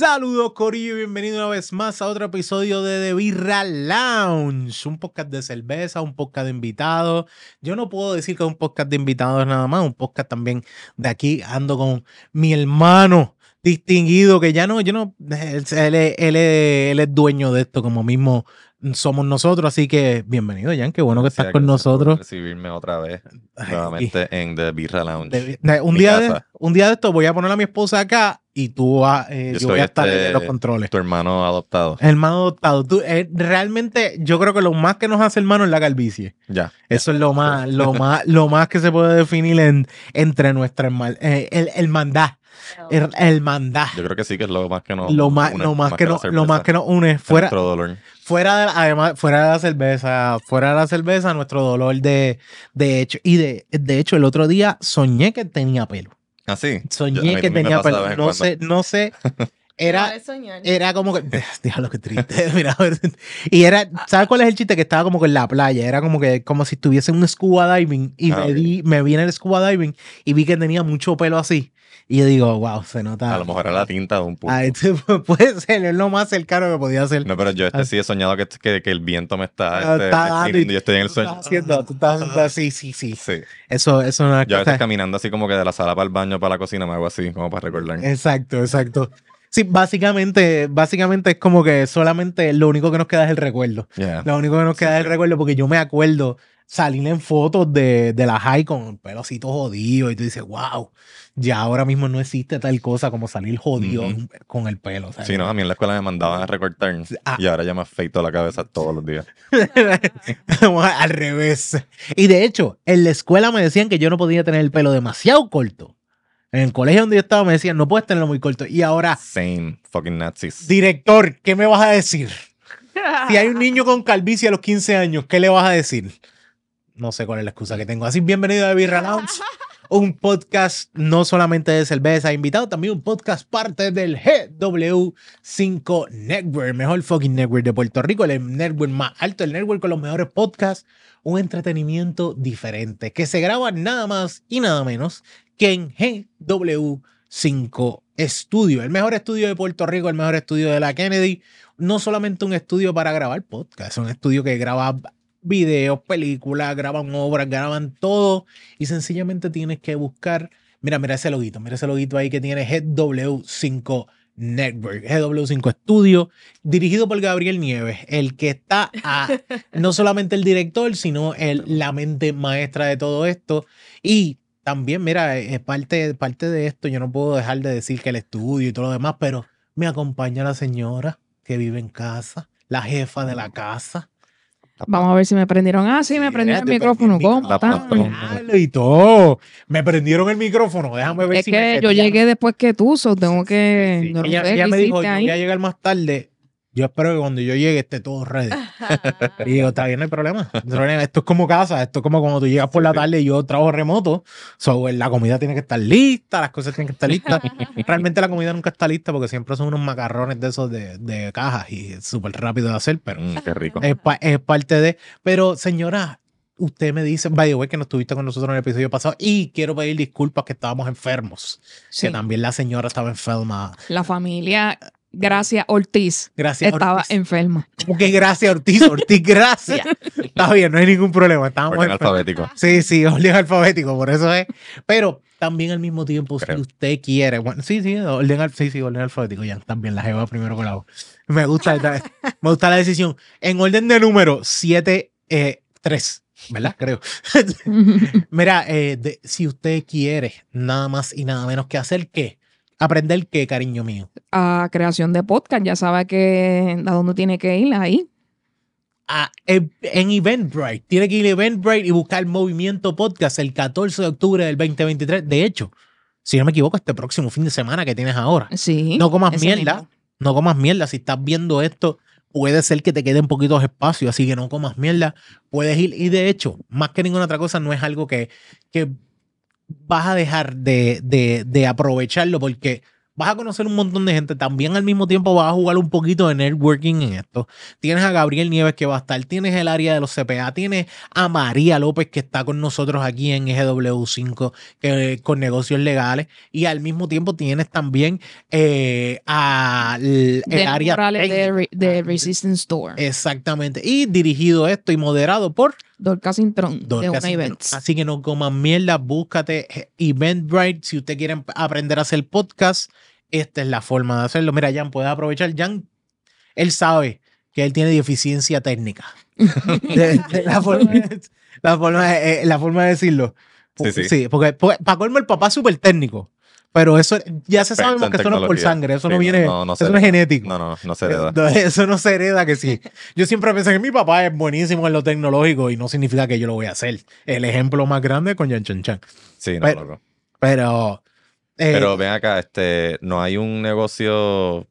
Saludos Corillo y bienvenido una vez más a otro episodio de The Birra Lounge, un podcast de cerveza, un podcast de invitados. Yo no puedo decir que es un podcast de invitados nada más, un podcast también de aquí ando con mi hermano distinguido que ya no, yo no, él, él es- él es- él es dueño de esto como mismo somos nosotros, así que bienvenido Jan, qué bueno que estás con nosotros. recibirme otra vez Ay, nuevamente en The Birra Lounge. De- un, día de, un día de esto voy a poner a mi esposa acá y tú vas, eh, Yo yo, voy a estar este- en los controles. Tu hermano adoptado. Hermano adoptado. Tú, eh, realmente, yo creo que lo más que nos hace hermano es la calvicie. Ya. Eso es lo más, lo más, lo más que se puede definir en- entre nuestra eh, el, el el mandá. Yo creo que sí que es lo más que nos Lo más, une, lo más que, la no, lo más que nos une. Fuera, Nuestro dolor. fuera de, además, fuera de la cerveza, fuera de la cerveza, nuestro dolor de, de hecho. Y de, de hecho, el otro día soñé que tenía pelo. Ah, sí. Soñé Yo- que tenía pelo. No cuando. sé, no sé. Era, era como que. Diablo, qué triste. Mira, a ver. y era. ¿Sabes cuál es el chiste? Que estaba como que en la playa. Era como que como si estuviese en un scuba diving. Y Ah, me, vi, me vi en el scuba diving y vi que tenía mucho pelo así. Y yo digo, wow, se nota. A lo mejor era la tinta de un pulpo. Ah, este puede ser, es lo más cercano que podía ser. No, pero yo este sí he soñado que, que, que el viento me está, Ah, este, está y yo estoy en el Tú sueño. estás haciendo, tú estás haciendo así, sí, sí. Sí. Eso, eso no es Yo a veces caminando así como que de la sala para el baño, para la cocina, me hago así, como para recordar. Exacto, exacto. Sí, básicamente, básicamente es como que solamente lo único que nos queda es el recuerdo. Yeah. Lo único que nos queda es el recuerdo porque yo me acuerdo salir en fotos de, de la high con el pelo así todo jodido y tú dices, wow, ya ahora mismo no existe tal cosa como salir jodido con el pelo. sea, Sí, no, a mí en la escuela me mandaban a recortar Ah. y ahora ya me afeito la cabeza todos los días. Al revés. Y de hecho, en la escuela me decían que yo no podía tener el pelo demasiado corto. En el colegio donde yo estaba me decían, no puedes tenerlo muy corto. Y ahora, Same fucking Nazis. director, ¿qué me vas a decir? Si hay un niño con calvicie a los 15 años, ¿qué le vas a decir? No sé cuál es la excusa que tengo. Así, bienvenido a Birra Lounge, un podcast no solamente de cerveza, invitado también un podcast parte del GW5 Network, mejor fucking network de Puerto Rico, el network más alto, el network con los mejores podcasts, un entretenimiento diferente que se graba nada más y nada menos que en GW5 Studio, el mejor estudio de Puerto Rico, el mejor estudio de la Kennedy, no solamente un estudio para grabar podcast, es un estudio que graba videos, películas, graban obras, graban todo y sencillamente tienes que buscar, mira, mira ese loguito, mira ese loguito ahí que tiene GW5 Network, GW5 Studio, dirigido por Gabriel Nieves, el que está a, no solamente el director, sino el, la mente maestra de todo esto y también, mira, es parte, parte de esto, yo no puedo dejar de decir que el estudio y todo lo demás, pero me acompaña la señora que vive en casa, la jefa de la casa. Vamos a ver si me prendieron. Ah, sí, me prendieron el micrófono. ¿Cómo Y todo. Me prendieron el micrófono. Déjame ver Es si me que yo llegué después que tú, so tengo que. Sí, yo no ella me dijo, hiciste yo ahí. voy a llegar más tarde. Yo espero que cuando yo llegue esté todo ready. Y digo, está bien, no hay problema. Esto es como casa, esto es como cuando tú llegas por la tarde y yo trabajo remoto. So, la comida tiene que estar lista, las cosas tienen que estar listas. Realmente la comida nunca está lista porque siempre son unos macarrones de esos de, de cajas y es súper rápido de hacer, pero Mm, qué rico. es, pa- es parte de. Pero, señora, usted me dice, by the way, que no estuviste con nosotros en el episodio pasado y quiero pedir disculpas que estábamos enfermos. Sí. Que también la señora estaba enferma. La familia Gracia Ortiz Gracias. estaba Ortiz. enferma. ¿Cómo que gracias, Ortiz? Ortiz, gracias. Está bien, no hay ningún problema. Estábamos Orden alfabético. Sí, sí, orden alfabético, por eso es. Pero también al mismo tiempo, Creo. si usted quiere, bueno, sí, sí, orden, al- sí, sí, orden alfabético, ya, también la lleva primero con la voz. Me gusta, esta- me gusta la decisión. En orden de número 7, 3, ¿verdad? Creo. Mira, eh, de- si usted quiere nada más y nada menos que hacer qué, aprender qué, cariño mío. a creación de podcast, ya sabe que a dónde tiene que ir ahí. a- en en Eventbrite. Tiene que ir a Eventbrite y buscar Movimiento Podcast el 14 de octubre del 2023. De hecho, si no me equivoco, este próximo fin de semana que tienes ahora. Sí. No comas mierda. mismo. No comas mierda. Si estás viendo esto, puede ser que te queden poquitos espacios, así que no comas mierda. Puedes ir. Y de hecho, más que ninguna otra cosa, no es algo que, que vas a dejar de, de- de aprovecharlo porque vas a conocer un montón de gente. También al mismo tiempo vas a jugar un poquito de networking en esto. Tienes a Gabriel Nieves que va a estar, tienes el área de los CPA, tienes a María López que está con nosotros aquí en GW5 que, con negocios legales y al mismo tiempo tienes también eh, a l- el área de, de Resistance Store. Exactamente. Y dirigido esto y moderado por Dorcas Intron de Una. Events. Así que no coman mierda, búscate Eventbrite. Si usted quiere aprender a hacer podcast, esta es la forma de hacerlo. Mira, Jan, puedes aprovechar. Jan, él sabe que él tiene deficiencia técnica. La, forma de, la, forma de, eh, la forma de decirlo. Sí, sí. porque para colmo el papá es súper técnico. Pero eso ya se sabemos que eso no es por sangre, eso Sí, no viene, no, no eso no es genético. No, no, no se hereda. Eso no se hereda que sí. Yo siempre pensé que mi papá es buenísimo en lo tecnológico y no significa que yo lo voy a hacer. El ejemplo más grande es con Yan Chan Chan. Sí, no, Pero- loco. Pero. eh, Pero ven acá, este, no hay un negocio,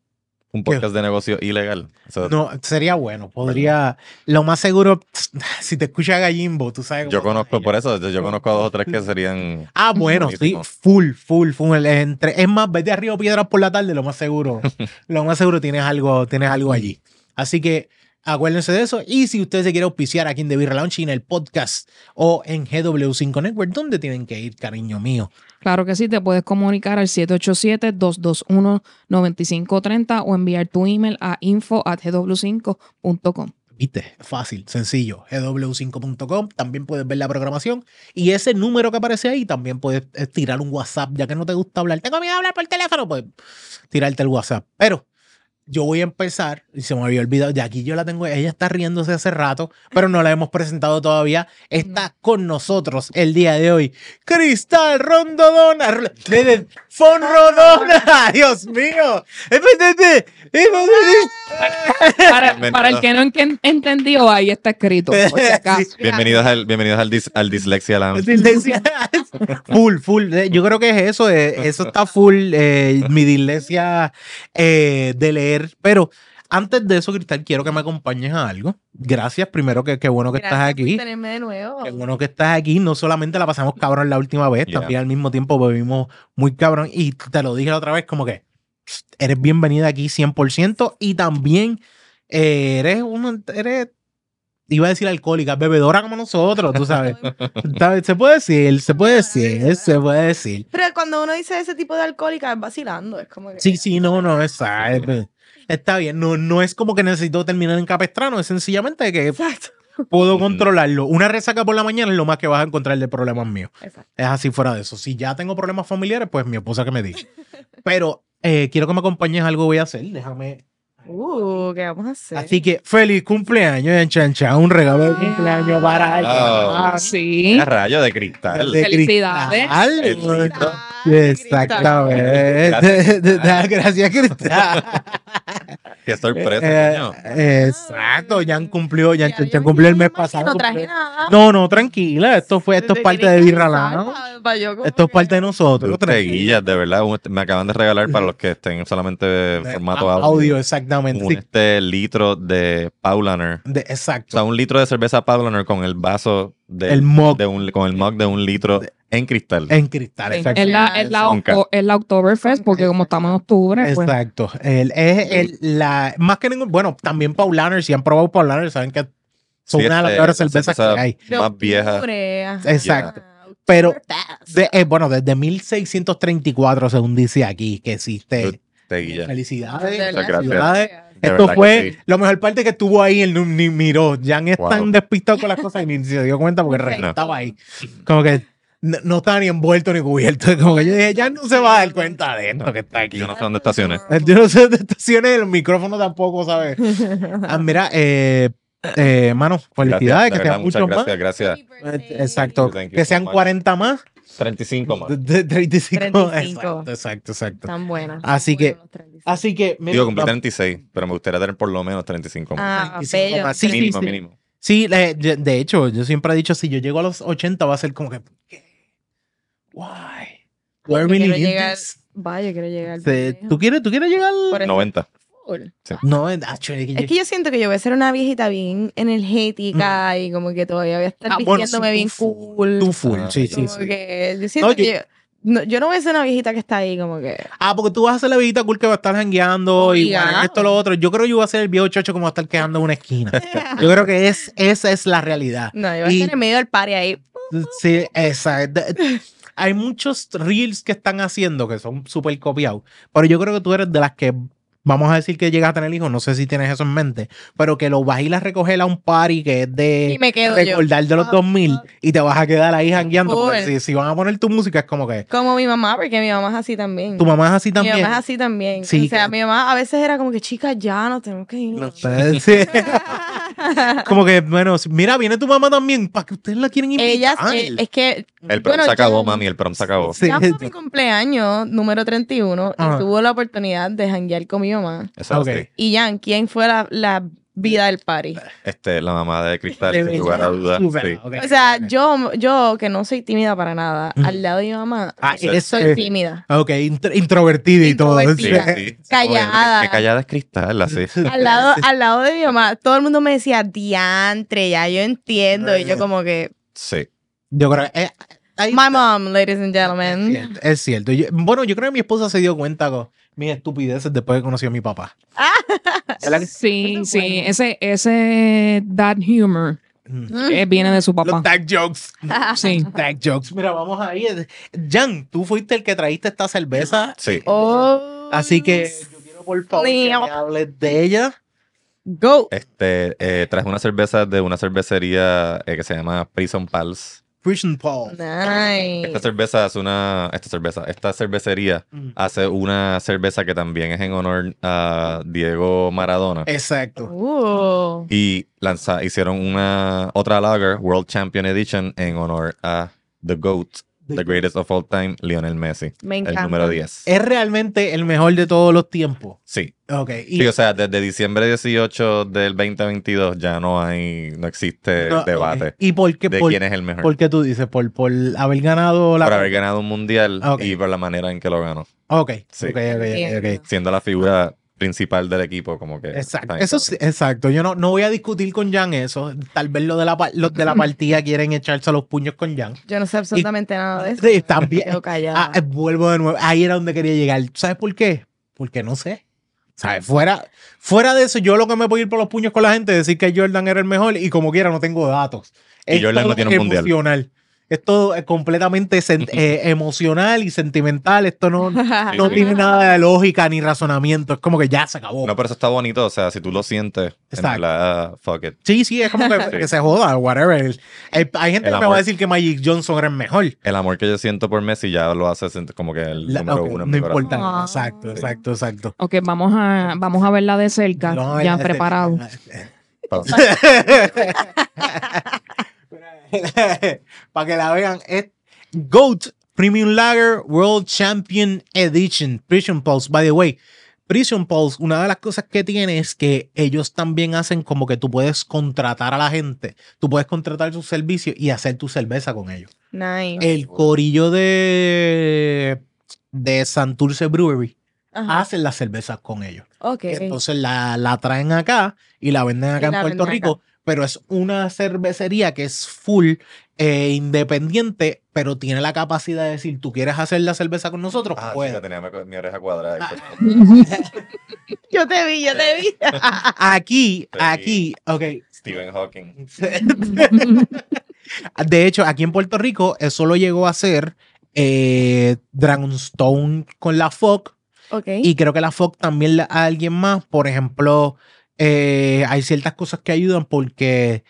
un podcast de negocio ilegal. No, sería bueno. Podría. Lo más seguro, si te escucha Gallimbo, tú sabes. yo conozco, por eso, yo, yo conozco a dos o tres que serían. Ah, bueno, sí, full, full, full. Entre, es más, vete a Río Piedras por la tarde, lo más seguro. lo más seguro tienes algo, tienes algo allí. Así que acuérdense de eso. Y si usted se quiere auspiciar aquí en The Beer Lounge, en el podcast o en GW5 Network, ¿dónde tienen que ir, cariño mío? Claro que sí, te puedes comunicar al 787-221-9530 o enviar tu email a info.gw5.com. Viste, fácil, sencillo. gw5.com. También puedes ver la programación. Y ese número que aparece ahí, también puedes eh, tirar un WhatsApp, ya que no te gusta hablar. Tengo miedo de hablar por teléfono, pues tirarte el WhatsApp. Pero yo voy a empezar, y se me había olvidado, de aquí yo la tengo, ella está riéndose hace rato, pero no la hemos presentado todavía. Está con nosotros el día de hoy, Cristal Rondodona, Ro- de- Fon Rodona, Dios mío. Para, para el que no en- entendió, ahí está escrito. Por si acaso. Bienvenidos al, bienvenidos al, dis- al Dislexia Lounge. Dislexia. full, full. Yo creo que es eso. eh, Eso está full. eh, mi dislexia eh, de leer. Pero antes de eso, Cristal, quiero que me acompañes a algo. Gracias. Primero, que qué bueno que estás Gracias por aquí. tenerme de nuevo. Qué bueno que estás aquí. No solamente la pasamos cabrón la última vez, Yeah. también al mismo tiempo bebimos muy cabrón. Y te lo dije la otra vez, como que eres bienvenida aquí 100%. Y también eh, eres uno, eres, iba a decir alcohólica, bebedora como nosotros, tú sabes. Se puede decir, se puede decir, se puede decir. Pero cuando uno dice ese tipo de alcohólica es vacilando, es como que... Sí, sí, no, no, es- está bien. No, no es como que necesito terminar en capestrano, es sencillamente que Exacto. puedo controlarlo. Una resaca por la mañana es lo más que vas a encontrar de problemas míos. Exacto. Es así fuera de eso. Si ya tengo problemas familiares, pues mi esposa que me diga. Pero eh, quiero que me acompañes algo voy a hacer. Déjame. Uh, ¿qué vamos a hacer? Así que feliz cumpleaños, en Chancha. Un regalo de cumpleaños para ella. Oh. Ah, sí. Rayo de cristal. De Felicidades. cristal. Exactamente. Gracias, Cristal. Qué sorpresa, Eh, coño. exacto, ya han cumplido, ya, Ya, ya cumplió el mes pasado. No traje nada. No, no, tranquila. Esto fue, esto es Te parte de como Esto es parte de nosotros. Guillas, de verdad. Me acaban de regalar para los que estén solamente en formato A- audio. audio, exactamente. Un sí. este litro de Paulaner. De- O exacto. sea, un litro de cerveza Paulaner con el vaso de, El mug. de un, con el mug de un litro en cristal. En cristal, exacto. Es la, es la, es Oktoberfest, porque como estamos en octubre, pues Exacto. El, es el, la, más que ningún, bueno, también Paulaner, si han probado Paulaner, saben que son Sí, una de las este, peores cervezas cerveza que hay. Más vieja. octubre, ajá. Exacto. Ah, Pero. De- eh, bueno, desde 1634, según dice aquí, que existe. Felicidades. Gracias. Esto fue sí. lo mejor parte que estuvo ahí, él ni miró. Jan es Wow. tan despistado con las cosas y ni se dio cuenta porque Perfecto. estaba ahí. Como que no, no estaba ni envuelto ni cubierto. Como que yo dije, ya no se va a dar cuenta de esto que está aquí. Yo no sé dónde estaciones. Yo no sé de estaciones, el micrófono tampoco, ¿sabes? Ah, mira, eh, eh, mano, felicidades, Gracias, que verdad, sean muchas muchos más. gracias, gracias. Exacto, Thank you que sean much. 40 más. 35 más. De, de 35, 35. Exacto, exacto. Tan buenas. Así que, así que. Mira, Digo, cumplí 36, pero me gustaría tener por lo menos 35 más. Ah, 35. Más. Sí, mínimo, sí, mínimo. Sí, de hecho, yo siempre he dicho, si yo llego a los 80 va a ser como que, ¿qué? Why? Why really Vaya, quiero llegar. ¿Tú quieres, ¿Tú quieres llegar al 90? cool. No, ah. Ah, es, que yo siento que yo voy a ser una viejita bien energética mm. y como que todavía voy a estar ah, bien cool. Tú full, sí, sí, sí. Que yo siento no, que yo, no, voy a ser una viejita que está ahí como que... Ah, porque tú vas a ser la viejita cool que va a estar jangueando y bueno, esto lo otro. Yo creo que yo voy a ser el viejo chocho como a estar quedando en una esquina. yo creo que es, esa es la realidad. No, yo voy y, a estar en medio del party ahí. Sí, exacto. Hay muchos reels que están haciendo que son súper copiados, pero yo creo que tú eres de las que vamos a decir que llegas a tener hijos, no sé si tienes eso en mente, pero que lo vas a ir a recoger a un party que es de Y me quedo yo. recordar de los Ah, 2000 y te vas a quedar ahí jangueando. porque. Si, si van a poner tu música es como que Como mi mamá, porque mi mamá es así también. tu mamá es así Mi también. mamá es así también. Sí, o sea, que- mi mamá a veces era como que, chicas, ya nos tenemos que ir. No sé, sí. como que, bueno, mira, viene tu mamá también, para que ustedes la quieren invitar. Ellas, eh, es que. El prom bueno, se acabó, mami, el prom se acabó. Sí. Ya fue mi cumpleaños número 31 Ajá. y tuvo la oportunidad de janguear con mi mamá. Así. Y Jan, ¿quién fue la, la vida del party? Este, la mamá de Cristal, De sin lugar a dudas. Sí. ok. O sea, yo, yo que no soy tímida para nada, Mm. al lado de mi mamá, Ah, eres, soy eh, tímida. Ok, intro- introvertida y todo. Sí, sí. Callada. Que callada es Cristal, así. Al lado, al lado de mi mamá, todo el mundo me decía, diantre, ya yo entiendo. Y yo como que, Sí. Yo creo que eh, my mom, ladies and es gentlemen. cierto. Es cierto. Yo- bueno, yo creo que mi esposa se dio cuenta con mis estupideces después de que conoció a mi papá. ¿Verdad que- Sí, Eso es sí. bueno. Ese, ese dad humor Mm. eh, viene de su Los papá. tag jokes. Sí. Tag jokes. Mira, vamos ahí. Jan, tú fuiste el que trajiste esta cerveza. Sí. Oh, Así que yo quiero, por favor, que me hables de ella. Go. Este, eh, traje una cerveza de una cervecería eh, que se llama Prison Pals. Christian Paul. Nice. Esta cerveza es una. Esta cerveza, esta cervecería Mm. hace una cerveza que también es en honor a Diego Maradona. Exacto. Uh. Y lanza, hicieron una otra lager, World Champion Edition, en honor a The GOAT, The Greatest of All Time, Lionel Messi. Me El número 10. Es realmente el mejor de todos los tiempos. Sí. Ok. Y, Sí, o sea, desde diciembre 18 del 2022 ya no hay, no existe no, debate. ¿Y por qué? de por, quién es el mejor. por qué tú dices? ¿Por, por haber ganado la. por haber ganado un mundial y por la manera en que lo ganó. Ok. Sí. Ok, ok, ok, ok. Siendo la figura principal del equipo, como que. Exacto. Eso sí, exacto. Yo no, no voy a discutir con Jan eso. Tal vez los de la, los de la partida quieren echarse los puños con Jan. Yo no sé absolutamente nada de eso. Sí, también. Ah, eh, vuelvo de nuevo. Ahí era donde quería llegar. ¿Sabes por qué? Porque no sé. ¿Sabes? Fuera, fuera de eso, yo lo que me puedo ir por los puños con la gente es decir que Jordan era el mejor y como quiera no tengo datos. Y Es Jordan no tiene un mundial. Emocional. Es todo completamente eh, emocional y sentimental. Esto no, no sí. tiene nada de lógica ni razonamiento. Es como que ya se acabó. No, pero eso está bonito. O sea, si tú lo sientes, en Exacto. verdad, fuck it. Sí, sí, es como que, Sí. que se joda, whatever. El- el- hay gente El que me va a decir que Magic Johnson era el mejor. El amor que yo siento por Messi ya lo hace como que el La- número uno en no mi corazón. importa. Ah. Exacto, exacto, exacto. Ok, vamos a, vamos a verla de cerca. Ya preparado. Para que la vean. Es GOAT Premium Lager World Champion Edition. Prison Pulse. By the way, Prison Pulse, una de las cosas que tiene es que ellos también hacen como que tú puedes contratar a la gente. Tú puedes contratar sus servicios y hacer tu cerveza con ellos. Nice. El corillo de, de Santurce Brewery Ajá. hacen las cervezas con ellos. Ok. Entonces la, la traen acá y la venden acá Y en Puerto Rico, pero es una cervecería que es full eh, independiente, pero tiene la capacidad de decir, tú quieres hacer la cerveza con nosotros, Ah, tenía mi, mi oreja cuadrada. Ah. Yo te vi, yo te vi. Aquí, aquí, ok. Stephen Hawking. De hecho, aquí en Puerto Rico, eso lo llegó a hacer eh, Dragonstone con la FOC ok. Y creo que la FOC también a alguien más. Por ejemplo, eh, hay ciertas cosas que ayudan porque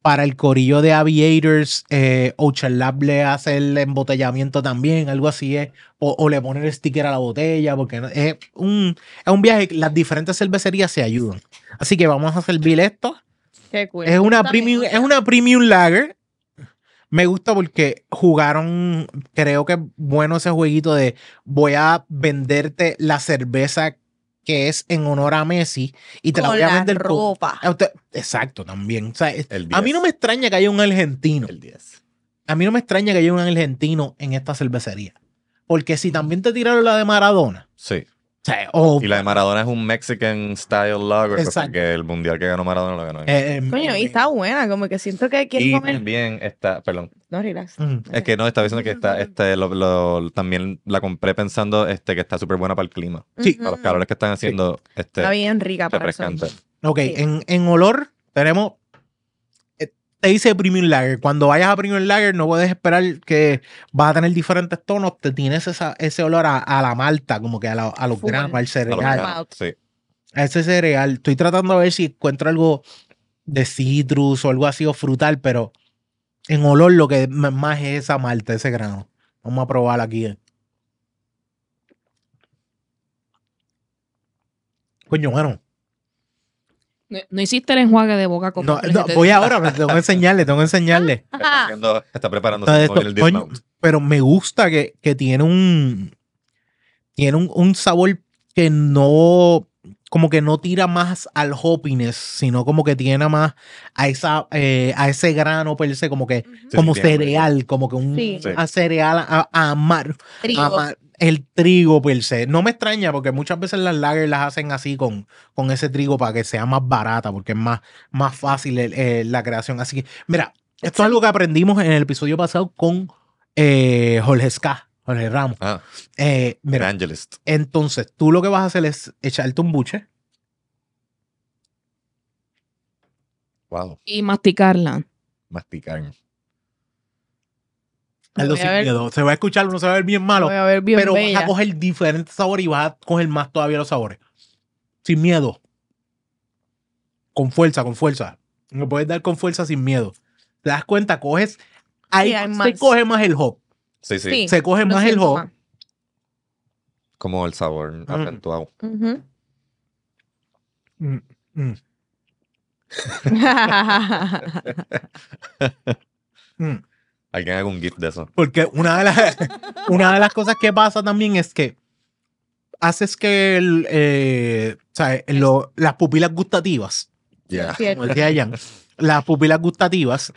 para el corillo de Aviators, eh, Ocean Lab le hace el embotellamiento también, algo así es. O, o le pone el sticker a la botella, porque es un, es un viaje. Las diferentes cervecerías se ayudan. Así que vamos a servir esto. Qué cool. Es una, premium, es una premium lager. Me gusta porque jugaron, creo que bueno ese jueguito de voy a venderte la cerveza que es en honor a Messi y te la Con voy a la vender ropa. a usted- Exacto, también. O sea, es- El a mí 10. no me extraña que haya un argentino. El 10. A mí no me extraña que haya un argentino en esta cervecería. Porque si también te tiraron la de Maradona, Sí. O sea, o, Y la de Maradona es un Mexican style lager, Exacto. porque el mundial que ganó Maradona lo ganó. eh, em, Coño, y está buena, como que siento que quiero y comer. también está, perdón, No, relax. mm, es que no, estaba diciendo que está, este, lo, lo- también la compré pensando este, que está súper buena para el clima. Sí. Para los calores que están haciendo, este, Está bien rica para eso. refrescante. Ok, Sí. en, en olor tenemos. Te dice Premium Lager. Cuando vayas a Premium Lager, no puedes esperar que vas a tener diferentes tonos. Te tienes esa- ese olor a, a la malta, como que a, la- a los Full. granos, al cereal. Sí. A ese cereal. Estoy tratando de ver si encuentro algo de citrus o algo así o frutal, pero en olor lo que más es esa malta, ese grano. Vamos a probar aquí. Coño, bueno. No, no hiciste el enjuague de boca con No, no, voy ahora, me tengo que enseñarle, tengo que enseñarle. Está, haciendo- está preparándose Entonces, para el esto, coño, dismount. pero me gusta que, que tiene un tiene un, un sabor que no como que no tira más al hoppiness, sino como que tiene más a esa eh, a ese grano per se, como que Sí, como cereal, como que un Sí. Sí. a cereal a, a amar, Trigo. amar el trigo per se. No me extraña porque muchas veces las lager las hacen así con, con ese trigo para que sea más barata, porque es más, más fácil el- eh, la creación. Así que, mira, esto es algo que aprendimos en el episodio pasado con eh, Jorge Ska, Jorge Ramos. Ah, Eh, mira, Evangelist. entonces tú lo que vas a hacer es echarte un buche. Wow. Y masticarla. Masticar. Hazlo sin ver. miedo. Se va a escuchar, no se va a ver bien malo. Voy a ver bien pero vas a coger diferentes sabores y vas a coger más todavía los sabores. Sin miedo. Con fuerza, con fuerza. Me puedes dar con fuerza sin miedo. ¿Te das cuenta? Coges. Ahí Sí, se más. coge más el hop. Sí, sí, Sí. Se coge más el hop. más. Como el sabor acentuado. Ujú. Mm, mm, mm. Alguien haga un gift de eso. Porque una de, las, una de las cosas que pasa también es que haces que el, eh, ¿sabes? Lo- las pupilas gustativas como decía Jan, las pupilas gustativas,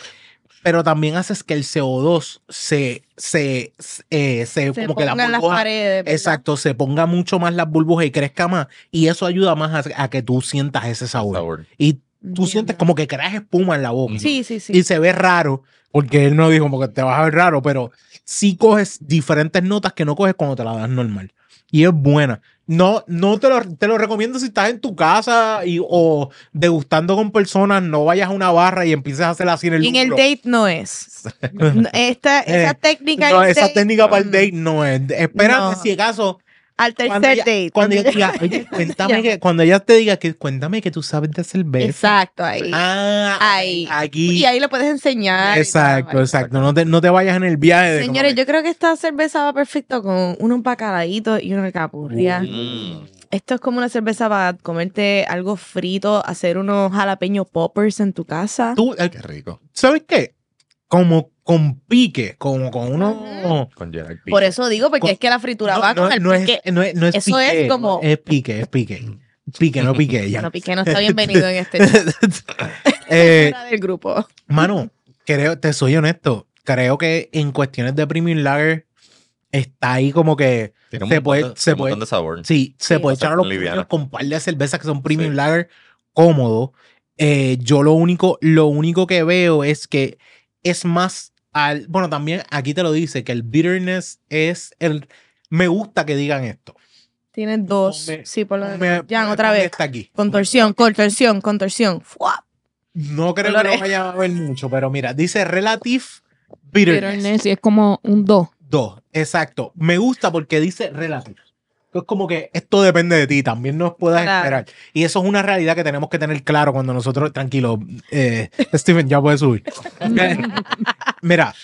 pero también haces que el CO2 se, se, eh, se, Se como que las paredes. ¿verdad? exacto, se ponga mucho más las burbujas y crezca más, y eso ayuda más a, a que tú sientas ese sabor. Sabor. Y tú sientes como que creas espuma en la boca. Sí, sí, sí. Y se ve raro, porque él no dijo como que te vas a ver raro, pero sí coges diferentes notas que no coges cuando te la das normal. Y es buena. No, no te lo, te lo recomiendo si estás en tu casa y, o degustando con personas, no vayas a una barra y empieces a hacer así en el Y en el date no es. Esta, esa Eh, técnica. No, esa date, técnica para el mm, date no es. Espérate No. si acaso. Al tercer Cuando ella, date. cuando ella diga, oye, cuéntame que, cuando ella te diga que cuéntame que tú sabes de cerveza. Exacto, ahí. Ah, Ahí. aquí. Y ahí lo puedes enseñar. Exacto, todo. exacto. No te, no te vayas en el viaje de Señores, yo creo que esta cerveza va perfecto con uno empacadito y uno capurria. Mm. Esto es como una cerveza para comerte algo frito, hacer unos jalapeño poppers en tu casa. Tú, eh, Qué rico. ¿Sabes qué? Como con pique, como con uno. Con Gerard Por Piqué. eso digo, porque Con- es que la fritura No, va no, con el no pique. es, no es, no es Eso es pique, como- Es pique, es pique. Pique, no pique. ya. No, Piqué no está bienvenido en este. Eh, del grupo. mano, creo, te soy honesto. Creo que en cuestiones de Premium Lager está ahí como que. Tiene un se montón puede- de- se un puede- de sabor. Sí, se Sí. puede echar a los puños con par de cervezas que son Premium Sí. Lager cómodo. Eh, yo lo único, lo único que veo es que es más al. Bueno, también aquí te lo dice que el bitterness es el. Me gusta que digan esto. Tienes dos. Sí, por lo Me- menos. Me- otra vez. esta aquí. Contorsión, contorsión, contorsión. ¡Fua! No creo que lo vaya a ver mucho, pero mira, dice relative bitterness. Bitterness y es como un 2. Dos, exacto. Me gusta porque dice relative. Es como que esto depende de ti, también nos puedas Claro. esperar. Y eso es una realidad que tenemos que tener claro cuando nosotros, tranquilo, eh, Steven, ya puedes subir. Mira,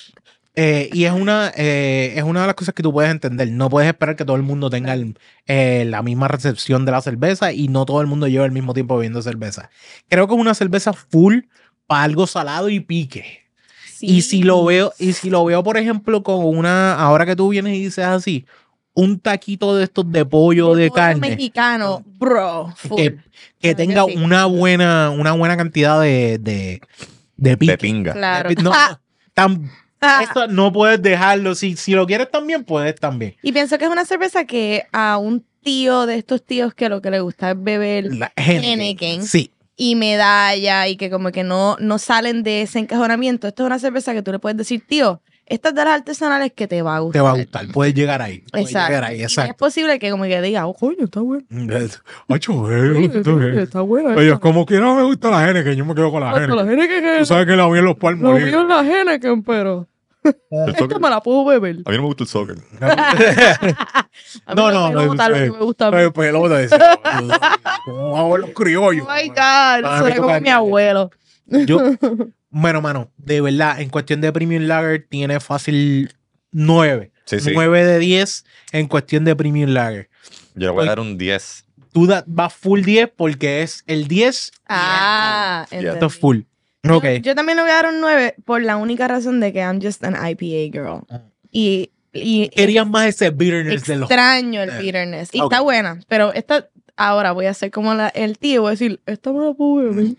eh, y es una, eh, es una de las cosas que tú puedes entender. No puedes esperar que todo el mundo tenga el- eh, la misma recepción de la cerveza y no todo el mundo lleva el mismo tiempo bebiendo cerveza. Creo que es una cerveza full para algo salado y pique. Y si lo veo, y si lo veo, por ejemplo, con una, ahora que tú vienes y dices así, un taquito de estos de pollo de, pollo carne mexicano, bro. que, tenga una buena, una buena cantidad de, de, de pique. De pinga. Claro. No, Ah, tan- eso no puedes dejarlo. Si, si lo quieres también, puedes también. Y pienso que es una cerveza que aún tío de estos tíos que lo que le gusta es beber La. Sí. y medalla y que como que no, no salen de ese encajonamiento. Esto es una cerveza que tú le puedes decir, tío, esta es de las artesanales que te va a Te gustar. va a gustar. Puedes llegar ahí. Puedes Exacto. llegar ahí, Y es exacto. posible que como que diga, oh, coño, está bueno. Ocho, eh, esto es- Está buena. Oye, como quiera me gusta la Heineken, yo me quedo con la Hasta la. Heineken Tú sabes que la vi en los palmos. lo mío es la Heineken, pero soccer- me la puedo beber. A mí no me gusta el soccer. A No, la no, no, lo eh, que me gusta a mí. Eh, pelota de ese. ¿Cómo hago los criollos? Oh my God, eso era como mi abuelo. Yo, bueno, mano, de verdad, en cuestión de Premium Lager, tiene fácil 9. Sí, sí. 9 de 10 en cuestión de Premium Lager. Yo le voy a dar un 10. Tú da- vas full 10 porque es el 10 Ah, Ya. entendí. esto es full. Yo- Ok. Yo, también le voy a dar un 9 por la única razón de que I'm just an IPA girl. Ah. Y, y Querías más ese bitterness de los. extraño el Eh, bitterness. Y ok. está buena, pero esta, ahora voy a hacer como la- el tío, voy a decir, esta me la puedo beber.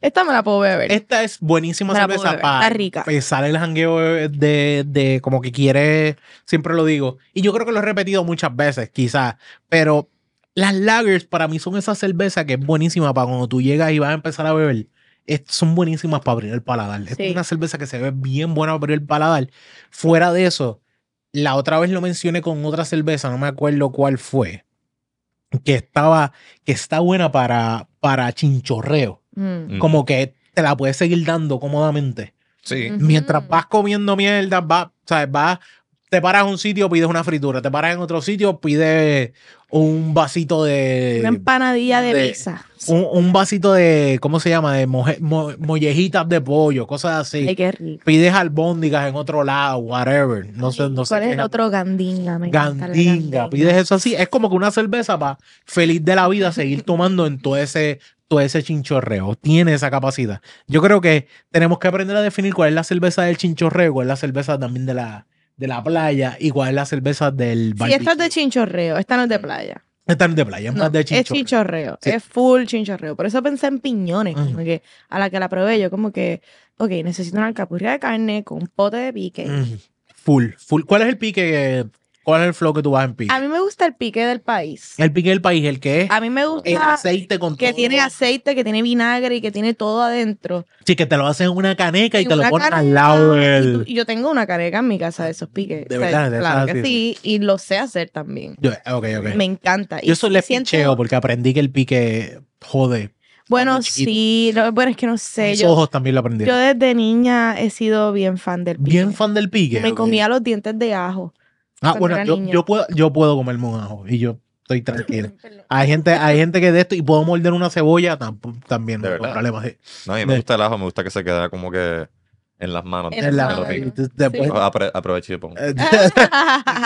Esta me la puedo beber. Esta es buenísima Me cerveza beber, para está rica. empezar el jangueo de, de como que quiere, siempre lo digo. Y yo creo que lo he repetido muchas veces, quizás, pero las lagers para mí son esa cerveza que es buenísima para cuando tú llegas y vas a empezar a beber. Es- son buenísimas para abrir el paladar. Esta Sí. Es una cerveza que se ve bien buena para abrir el paladar. Fuera de eso, la otra vez lo mencioné con otra cerveza, no me acuerdo cuál fue, que estaba, que está buena para, para chinchorreo Mm. Como que te la puedes seguir dando cómodamente. Sí. Mientras vas comiendo mierda, vas, ¿sabes? Vas, te paras en un sitio, pides una fritura, te paras en otro sitio, pides un vasito de... Una empanadilla de, de- pizza. un, un vasito de, ¿cómo se llama? De moje- mo- mollejitas de pollo, cosas así. Ay, qué rico. Pides albóndigas en otro lado, whatever. No sé, no sé. ¿Cuál es qué el otro gandinga? Me Gandinga. Pides eso así. Es como que una cerveza para feliz de la vida seguir tomando en todo ese, todo ese chinchorreo. Tiene esa capacidad. Yo creo que tenemos que aprender a definir cuál es la cerveza del chinchorreo, cuál es la cerveza también de la, de la playa y cuál es la cerveza del Si esta es de chinchorreo, esta no es de playa. Esta no es de playa, es No, más de es chinchorreo. chinchorreo. Sí. Es full chinchorreo. Por eso pensé en piñones. Ujú. Como que a la que la probé, yo como que, ok, necesito una alcapurria de carne con un pote de pique. Full, full. ¿Cuál es el pique? ¿Cuál es el flow que tú vas en pique? A mí me gusta el pique del país. El pique del país, el que es A mí me el gusta aceite con que todo. tiene aceite, que tiene vinagre y que tiene todo adentro. Sí, que te lo hacen en una caneca y, te lo ponen al lado y del... yo tengo una caneca en mi casa de esos piques. De O sea, verdad, claro que sí. Y lo sé hacer también. Yo- ok, ok. Me encanta. Yo eso le siento- picheo porque aprendí que el pique jode. Bueno, sí. lo- bueno, es que no sé. Mis Yo, ojos también lo aprendí. yo desde niña he sido bien fan del pique. Bien fan del pique. Me comía los dientes de ajo. Ah, bueno, yo, puedo, yo puedo comerme un ajo y yo estoy tranquilo. hay gente, hay gente que de esto y puedo morder una cebolla tam- también, no ¿De tengo verdad? problema. sí. No, a mí me De- gusta el ajo, me gusta que se quede como que en las manos. En las manos. Después- y pongo.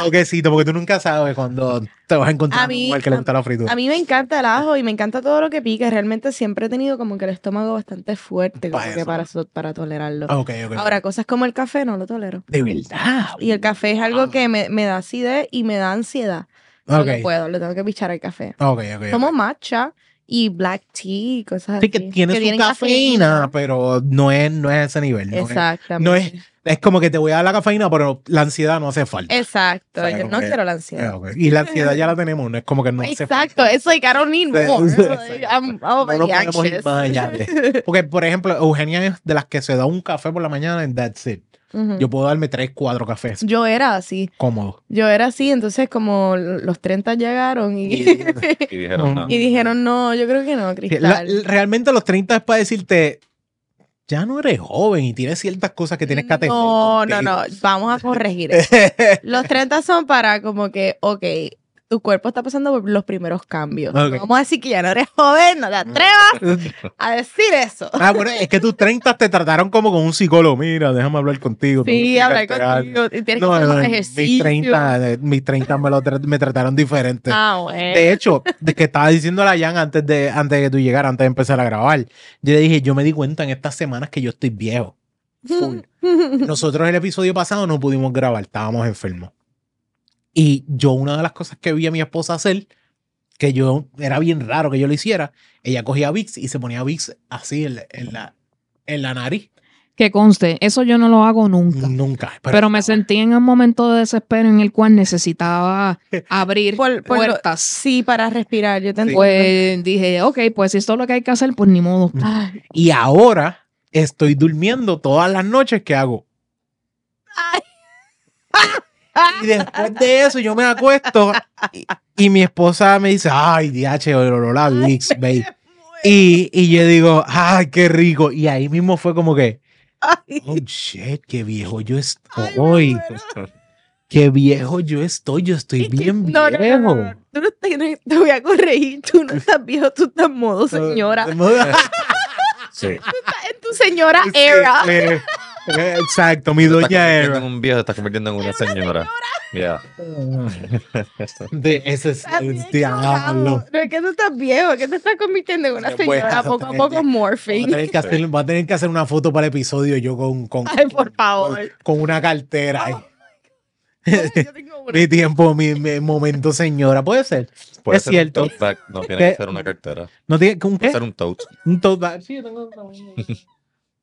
Toquecito, porque tú nunca sabes cuando te vas a encontrar mí- un que le gusta la fritura. A mí me encanta el ajo y me encanta todo lo que pica. Realmente siempre he tenido como que el estómago bastante fuerte como Pa' que para, para tolerarlo. ok, ok. Ahora, cosas como el café no lo tolero. de verdad. Y el café es algo que me, me da acidez y me da ansiedad. No, puedo, le tengo que pichar al café. ok, ok. Tomo matcha y black tea y cosas Sí, así. que tiene su tienen cafeína, pero no es, no es ese nivel. ¿no? Exactamente. No es, es como que te voy a dar la cafeína, pero la ansiedad no hace falta. Exacto. O sea, yo no que- quiero la Eh, ansiedad. ok. Y la ansiedad ya la tenemos, no es como que no hace falta. Exacto, eso y Carolina. Sí, more. sí, sí. I'm, I'm No podemos ir más allá Porque, por ejemplo, Eugenia es de las que se da un café por la mañana and that's it. Yo puedo darme tres, cuatro cafés Yo era así. cómodos. Yo era así, entonces como los 30 llegaron y, Y- Y dijeron, no. y dijeron, no, yo creo que no, La- Cristal. realmente los 30 es para decirte, ya no eres joven y tienes ciertas cosas que tienes que atender. No, no, no, vamos a corregir eso. Los 30 son para como que, ok, tu cuerpo está pasando por los primeros cambios. Vamos a decir que ya no eres joven, no te atrevas a decir eso. Ah, bueno, es que tus 30 te trataron como con un psicólogo. Mira, déjame hablar contigo. Sí, hablar contigo. Tienes No, que hacer no, más mis ejercicio. 30, eh, mis 30 me, lo tra- me trataron diferente. Ah, bueno. De hecho, de que estaba diciendo a la Jan antes de, antes de que tú llegaras, antes de empezar a grabar, yo le dije, yo me di cuenta en estas semanas que yo estoy viejo. Full. Nosotros el episodio pasado no pudimos grabar, estábamos enfermos. Y yo una de las cosas que vi a mi esposa hacer, que yo era bien raro que yo lo hiciera, ella cogía Vicks y se ponía Vicks así en, la- en la, en la nariz. Que conste, eso yo no lo hago nunca. Nunca. Pero me sentí en un momento de desespero en el cual necesitaba abrir Por- por lo- puertas. Sí, para respirar. Yo te. Pues dije, ok, pues si esto es lo que hay que hacer, pues ni modo. Ay, Y ahora estoy durmiendo todas las noches que hago. Y después de eso yo me acuesto y, y mi esposa me dice, ay, DH, la Vicks, babe. Y, y yo digo, ay, qué rico. Y ahí mismo fue como que, oh, shit, qué viejo yo estoy. Qué viejo yo estoy. Yo estoy bien No, no, no, viejo. no, no. Tú no estás- te voy a corregir. Tú no estás viejo, tú estás en modo señora. Sí. Estás en tu señora era. Eh, Exacto, mi doña convirtiendo era. en un viejo, te estás convirtiendo en una señora. Ya. De ese es el diablo. No es que tú estás viejo, es que te estás convirtiendo en una señora. Poco a poco que- Va a, morphing. tener que hacer, va a tener que hacer una foto para el episodio yo con, con, Ay, por favor. con una cartera. ahí. Yo tengo una. Mi tiempo, mi, mi momento, señora. Puede ser. Puede Es ser cierto. Un tote bag, no tiene que ser una cartera. ¿No tiene un Puede ser un tote. Un tote bag. Sí, yo tengo. tengo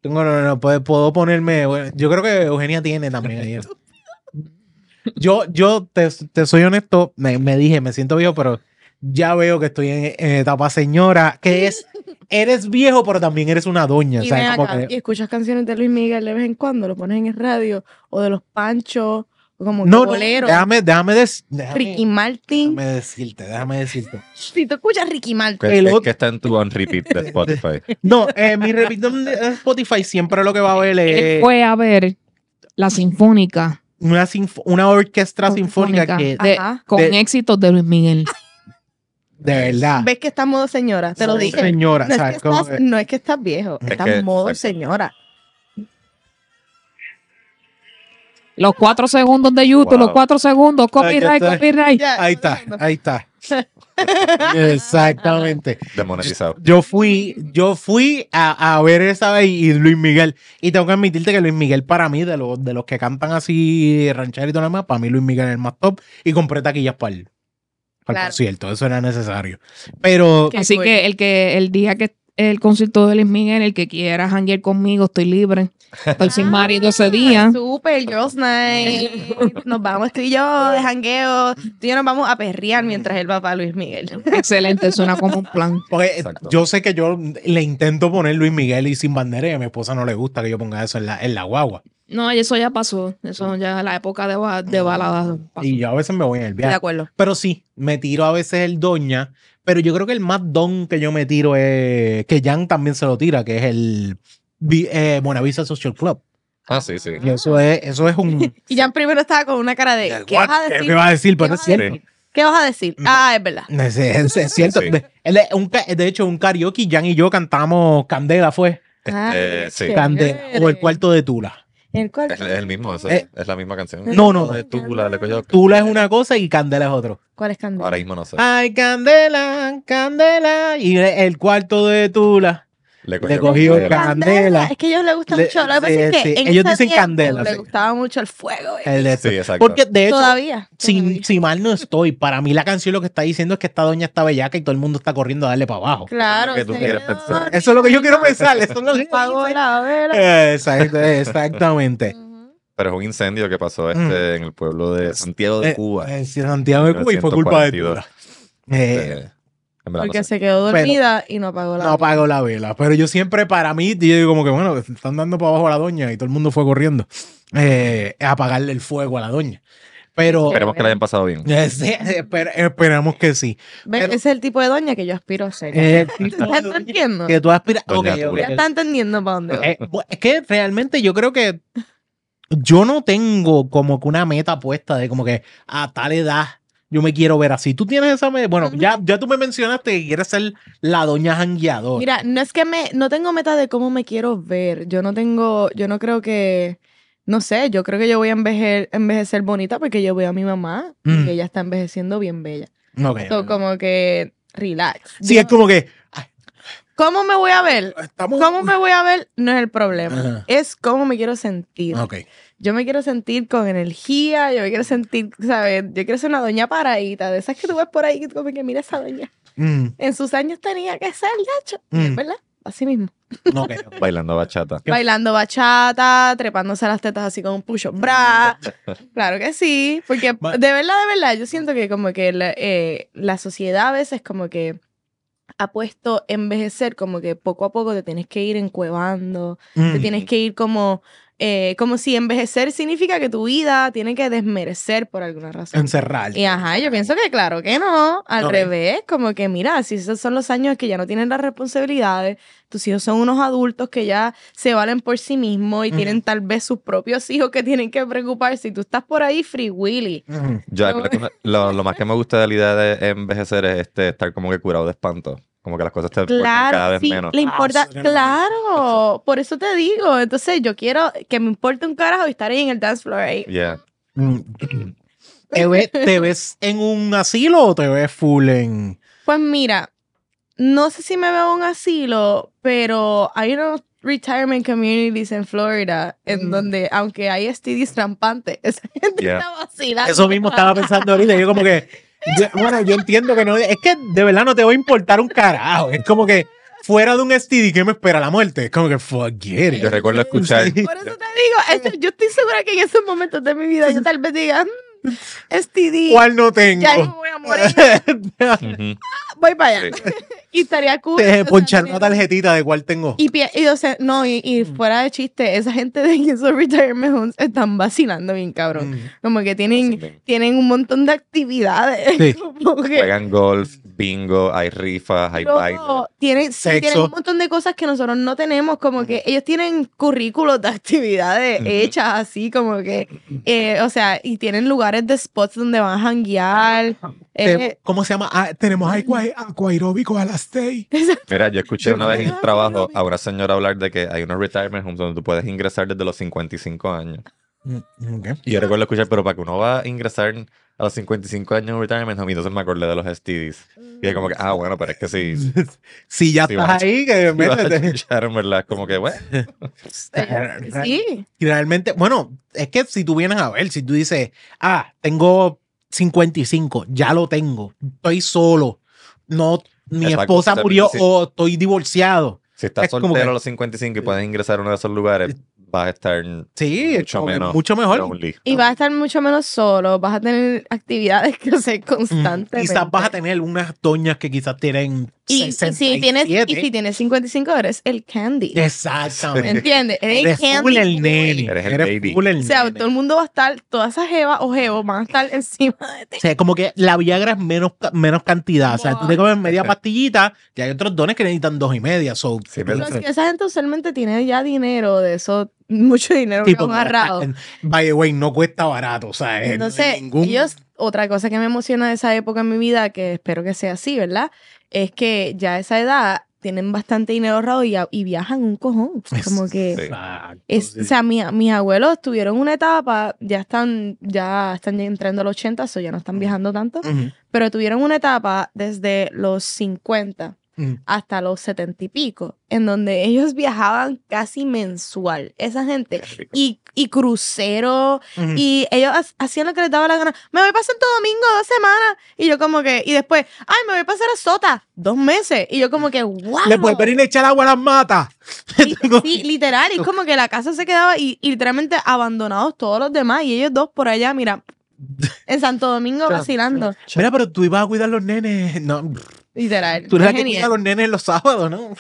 no, no, no, puedo, puedo ponerme. bueno, yo creo que Eugenia tiene también ahí. Yo, yo te, te soy honesto, me, me dije, me siento viejo, pero ya veo que estoy en, en etapa señora, que es, eres viejo, pero también eres una doña. Y, ¿sabes? acá, que- y escuchas canciones de Luis Miguel de vez en cuando, lo pones en el radio, o de los Panchos, como no, no, boleros, déjame, déjame, des- déjame, Ricky Martin. déjame decirte, déjame decirte. Si tú escuchas Ricky Martin, El es que está en tu on repeat de Spotify. No, eh, mi repitón de Spotify siempre lo que va a ver Él es fue a ver la sinfónica una, sinfo- una orquesta sinfónica que, de- con de- éxitos de Luis Miguel. de verdad, ves que estás en modo señora, te lo dije. señora, No es, ¿sabes? que estás, no es que estás viejo, Es estás que- modo señora. Los cuatro segundos de YouTube, Wow. los cuatro segundos, copyright, copyright. Ya, Ahí está, ahí está. Exactamente. Demonetizado. Yo fui, yo fui a, a ver esa vez y Luis Miguel. Y tengo que admitirte que Luis Miguel, para mí, de los, de los que cantan así ranchero y todo lo demás, para mí Luis Miguel es el más top. Y compré taquillas para el Claro. concierto. Eso era necesario. Pero Así que el que el día que el concierto de Luis Miguel, el que quiera janguear conmigo, estoy libre. Estoy sin marido ese día. Super Girls Night. Nos vamos tú y yo de jangueo. Tú y yo nos vamos a perrear mientras él va para Luis Miguel. Excelente, suena como un plan. porque Exacto. yo sé que yo le intento poner Luis Miguel y sin bandera y a mi esposa no le gusta que yo ponga eso en la, en la guagua. No, eso ya pasó. Eso ya la época de, de baladas pasó. Y yo a veces me voy en el De viaje. acuerdo. Pero sí, me tiro a veces el doña. Pero yo creo que el más don que yo me tiro es. Que Jan también se lo tira, que es el eh, Buenavista Social Club. Ah, sí, sí. Y eso es, eso es un. Y Jan primero estaba con una cara de. ¿Qué vas a ¿Qué decir? me va a decir? ¿Qué Pero vas es a cierto. decir? ¿Qué vas a decir? Ah, es verdad. Es, es- es cierto. Sí. De, él es un ca- de hecho, un karaoke, Jan y yo cantamos Candela, fue. Ah, Eh, sí. qué Candela. O el cuarto de Tula. El cuarto. Es, es el mismo, Eh, es la misma canción. No, no. De Tula, le cogió. Tula es una cosa y Candela es otro. ¿Cuál es Candela? Ahora mismo no sé. Ay, Candela, Candela. Y el cuarto de Tula. Le le cogió Candela. Candela. Es que a ellos les gusta Le- mucho. Lo que pasa sí, es que sí. Ellos dicen candela, Les sí. gustaba mucho el fuego. eh. El de Sí, exacto. Porque de hecho, Todavía. si, si mal no estoy, para mí la canción lo que está diciendo es que esta doña está bellaca y todo el mundo está corriendo a darle para abajo. Claro. que tú quieres pensar. Eso es lo que yo quiero pensar. Eso es lo que Apagó la vela. Exacto, exactamente. Pero es un incendio que pasó este en el pueblo de Santiago de Eh, Cuba. eh, sí, Santiago de Cuba y fue culpa de 1942. Tula. Eh, Eh, en verdad no Porque sé. se quedó dormida y no apagó la no apagó la vela. Pero yo siempre, para mí, yo digo como que, bueno, están dando para abajo a la doña y todo el mundo fue corriendo eh, a apagarle el fuego a la doña. Pero Esperemos que la hayan pasado bien. sí, esper- esperamos que sí. ¿Ves? Pero- Ese es el tipo de doña que yo aspiro a ser. Eh, el ¿Tú tipo de estás entendiendo? que tú aspiras. Ok, Doña ok. Tula. Ya está entendiendo para dónde. Eh, es que realmente yo creo que yo no tengo como que una meta puesta de como que a tal edad yo me quiero ver así. Tú tienes esa meta. Bueno, ya, ya tú me mencionaste que quieres ser la doña jangueadora. Mira, no es que me, no tengo meta de cómo me quiero ver. Yo no tengo, yo no creo que, no sé, yo creo que yo voy a envejecer, envejecer bonita porque yo veo a mi mamá Mm. que ella está envejeciendo bien bella. Ok. So, como que, relax. Sí, Yo- es como que ¿Cómo me voy a ver? estamos. ¿Cómo me voy a ver? No es el problema. Ajá. Es cómo me quiero sentir. Ok. Yo me quiero sentir con energía, yo me quiero sentir, ¿sabes? Yo quiero ser una doña paradita, de esas que tú ves por ahí, como que mira esa doña. Mm, En sus años tenía que ser, gacho. Mm. ¿Verdad? así mismo. No creo. Bailando bachata. Bailando bachata, trepándose a las tetas así con un push-up bra. Claro que sí, porque de verdad, de verdad, yo siento que como que la, eh, la sociedad a veces como que ha puesto envejecer como que poco a poco te tienes que ir encuevando, te Mm. tienes que ir como, eh, como si envejecer significa que tu vida tiene que desmerecer por alguna razón. Encerrar. Y ajá, yo pienso que claro que no, al revés, como que mira, si esos son los años que ya no tienen las responsabilidades, tus hijos son unos adultos que ya se valen por sí mismos y tienen tal vez sus propios hijos que tienen que preocuparse y tú estás por ahí free willy. Mm. Me- lo, lo más que me gusta de la idea de envejecer es este, estar como que curado de espanto. Como que las cosas te importan cada Claro, vez sí, menos. le importa, Ah, eso era claro, por eso te digo, entonces yo quiero que me importe un carajo y estar ahí en el dance floor ahí. Yeah. Mm. ¿Te, ves, ¿Te ves en un asilo o te ves full en.? Pues mira, no sé si me veo en un asilo, pero hay unos retirement communities en Florida en Mm. donde, aunque hay STDs trampantes, esa gente Yeah. está vacilando. Eso mismo estaba pensando ahorita. Yo, como que. Yo- bueno, yo entiendo que no. Es que de verdad no te va a importar un carajo. Es como que fuera de un STD, ¿qué me espera? La muerte. Es como que forget it. Yo recuerdo escuchar. Sí. Por eso te digo, yo estoy segura que en esos momentos de mi vida yo tal vez diga, "Mm, STD, ¿Cuál no tengo? ya me voy a morir, Ujú. Voy para allá. Sí. y estaría cool. Te ponchar una tarjetita de cuál tengo. Y, pie- y, o sea, no, y, y fuera de chiste, esa gente de esos retirement homes están vacilando bien cabrón. Mm. Como que tienen, Sí. tienen un montón de actividades. Sí. Juegan golf, bingo, hay rifas, hay Loco, baile. tienen, sí, tienen Sexo. un montón de cosas que nosotros no tenemos, como que ellos tienen currículos de actividades hechas así, como que, eh, o sea, y tienen lugares de spots donde van a janguear. Eh, ¿Cómo se llama? Ah, tenemos aqua, aquaeróbico a las 6. Mira, yo escuché una vez en el trabajo a una señora hablar de que hay unos retirement homes donde tú puedes ingresar desde los 55 años. Y yo recuerdo escuchar, pero para que uno va a ingresar a los 55 años en un retirement home, y entonces me acordé de los STDs. Y es como que, ah, bueno, pero es que sí. Si ya Sí, estás ahí, que métete. verdad, es como que, bueno. sí, Y realmente, bueno, es que si tú vienes a ver, si tú dices, ah, tengo 55, ya lo tengo, estoy solo, no, mi Exacto, esposa murió sí. o estoy divorciado. Si estás Es soltero que- a los 55 y puedes ingresar a uno de esos lugares, vas a estar Sí, mucho menos mucho mejor. lonely. y vas a estar mucho menos solo, vas a tener actividades que hacer Mm, constantemente. Quizás vas a tener unas doñas que quizás tienen y, y 67. si tienes, y si tienes 55 eres el candy. Exactamente. ¿Entiendes? Eres el Eres candy. full el nene. Eres el baby. el O sea, nene. todo el mundo va a estar, todas esas jevas o jevos van a estar encima de ti. O sea, como que la Viagra es menos, menos cantidad. O sea, tú te comes media pastillita y hay otros dones que necesitan dos y media. So, Sí, Pero es que esa gente usualmente tiene ya dinero de eso, mucho dinero tipo, que agarrado. By the way, no cuesta barato. O sea, Entonces, ningún- ellos, otra cosa que me emociona de esa época en mi vida, que espero que sea así, ¿verdad? Es que ya a esa edad tienen bastante dinero ahorrado y, y viajan un cojón. Como que... Exacto, Es, sí. O sea, mi- mis abuelos tuvieron una etapa, ya están, ya están entrando a los 80, o ya no están viajando tanto, Ujú, pero tuvieron una etapa desde los 50 ujú. hasta los 70 y pico, en donde ellos viajaban casi mensual, esa gente, y, y crucero, y ellos ha- hacían lo que les daba la gana. Me voy para Santo Domingo dos semanas, y yo como que, y después, ay, me voy a pasar a Sota dos meses, y yo como que, wow. Le puedes venir a echar agua a las matas. Sí, literal. Y es como que la casa se quedaba y, y literalmente abandonados todos los demás. Y ellos dos por allá, mira, en Santo Domingo vacilando. Mira, pero tú ibas a cuidar los nenes. No, Literal. tú eres la que a los nenes los sábados, ¿no?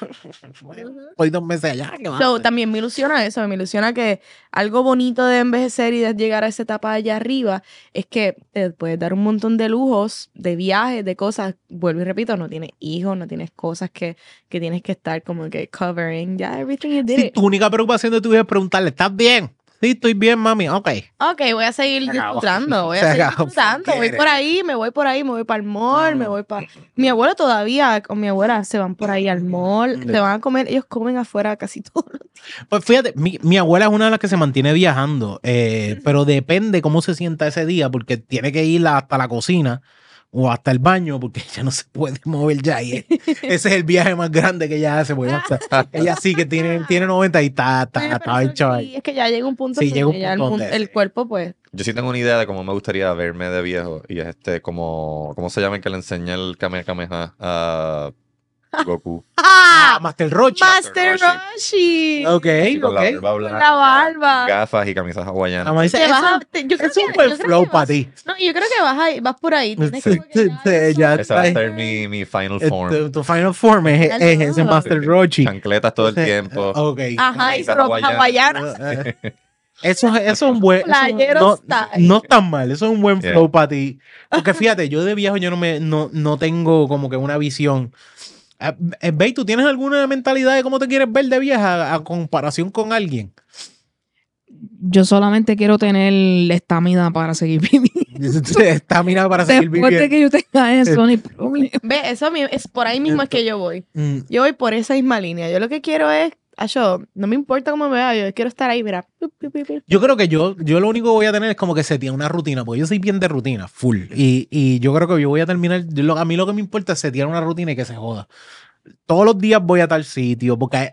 Hoy dos meses allá. So, también me ilusiona eso, me ilusiona que algo bonito de envejecer y de llegar a esa etapa allá arriba es que te puedes dar un montón de lujos, de viajes, de cosas. Vuelvo y repito, no tienes hijos, no tienes cosas que, que tienes que estar como que covering. Ya, everything you did. Si it. tu única preocupación de tu vida es preguntarle, ¿estás bien? Sí, estoy bien, mami. Ok. Ok, voy a seguir Se disfrutando, voy a Se seguir acabó. disfrutando. Voy por ahí, me voy por ahí, me voy para el mall, me voy para... Mi abuelo todavía, con mi abuela, se van por ahí al mall, Mm. se van a comer, ellos comen afuera casi todos los días. Pues fíjate, mi, mi abuela es una de las que se mantiene viajando, eh, pero depende cómo se sienta ese día, porque tiene que ir hasta la cocina o hasta el baño, porque ella no se puede mover ya. Y es- ese es el viaje más grande que ella hace, porque ella, sí que tiene, tiene 90 y está, está, está hecho sí, es que ya llega un punto Sí, llega un el, punto el cuerpo, pues... Yo sí tengo una idea de cómo me gustaría verme de viejo. Y es este, como, ¿cómo se llama el que le enseña el Kamehameha a Goku. Ah, Master Rochi. Master Roshi. Roshi. Ok, con la ok. barba Con blanca, la barba. Gafas y camisas hawaianas. A vas eso- a- te- yo creo es un buen flow para ti. No, yo creo que vas, ahí, vas por ahí. Tienes Sí, que ya sí, ya eso- Ese va a ser mi, mi final Eh, form. Tu, tu final form es, es no. ese Master Rochi. Chancletas todo el tiempo. Ok. Ajá, y Camisa ropa hawaiana. hawaiana. Eso, es- eso es un buen. eso no, no está mal, eso es un buen Yeah. flow para ti. Porque fíjate, yo de viejo yo no me no, no tengo como que una visión. Ah, eh, Bey, ¿tú tienes alguna mentalidad de cómo te quieres ver de vieja a, comparación con alguien? Yo solamente quiero tener la estamina para seguir viviendo. Está mirado para seguir Después de viviendo. que yo tenga eso, ni problema. Ve, eso a mí- es por ahí mismo es que yo voy. Mm, Yo voy por esa misma línea. Yo lo que quiero es, yo, no me importa cómo me vea, yo quiero estar ahí, mira. Yo creo que yo, yo lo único que voy a tener es como que se tiene una rutina, porque yo soy bien de rutina, full. Y, y yo creo que yo voy a terminar, a mí lo que me importa es setear una rutina y que se joda. Todos los días voy a tal sitio, porque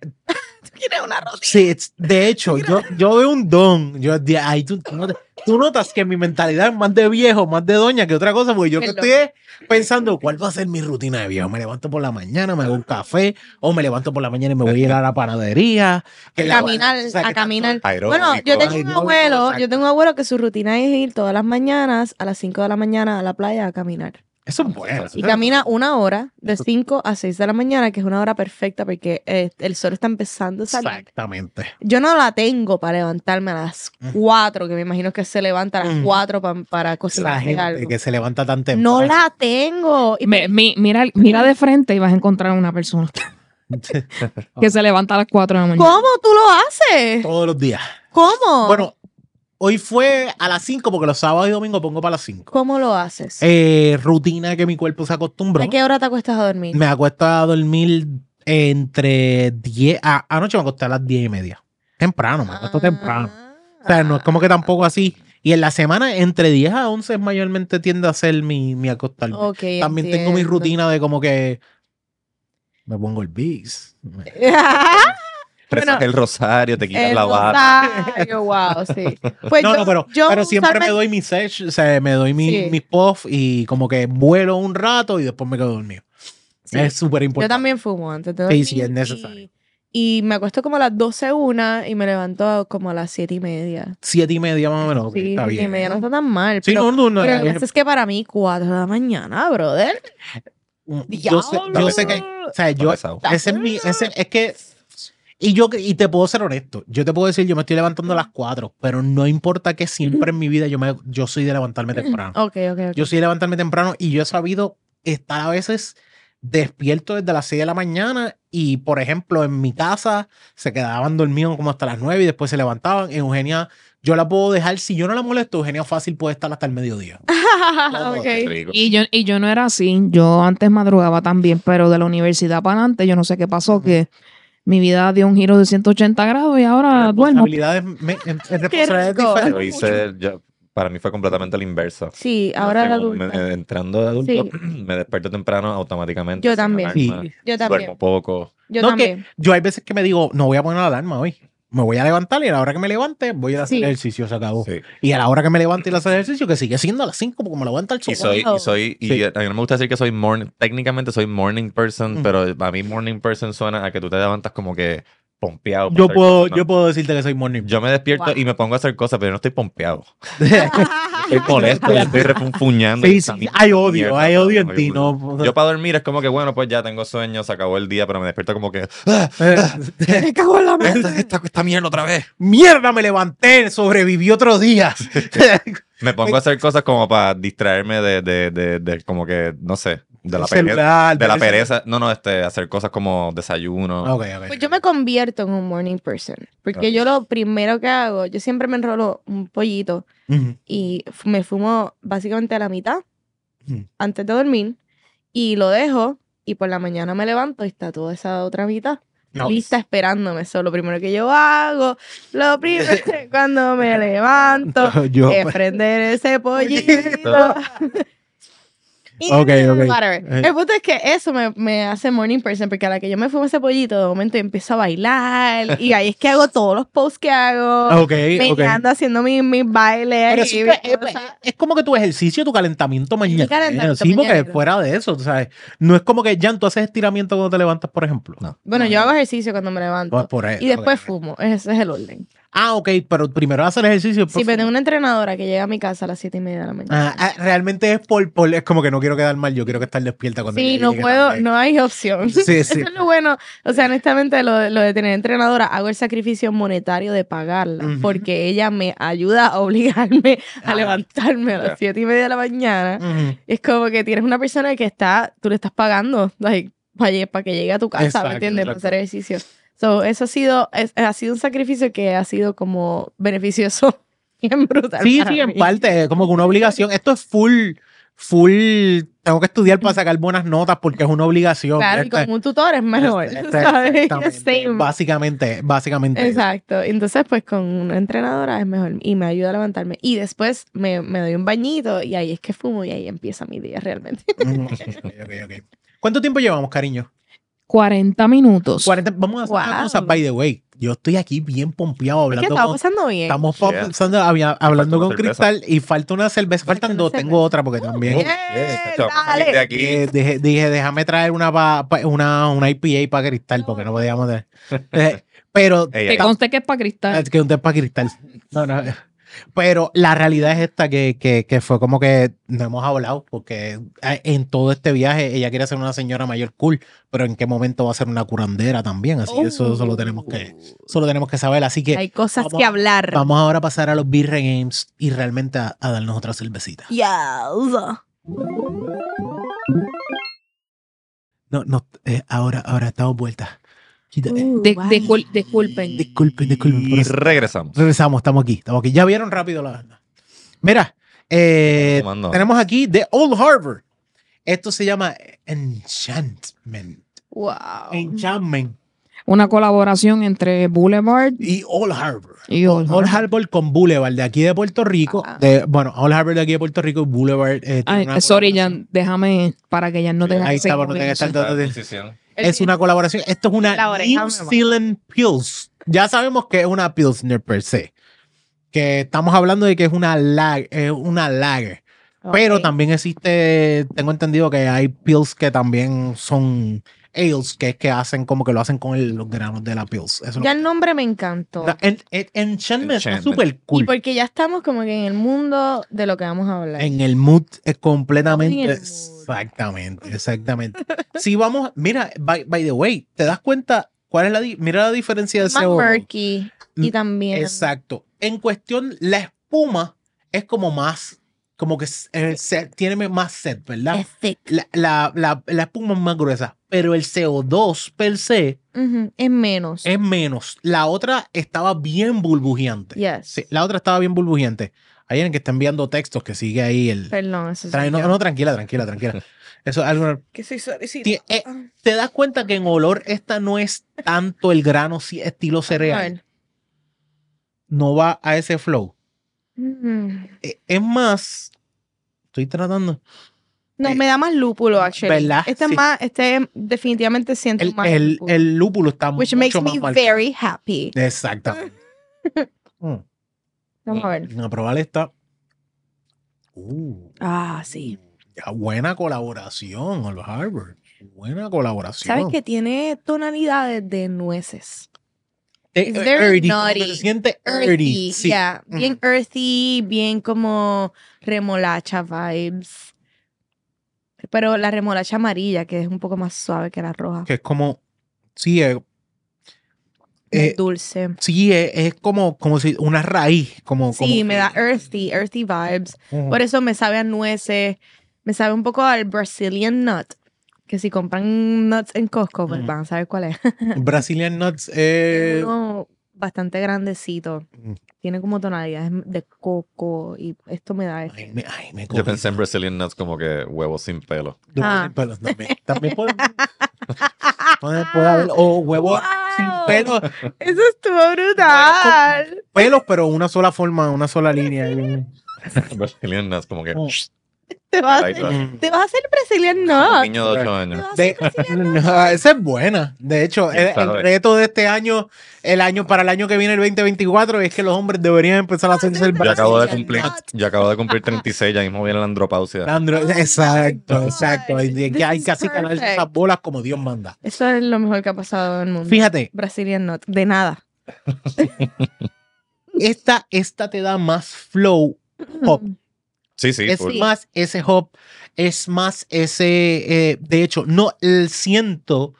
Tú quieres una rutina. Sí, de hecho, yo, yo veo un don. Yo, ahí tú, tú notas, tú notas que mi mentalidad es más de viejo, más de doña que otra cosa, porque yo que estoy es pensando cuál va a ser mi rutina de viejo. Me levanto por la mañana, me hago un café, o me levanto por la mañana y me voy a ir a la panadería. que la- caminar, o sea, que a caminar. Bueno, yo tengo un abuelo, yo tengo un abuelo que su rutina es ir todas las mañanas a las 5 de la mañana a la playa a caminar. Eso es bueno. Y camina una hora, de 5 a 6 de la mañana, que es una hora perfecta porque eh, el sol está empezando a salir. Exactamente. Yo no la tengo para levantarme a las 4, que me imagino que se levanta a las Mm. 4 para La cocinar gente algo. que se levanta tan temprano. No la tengo. Y Me- mi- mira, mira de frente y vas a encontrar una persona que se levanta a las 4 de la mañana. ¿Cómo tú lo haces? Todos los días. ¿Cómo? Bueno, hoy fue a las 5 porque los sábados y domingos pongo para las 5. ¿Cómo lo haces? Eh, rutina que mi cuerpo se acostumbró. ¿A qué hora te acuestas a dormir? Me acuesto a dormir entre 10. a- anoche me acosté a las 10 y media. Temprano, me acuesto temprano. O sea, no es como que tampoco así. Y en la semana, entre 10 a 11 mayormente tiende a ser mi, mi acostarme. También tengo mi rutina de como que me pongo el bis. Rezas Bueno, el rosario, te quitas la bata. rosario, wow, sí. Pues no, yo- no, pero, yo pero siempre me doy mi sesh, o sea, me doy mi, Sí. mis puff y como que vuelo un rato y después me quedo dormido. Sí. Es súper Yo importante. también fumo antes de Sí, dormir. sí, es necesario. Y, y me acuesto como a las 12 una y me levanto como a las 7 y media. Siete y media más o menos. Sí, está siete y bien. media no está tan mal. Sí, pero, no, no, no, pero pasa es que para mí 4 de la mañana, brother. yo sé, yo sé que, o sea, yo, ese es mi, ese, es que, y yo, y te puedo ser honesto, yo te puedo decir, yo me estoy levantando a las 4, pero no importa que siempre en mi vida yo me, yo soy de levantarme temprano. Ok, ok, ok. Yo soy de levantarme temprano y yo he sabido estar a veces despierto desde las 6 de la mañana y, por ejemplo, en mi casa se quedaban dormidos como hasta las 9 y después se levantaban. En Eugenia, yo la puedo dejar, si yo no la molesto, Eugenia fácil puede estar hasta el mediodía. Ok. Rico. Y yo, y yo no era así. Yo antes madrugaba también, pero de la universidad para adelante, yo no sé qué pasó, que mi vida dio un giro de 180 grados y ahora duermo. En responsabilidades para mí fue completamente lo inverso. Sí, ahora de me- adulta. entrando de adulto, me desperto temprano automáticamente. Yo también. Sí. Yo también. Duermo poco. Yo No, también. Yo hay veces que me digo, no voy a poner la alarma hoy. Me voy a levantar y a la hora que me levante voy a hacer Sí. ejercicio, se acabó. Sí. Y a la hora que me levante y le hacer ejercicio, que sigue siendo a las 5 porque me levanta el sol. Y soy, y soy, y Sí. a mí no me gusta decir que soy morning, técnicamente soy morning person, Mm. pero a mí morning person suena a que tú te levantas como que pompeado. Yo puedo, cosas, ¿no? yo puedo decirte que soy morning. Yo me despierto Wow. y me pongo a hacer cosas, pero yo no estoy pompeado. Estoy molesto, estoy refunfuñando. Sí, sí, hay odio, mierda, hay odio en no, ti, ¿no? Yo para dormir es como que, bueno, pues ya tengo sueño, se acabó el día, pero me despierto como que, "Ah, Me cago en la esta, esta, esta mierda otra vez. Mierda, me levanté, sobreviví otros días. Me pongo a hacer cosas como para distraerme de, de, de, de como que, no sé, de la pereza. Celular, De la pereza. No, no, este, hacer cosas como desayuno. Ok, ok. Pues yo me convierto en un morning person. Porque yo lo primero que hago, yo siempre me enrolo un pollito y me fumo básicamente a la mitad antes de dormir y lo dejo y por la mañana me levanto y está toda esa otra mitad No. lista esperándome. Eso es lo primero que yo hago. Lo primero cuando me levanto Yo, es prender ese pollito. Ok, ok. Whatever. Eh. El punto es que eso me, me hace morning person, porque a la que yo me fumo ese pollito, de momento empiezo a bailar, y ahí es que hago todos los posts que hago. Ok, me ando haciendo mis mi bailes. Y mis que es, como que tu ejercicio, tu calentamiento mañana. calentamiento Sí, porque mañanero. fuera de eso, ¿sabes? No es como que ya tú haces estiramiento cuando te levantas, por ejemplo. No. Bueno, yo hago ejercicio cuando me Pues levanto. por eso, Y después fumo. Ese es el orden. Ah, ok, pero primero hacer ejercicio. Sí, pero tengo una entrenadora que llega a mi casa a las 7 y media de la mañana. Ah, ah, realmente es por, por- es como que no quiero quedar mal, yo quiero que estar despierta cuando Sí, no puedo, no hay opción. Sí, sí. Eso es lo bueno. O sea, honestamente, lo, de- lo de tener entrenadora, hago el sacrificio monetario de pagarla, porque ella me ayuda a obligarme a Ah. levantarme a las siete y media de la mañana. Es como que tienes una persona que está, tú le estás pagando like, para, que llegue a tu casa, Exacto, ¿me entiendes? Para hacer ejercicio. So, eso ha sido, es- ha sido un sacrificio que ha sido como beneficioso. Bien brutal. Sí, sí, en mí. parte, es como que una obligación. Esto es full, full. Tengo que estudiar para sacar buenas notas porque es una obligación. Claro, y Este- con un tutor es mejor. este- Same. Básicamente, básicamente. Exacto. Entonces, pues con una entrenadora es mejor y me ayuda a levantarme. Y después me, me doy un bañito y ahí es que fumo y ahí empieza mi día realmente. Mm, ok, ok, ok. ¿Cuánto tiempo llevamos, cariño? 40 minutos. 40, vamos a hacer una Wow. cosa, by the way. Yo estoy aquí bien pompeado Es que hablando estaba con, pasando bien. Estamos Yeah. pasando- había- hablando con una cerveza. Cristal y falta una cerveza. Faltan una dos, tengo otra porque también. Oh, yeah, salir de aquí. Eh, dije, dije, déjame traer una, pa- pa- una, una IPA para Cristal porque no podíamos. de- Eh, pero ey. conste que es para cristal. es que un té para Cristal. No, no. Pero la realidad es esta que, que, que fue como que no hemos hablado porque eh, en todo este viaje ella quiere ser una señora mayor cool, pero en qué momento va a ser una curandera también. Así que eso, eso lo tenemos que, eso lo tenemos que saber. Así que Hay cosas vamos- que hablar. vamos ahora a pasar a los Beer Games y realmente a, a darnos otra cervecita. Yes. No, no, eh, ahora, ahora estamos vueltas. Uh, De- wow. discul- disculpen. disculpen, disculpen. Y regresamos. Regresamos, estamos aquí, estamos aquí. Ya vieron rápido la Mira, eh, tenemos aquí The Old Harbor. Esto se llama Enchantment. Wow. Enchantment Una colaboración entre Boulevard y Old Harbor. y Old Old Harbor. Harbor con Boulevard de aquí de Puerto Rico. Ah. De, bueno, Old Harbor de aquí de Puerto Rico y Boulevard. eh, Ay, sorry. Jan, déjame para que ya no tenga Ahí que está, no tener que estar Es una colaboración. Esto es una oreja New. Zealand Pils. Ya sabemos que es una Pilsner per se. Que estamos hablando de que es una, lag, es una lager. Pero también existe, tengo entendido que hay pills que también son ales, que es que hacen como que lo hacen con el- los granos de la pills. Eso Ya lo- el nombre me encantó. La- en- en- Enchantment está súper Y cool. porque ya estamos como que en el mundo de lo que vamos a hablar. En el mood es completamente. Mood. Exactamente, exactamente. si vamos, mira, by, by the way, ¿te das cuenta cuál es la, di- mira la diferencia de Es más CO2? murky y Mm, también Exacto. En cuestión, la espuma es como más, como que eh, se- tiene más set, ¿verdad? es thick. La, la, la, la espuma es más gruesa, pero el CO2 per se Es menos. es menos. La otra estaba bien burbujeante. Yes. Sí, la otra estaba bien burbujeante. Hay alguien que está enviando textos que sigue ahí el... Perdón, eso Tra- soy no, no, tranquila, tranquila, tranquila. Eso es algo... Que soy eh, ¿Te das cuenta que en olor esta no es tanto el grano estilo cereal? No va a ese flow. Mm. Eh, Es más, estoy tratando. No, Eh, me da más lúpulo, actually. ¿verdad? Este es más, este definitivamente siento El, más el, lúpulo. el lúpulo está Which mucho makes me marcado. very happy. Exactamente. Mm. Vamos a ver. A probar esta. Uh, Ah, sí. ya, buena colaboración, Old Harbor. Buena colaboración. ¿Sabes que tiene tonalidades de nueces? Eh, It's eh, very earthy, nutty. se siente earthy. sí. yeah. Mm. Bien earthy, bien como remolacha vibes. Pero la remolacha amarilla, que es un poco más suave que la roja. Que es como. Sí, eh, Más eh, dulce. sí, es, es como, como si una raíz. Como, Sí, como me da earthy, earthy vibes. Por eso me sabe a nueces. Me sabe un poco al Brazilian nut. Que si compran nuts en Costco, pues Ujú. van a saber cuál es. Brazilian Nuts. eh, Es uno bastante grandecito. Mm. Tiene como tonalidades de coco y esto me da eso. Ay, me, ay, me Yo pensé en Brazilian Nuts como que huevos sin pelo. Ah. sin pelos también. También puede, haber. O huevos sin Wow. pelos. Eso estuvo brutal. Pelos, pero una sola forma, una sola línea. Brazilian Nuts como que... Mm. Te vas a hacer, va. te vas a hacer Brazilian Un Nut. niño de 8 Te años. vas a De- hacer Brazilian Nut. No, esa es buena. De hecho, ¿Quién el, reto de este año, el año para el año que viene, el 2024, es que los hombres deberían empezar a hacerse el Yo Brazilian acabo de cumplir, yo acabo de cumplir 36, ya mismo viene la andropausia. Andro- exacto, exacto. Y que hay is que esas bolas como Dios manda. Eso es lo mejor que ha pasado en el mundo. Fíjate, Brazilian Nut. De nada. esta, esta te da más flow hop. Sí, sí. es más ese hop, es más ese. eh, de hecho, no el siento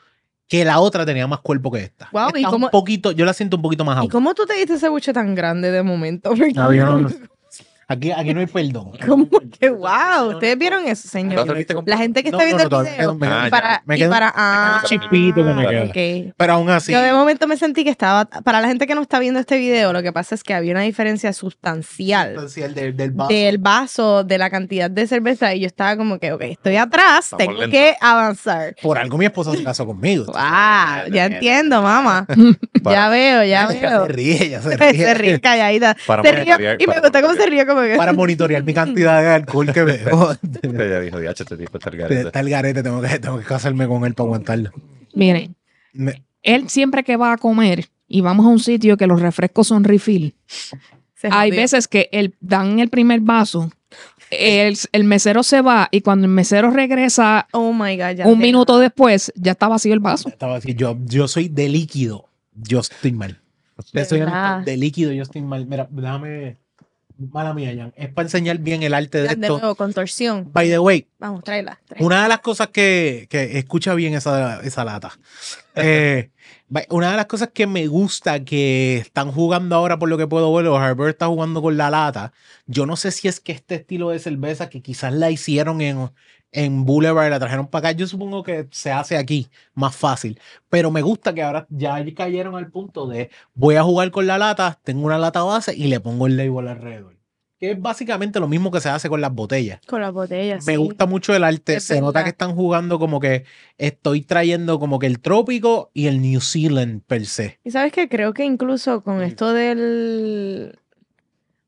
que la otra tenía más cuerpo que esta. Wow, ¿y cómo- un poquito, yo la siento un poquito más ¿Y agua. cómo tú te diste ese buche tan grande de momento? Porque- Ah, yo no- Aquí, aquí no hay perdón. ¿Cómo que wow? ¿Ustedes vieron eso, ¿No señor? La gente que está no, viendo no, el video. me- Ah, y ya. para, me y queda- para, ah, un chispito que me queda. Pero aún así. Yo de momento me sentí que estaba, para la gente que no está viendo este video, lo que pasa es que había una diferencia sustancial el del, del vaso. del vaso, de la cantidad de cerveza, y yo estaba como que, ok, estoy atrás, Estamos tengo lentos. que avanzar. Por algo mi esposa se casó conmigo. Wow, ya entiendo, mamá. Ya veo, ya Ella veo. se ríe, ella se ríe. Se ríe calladita. Para Se y me gusta cómo se ríe como Para monitorear mi cantidad de alcohol que bebo. Ella dijo, diacho, este tipo está al garete". Está el garete, tengo que, tengo que casarme con él para aguantarlo. Miren, Me- él siempre que va a comer y vamos a un sitio que los refrescos son refill, se hay jodió. veces que el, dan el primer vaso, el, el mesero se va y cuando el mesero regresa Oh my God, ya un entiendo. minuto después, ya está vacío el vaso. estaba así, yo, yo soy de líquido. Yo estoy mal. De soy de líquido, yo estoy mal. Mira, déjame. Mala mía, Jan. Es para enseñar bien el arte de De esto. nuevo, contorsión. By the way, Vamos, tráela. tráela. Una de las cosas que, que escucha bien esa, esa lata. Eh, una de las cosas que me gusta que están jugando ahora, por lo que puedo ver, o Herbert está jugando con la lata. Yo no sé si es que este estilo de cerveza que quizás la hicieron en, en Boulevard, la trajeron para acá. Yo supongo que se hace aquí más fácil. Pero me gusta que ahora ya cayeron al punto de voy a jugar con la lata, tengo una lata base y le pongo el label alrededor. Que es básicamente lo mismo que se hace con las botellas. Con las botellas. Me sí. gusta mucho el arte. Es Se nota que están jugando como que estoy trayendo como que el trópico y el New Zealand per se. Y sabes que creo que incluso con Mm. esto del.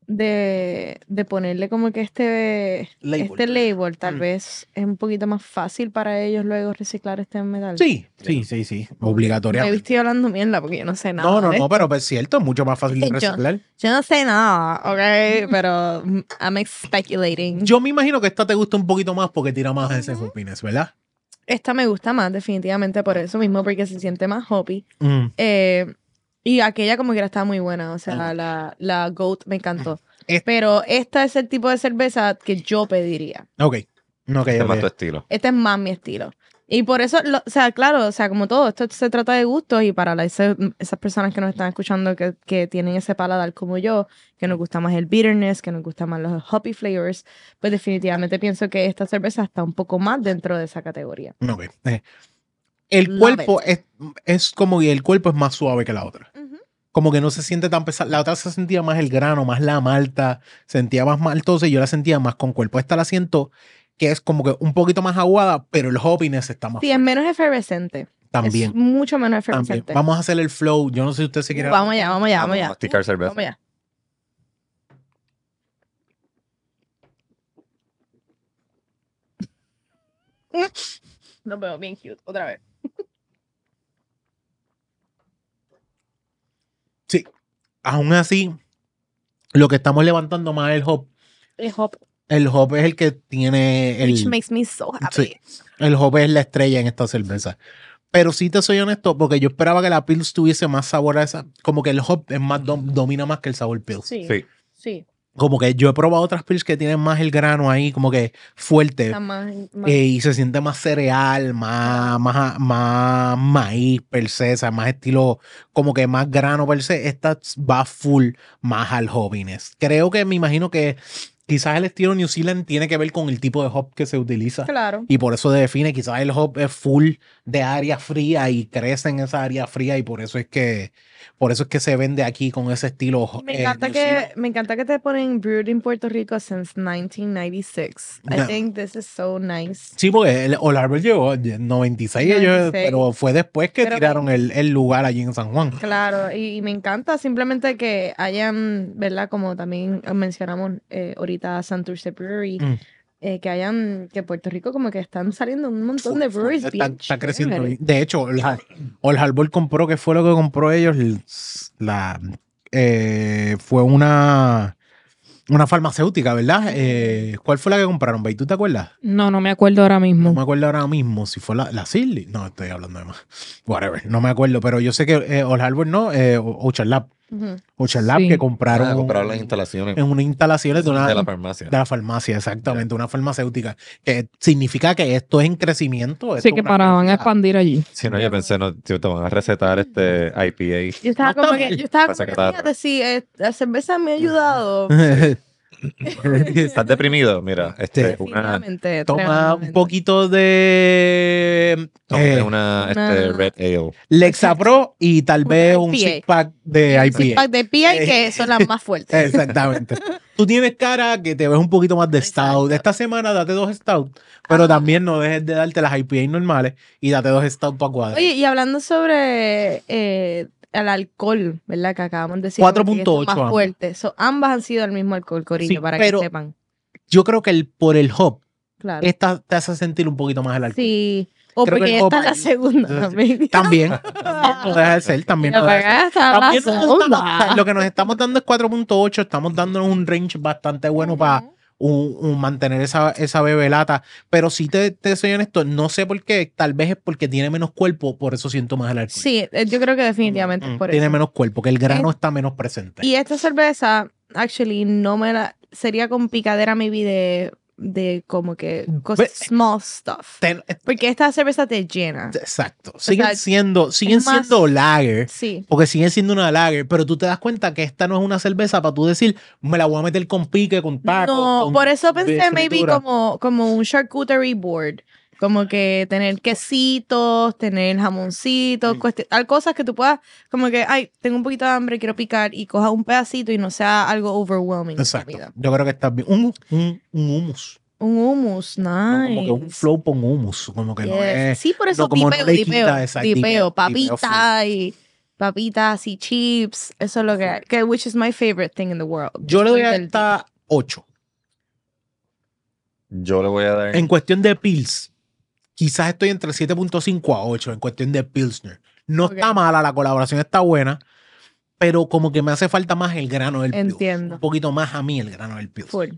De, de ponerle como que este Label. este label, tal Mm. vez es un poquito más fácil para ellos luego reciclar este metal. Sí, sí, sí, sí. Me Obligatoriamente. estoy hablando mierda porque yo no sé nada. No, no, no, pero es cierto, es mucho más fácil de Yo- reciclar. Yo no sé nada, ¿ok? Pero mm, I'm speculating. Yo me imagino que esta te gusta un poquito más porque tira más de ese hoppiness, ¿verdad? Esta me gusta más, definitivamente por eso mismo, porque se siente más hoppy. Mm. Eh, y aquella como que era estaba muy buena, o sea, la, la Goat me encantó. Es- Pero esta es el tipo de cerveza que yo pediría. Ok. Ok, Este es más ok. tu estilo. Este es más mi estilo. Y por eso, lo- o sea, claro, o sea, como todo, esto se trata de gustos y para la- ese- esas personas que nos están escuchando que, que tienen ese paladar como yo, que nos gusta más el bitterness, que nos gusta más los hoppy flavors, pues definitivamente pienso que esta cerveza está un poco más dentro de esa categoría. Ok. Eh, El Love cuerpo es, es como que el cuerpo es más suave que la otra. Como que no se siente tan pesada. La otra se sentía más el grano, más la malta, sentía más maltosa y yo la sentía más con cuerpo. Esta la siento que es como que un poquito más aguada, pero el hoppiness está más Sí, es menos efervescente. también. Es mucho menos también. efervescente. Vamos a hacer el flow. Yo no sé si usted se quiere. Vamos allá, vamos allá, Vamos allá. masticar cerveza. Vamos allá. Nos vemos bien cute. Otra vez. Sí. Aún así, lo que estamos levantando más es el hop. El hop, El hop es el que tiene which el, makes me so happy. Sí. el hop es la estrella en esta cerveza. Pero sí te soy honesto, porque yo esperaba que la Pils tuviese más sabor a esa. Como que el hop es más dom- domina más que el sabor Pils. Sí, Sí. sí. Como que yo he probado otras Pils que tienen más el grano ahí, como que fuerte. Más, más- eh, y se siente más cereal, más, más, más maíz per se, o sea, más estilo, como que más grano per se. Esta va full más al hoppiness. Creo que me imagino que quizás el estilo New Zealand tiene que ver con el tipo de hop que se utiliza. Claro. Y por eso define, quizás el hop es full de área fría y crece en esa área fría y por eso es que, por eso es que se vende aquí con ese estilo. Me eh, encanta, Zealand. que, me encanta que te ponen brewed in Puerto Rico since 1996. I No. think this is so nice. Sí, porque el Old llegó en 96, ellos, 96. pero fue después que Pero- tiraron el, el lugar allí en San Juan. Claro, y, y me encanta simplemente que hayan, ¿verdad? Como también mencionamos eh, ahorita Santurce Brewery, Mm. Eh, que hayan, que Puerto Rico como que están saliendo un montón de breweries Está, está creciendo. De hecho, Old Har- Old Harbor compró, que fue lo que compró ellos? La, eh, fue una, una farmacéutica, ¿verdad? Eh, ¿Cuál fue la que compraron? ¿Tú te acuerdas? No, no me acuerdo ahora No mismo. me acuerdo ahora mismo si fue la, la Shirley. No, estoy hablando de más. Whatever, no me acuerdo, pero yo sé que eh, Old Harbor no, eh, Ocean Lab. Ocean Lab Sí. que compraron, Ah, compraron las instalaciones en unas instalaciones de una, de la farmacia. de la farmacia, exactamente, una farmacéutica. Que significa que esto es en crecimiento. esto Sí que para van a expandir allí. Si no, yo pensé, no, te van a recetar este IPA. Yo estaba No, como que, yo estaba como que, fíjate, sí, eh, la cerveza me ha ayudado. ¿Estás deprimido? Mira, este, una, Toma un poquito de eh, una, este, una- Red Ale. Lexapro y tal vez un IPA. six pack de Six IPA. pack de PI que son las más fuertes. Exactamente. Tú tienes cara que te ves un poquito más de stout. Esta semana date dos stout, pero Ah. también no dejes de darte las IPA normales y date dos stout para cuadrar. Oye, y hablando sobre eh, el alcohol, ¿verdad? Que acabamos de decir. como que esto es 4.8 más ambas. fuerte. So, ambas han sido el mismo alcohol, Corillo, Sí, para pero- que sepan. Yo creo que el, por el hop, Claro. esta te hace sentir un poquito más el alcohol. Sí. O Creo que porque esta es la segunda también. También. no deja de ser, también. No deja de ser. También nos estamos- lo que nos estamos dando es 4.8, estamos dándonos un range bastante bueno para un, un mantener esa, esa bebelata. Pero si te, te soy honesto, no sé por qué. Tal vez es porque tiene menos cuerpo, por eso siento más el alcohol. Sí, eh, yo creo que definitivamente es Mm, por tiene eso. menos cuerpo, que el grano Es- está menos presente. Y esta cerveza, actually, no me la. Sería con picadera, maybe, de, de como que cosas, Ve- small stuff. Ten- Porque esta cerveza te llena. exacto. Siguen sea, siendo, siguen más- siendo lager. Sí. Porque siguen siendo una lager, pero tú te das cuenta que esta no es una cerveza para tú decir, me la voy a meter con pique, con taco. No, con por eso pensé maybe como, como un charcuterie board. Como que tener quesitos, tener jamoncitos, Mm. cosas que tú puedas, como que, ay, tengo un poquito de hambre, quiero picar y coja un pedacito y no sea algo overwhelming. Exacto. Yo creo que está bien. Un, un, un hummus. Un hummus, ¿no? nice. Como que un flow con hummus. Como que no es. Sí, por eso no, como no dipeo, le dipeo, dipeo, dipeo, dipeo papita y papitas y chips, eso es lo que, que which is my favorite thing in the world. Yo le doy hasta 8. Yo le voy a dar. En cuestión de Pils, quizás estoy entre 7.5 a 8 en cuestión de Pilsner. No está mala, la colaboración está buena, pero como que me hace falta más el grano del Pils. Entiendo. Un poquito más a mí el grano del Pils. Full.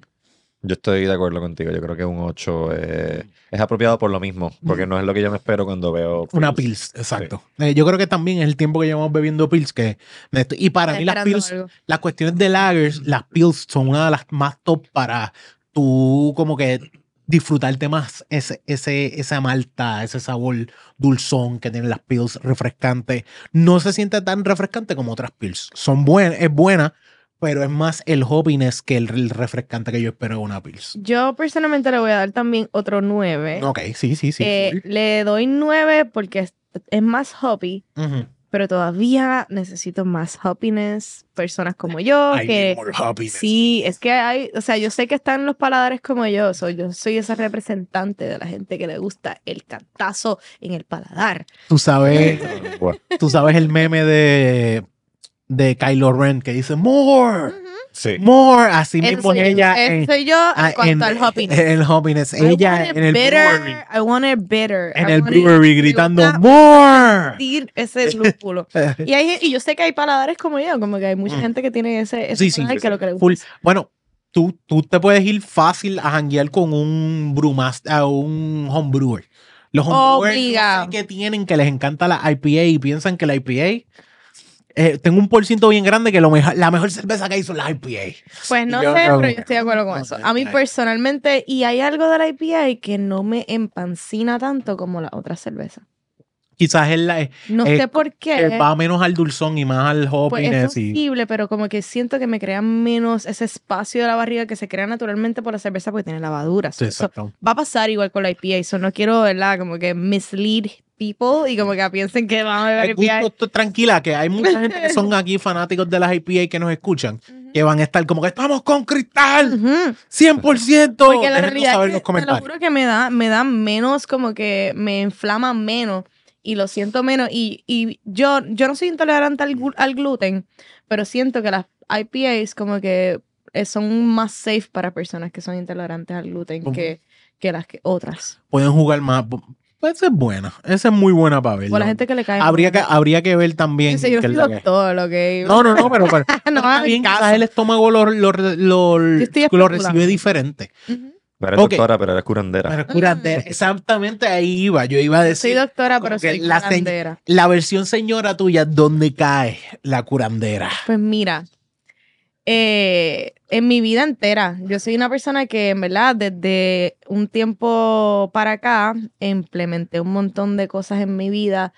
Yo estoy de acuerdo contigo. Yo creo que un 8 eh, es apropiado por lo mismo. Porque no es lo que yo me espero cuando veo. Una Pils, exacto. Eh, yo creo que también es el tiempo que llevamos bebiendo Pils que me estoy- y para mí las Pils, algo. las cuestiones de lagers, las Pils son una de las más top para tú como que disfrutarte más ese, ese, esa malta, ese sabor dulzón que tienen las Pils refrescantes. No se siente tan refrescante como otras Pils. Son buenas, es buena, pero es más el hoppiness que el, el refrescante que yo espero de una Pils. Yo personalmente le voy a dar también otro 9. Ok, sí, sí, sí. Eh, le doy 9 porque es, es más hoppy, Ujú. Pero todavía necesito más hoppiness. Personas como yo, I que need more hoppiness. sí, es que hay, o sea, yo sé que están los paladares como yo, soy, yo soy esa representante de la gente que le gusta el cantazo en el paladar. Tú sabes, tú sabes el meme de, de Kylo Ren que dice more, sí. more. Así Ese mismo soy, ella en, soy yo ah, en cuanto en- al hoppiness. el hoppiness. Ella en el bitter, brewery. I want it bitter. En I el brewery gritando more. ese lúpulo. Y, hay, y yo sé que hay paladares como yo, como que hay mucha Mm. gente que tiene ese, ese Sí, sí, que sí. lo que le gusta. Full. Bueno, tú, tú te puedes ir fácil a janguear con un brewmaster, a un homebrewer. Los homebrewers no sé qué tienen que les encanta la IPA y piensan que la IPA eh, tengo un por ciento bien grande que lo mejor, la mejor cerveza que hay son las IPA. Pues no Yo sé, pero yo estoy de acuerdo con no eso. sé, A mí personalmente, y hay algo de la IPA que no me empancina tanto como la otra cerveza. Quizás es la, No Eh, sé por qué. eh, va menos al dulzón y más al Pues es hoppiness. y, posible, pero como que siento que me crea menos ese espacio de la barriga que se crea naturalmente por la cerveza porque tiene levadura. Sí, So, va a pasar igual con la IPA. Eso no quiero, ¿verdad? Como que mislead people y como que piensen que van a beber IPA. tranquila, que hay mucha gente que son aquí fanáticos de las IPA que nos escuchan, que van a estar como que estamos con cristal, Ujú. 100%. Porque la realidad saber los que, te lo comentarios. juro que me da, me da menos, como que me inflama menos y lo siento menos. Y, y yo, yo no soy intolerante al, al gluten, pero siento que las IPAs como que eh, son más safe para personas que son intolerantes al gluten que, que las que otras. Pueden jugar más. Pues esa es buena. Esa es muy buena para ver. O la gente que le cae. habría, que, habría que ver también. Sí, yo soy doctor, que. No, no, no, pero, pero no bien, quizás el estómago lo, lo, lo, lo recibe diferente. Ujú. No eres Ok. doctora, pero eres curandera. Pero curandera, exactamente ahí iba. Yo iba a Soy decir doctora, como pero soy la curandera. la versión señora tuya, ¿dónde cae la curandera? Pues mira, eh, en mi vida entera, yo soy una persona que en verdad desde un tiempo para acá implementé un montón de cosas en mi vida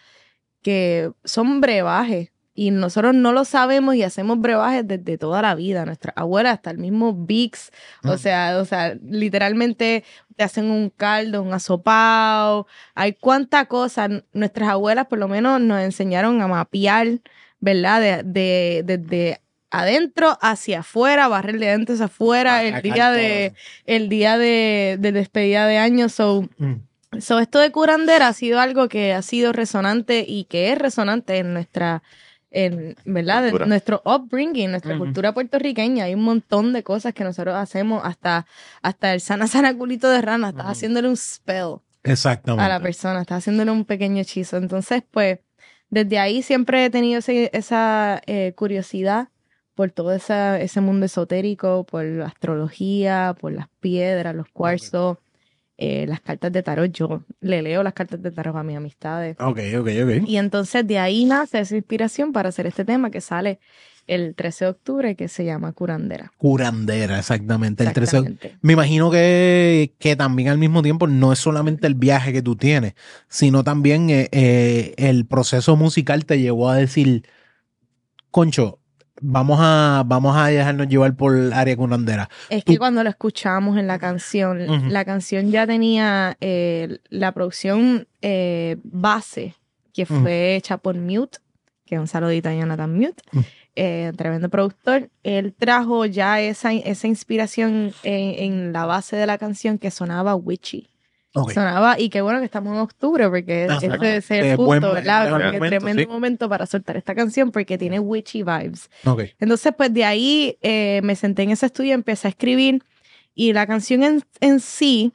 que son brebajes y nosotros no lo sabemos y hacemos brebajes desde toda la vida. Nuestra abuela, hasta el mismo Vicks, o Mm. sea, o sea, literalmente te hacen un caldo, un asopao, hay cuánta cosa. Nuestras abuelas por lo menos nos enseñaron a mapear, ¿verdad? De, de- desde adentro hacia afuera, barrer de adentro hacia afuera, el día de, el día de, de despedida de año. So, Mm. So, esto de curandera ha sido algo que ha sido resonante y que es resonante en nuestra, en, ¿verdad? Cultura. nuestro upbringing, nuestra cultura puertorriqueña. Hay un montón de cosas que nosotros hacemos, hasta, hasta el sana sana culito de rana, estás haciéndole un spell Exactamente. a la persona, estás haciéndole un pequeño hechizo. Entonces, pues, desde ahí siempre he tenido ese- esa eh, curiosidad por todo esa- ese mundo esotérico, por la astrología, por las piedras, los cuarzos, eh, las cartas de tarot. Yo le leo las cartas de tarot a mis amistades. Ok, ok, ok. Y entonces de ahí nace esa inspiración para hacer este tema que sale el 13 de octubre, que se llama Curandera. Curandera, exactamente. El 13 Exactamente. Me imagino que, que también al mismo tiempo no es solamente el viaje que tú tienes, sino también eh, eh, el proceso musical te llevó a decir, concho, vamos a, vamos a dejarnos llevar por área curandera. Es Tú- que cuando lo escuchamos en la canción, la canción ya tenía eh, la producción eh, base, que fue hecha por Mute, que un saludito a Jonathan Mute, eh, tremendo productor. Él trajo ya esa, esa inspiración en, en la base de la canción que sonaba witchy. Sonaba, y qué bueno que estamos en octubre, porque Exacto. ese es el punto, ¿verdad? Porque momento, tremendo sí. momento para soltar esta canción, porque tiene witchy vibes. Ok. Entonces, pues de ahí eh, me senté en ese estudio, empecé a escribir y la canción en, en sí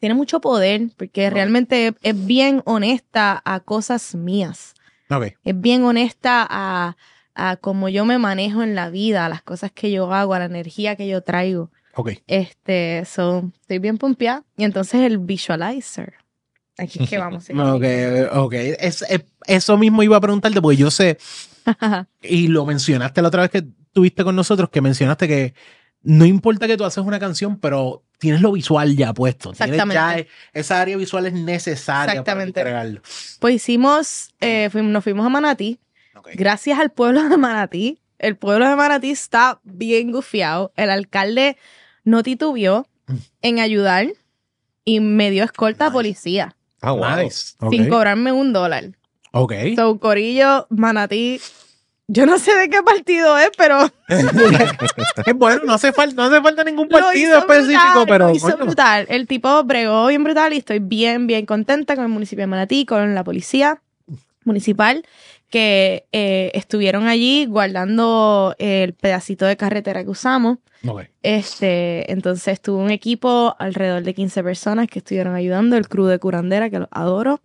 tiene mucho poder porque realmente es, bien honesta a cosas mías. Es bien honesta a, a cómo yo me manejo en la vida, a las cosas que yo hago, a la energía que yo traigo. Ok. Este, so, estoy bien pompeada. Y entonces el visualizer. Aquí es que vamos. Ok, ok. Es- es- eso mismo iba a preguntarte, porque yo sé, y lo mencionaste la otra vez que estuviste con nosotros, que mencionaste que no importa que tú haces una canción, pero tienes lo visual ya puesto. Exactamente. ya e- esa área visual es necesaria Exactamente. para entregarlo. Pues hicimos, eh, fuimos- nos fuimos a Manatí. Ok. Gracias al pueblo de Manatí. El pueblo de Manatí está bien gufiado. El alcalde no titubeó en ayudar y me dio escolta a policía Ah, wow. Nice. Ok. sin cobrarme un dólar. Ok. So, Corillo, Manatí, yo no sé de qué partido es, pero es bueno, no hace falta, no hace falta ningún lo partido hizo específico, brutal, pero lo hizo coño, brutal. El tipo bregó bien brutal y estoy bien, bien contenta con el municipio de Manatí, con la policía municipal que eh, estuvieron allí guardando el pedacito de carretera que usamos. Este, entonces tuve un equipo alrededor de 15 personas que estuvieron ayudando, el crew de curandera, que los adoro.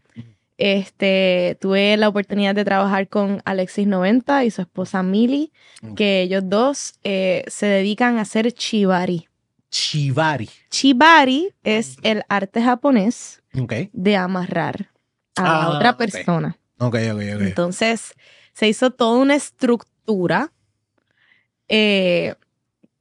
Este, tuve la oportunidad de trabajar con Alexis 90 y su esposa Mili, Ok. que ellos dos eh, se dedican a hacer chivari. Chivari. Chivari es el arte japonés de amarrar a Ah, otra persona. Ok, ok, ok. Entonces, se hizo toda una estructura eh,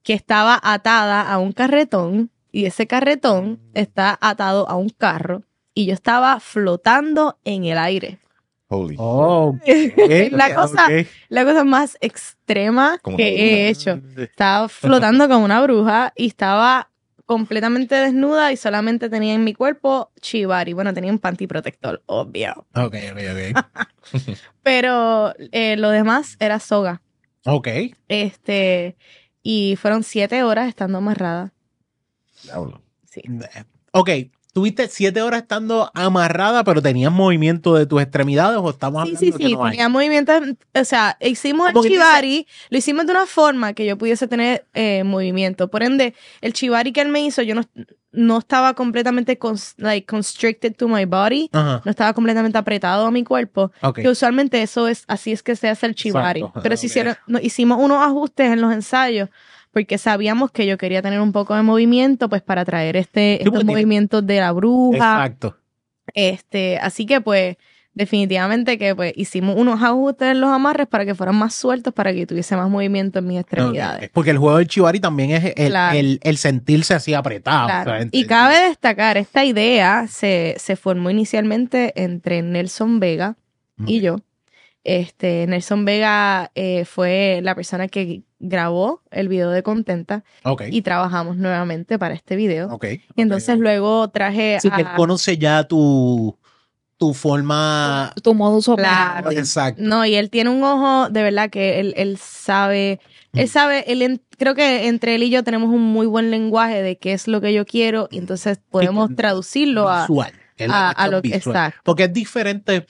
que estaba atada a un carretón y ese carretón está atado a un carro y yo estaba flotando en el aire. Holy. Oh, La cosa-. La cosa más extrema Como que he hecho. Estaba flotando como una bruja y estaba completamente desnuda y solamente tenía en mi cuerpo chivari. Bueno, tenía un panty protector, obvio. Ok, ok, ok. Pero eh, lo demás era soga. Ok. Este, y fueron siete horas estando amarrada. Diablo. Sí. Ok, Tuviste siete horas estando amarrada, pero tenías movimiento de tus extremidades o estamos Sí, hablando sí, de que sí, no hay? tenía movimientos, o sea, hicimos el chivari, lo hicimos de una forma que yo pudiese tener eh, movimiento. Por ende, el chivari que él me hizo, yo no, no estaba completamente cons- like, constricted to my body, Ajá. no estaba completamente apretado a mi cuerpo. Ok. Que usualmente eso es, así es que se hace el chivari. Exacto. Pero se Ok. hicieron, no, hicimos unos ajustes en los ensayos porque sabíamos que yo quería tener un poco de movimiento, pues para traer este, estos movimientos de la bruja. Exacto. Este, así que pues definitivamente que pues hicimos unos ajustes en los amarres para que fueran más sueltos, para que tuviese más movimiento en mis extremidades. Porque el juego del Chivari también es el, Claro. el, el sentirse así apretado. Claro. o sea, Y cabe destacar, esta idea se, se formó inicialmente entre Nelson Vega y yo. Este, Nelson Vega eh, fue la persona que grabó el video de Contenta y trabajamos nuevamente para este video. ok. Y entonces luego traje Sí, que él a... conoce ya tu, tu forma. Tu modus Claro. operandi. Exacto. No, y él tiene un ojo, de verdad que él, él sabe, él Mm. sabe, él en- creo que entre él y yo tenemos un muy buen lenguaje de qué es lo que yo quiero y entonces podemos traducirlo a, Visual. A, a lo que. Porque es diferente.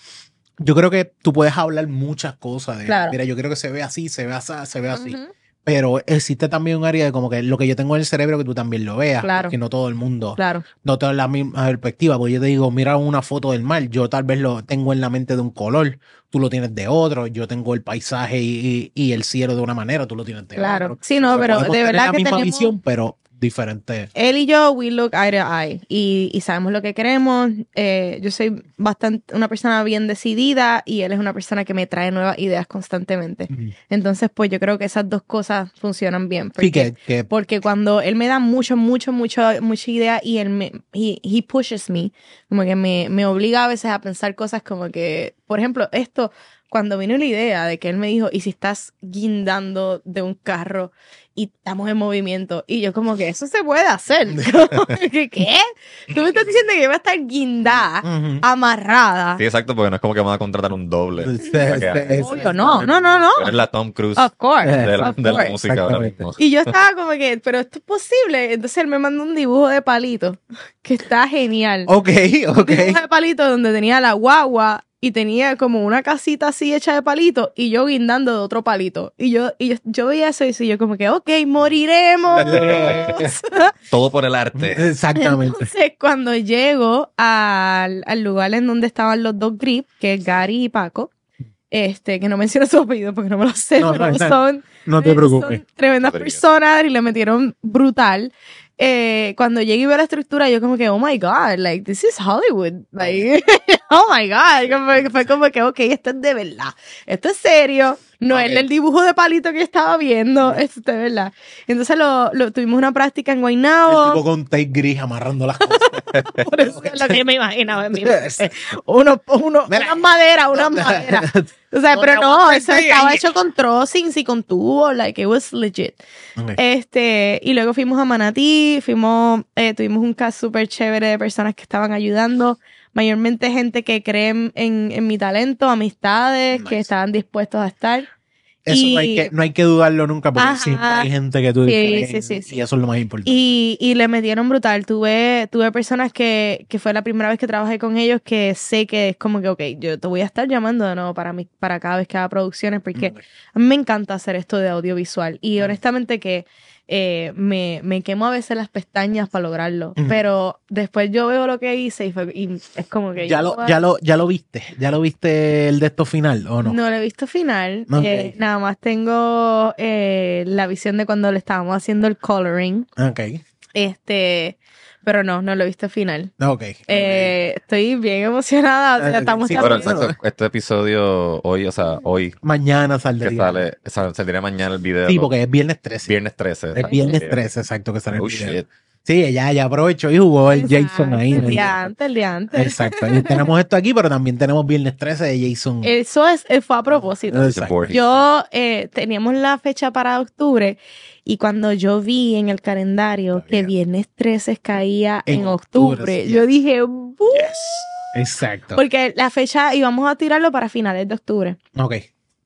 Yo creo que tú puedes hablar muchas cosas. De, Claro. Mira, yo creo que se ve así, se ve así, se ve así. Ujú. Pero existe también un área de como que lo que yo tengo en el cerebro que tú también lo veas. Claro. Que no todo el mundo. Claro, no tengo la misma perspectiva, porque yo te digo, mira una foto del mar, yo tal vez lo tengo en la mente de un color, tú lo tienes de otro, yo tengo el paisaje y, y- y el cielo de una manera, tú lo tienes de claro. otro. Sí, no, pero de verdad la que misma tenemos... visión, pero diferente. Él y yo, we look eye to eye y, y sabemos lo que queremos. Eh, yo soy bastante una persona bien decidida y él es una persona que me trae nuevas ideas constantemente. Entonces, pues yo creo que esas dos cosas funcionan bien. Sí, Porque, que, que- porque cuando él me da mucho, mucho, mucho, mucha idea y él me, he, he pushes me, como que me, me obliga a veces a pensar cosas como que, por ejemplo, esto, cuando vino la idea de que él me dijo, ¿y si estás guindando de un carro y estamos en movimiento? Y yo como que eso se puede hacer. Que, ¿Qué? Tú me estás diciendo que va a estar guindada, amarrada. Sí, exacto, porque no es como que vamos a contratar un doble. Sí, sí. Obvio, no, no, no, no. Eres la Tom Cruise Of course. de la, of de la course. música ahora mismo. Y yo estaba como que, pero esto es posible. Entonces él me mandó un dibujo de palito que está genial. Ok, Un ok. dibujo de palito donde tenía la guagua y tenía como una casita así hecha de palito y yo guindando de otro palito. Y yo, y yo, yo veía eso y decía yo como que, ok, moriremos. Todo por el arte. Exactamente. Entonces cuando llego al, al lugar en donde estaban los dos grip, que es Gary y Paco, este, que no menciono su apellido porque no me lo sé, No, pero no, son No te eh, preocupes. Son tremendas personas y le metieron brutal. Eh, cuando llegué y veo la estructura, yo como que, oh my God, like, this is Hollywood. Like, oh my God. Fue como que, ok, esto es de verdad. Esto es serio. No Ok. es el dibujo de palito que estaba viendo. Es de verdad. Entonces lo, lo- tuvimos una práctica en El Guaynabo. tipo con tape gris amarrando las cosas. Por eso es lo que me imaginaba en mi mente. Uno, uno, unas maderas, unas maderas. O sea, No pero no, eso estaba hecho con trocings y con tubo, like it was legit. Ok. Este, y luego fuimos a Manatí, fuimos, eh, tuvimos un cast súper chévere de personas que estaban ayudando, mayormente gente que creen en, en mi talento, amistades que estaban dispuestos a estar. Eso no, hay que, no hay que dudarlo nunca porque Ajá. siempre hay gente que tú Sí, sí, sí, sí. y eso es lo más importante. Y, y le metieron brutal. Tuve, tuve personas que, que fue la primera vez que trabajé con ellos que sé que es como que, ok, yo te voy a estar llamando de nuevo para, mi, para cada vez que haga producciones porque a mí me encanta hacer esto de audiovisual. Y honestamente que eh, me, me quemo a veces las pestañas para lograrlo. Pero después yo veo lo que hice y, fue- y es como que... ya, yo lo, ya, lo, ya lo viste, ya lo viste el de esto final o no. No lo he visto final. Eh, nada más tengo eh, la visión de cuando le estábamos haciendo el coloring. Ok, Este, pero no, no lo he visto final. ok. Eh, estoy bien emocionada. o sea, estamos sí, también- exacto. Este episodio hoy, o sea, hoy Mañana que saldría. sale, sal- saldría mañana el video. Sí, porque es viernes 13. Viernes 13. es viernes Sí. 13, exacto, que sale el Oh, video. shit. Sí, ya, ya aprovechó y jugó el Jason ahí. El día antes, el día antes. Exacto. Y tenemos esto aquí, pero también tenemos viernes 13 de Jason. Eso es, eh, fue a propósito. Exacto. Yo eh, teníamos la fecha para octubre y cuando yo vi en el calendario que viernes 13 caía en, En octubre, octubre, sí. yo dije, "Bu", Exacto. porque la fecha íbamos a tirarlo para finales de octubre. Ok.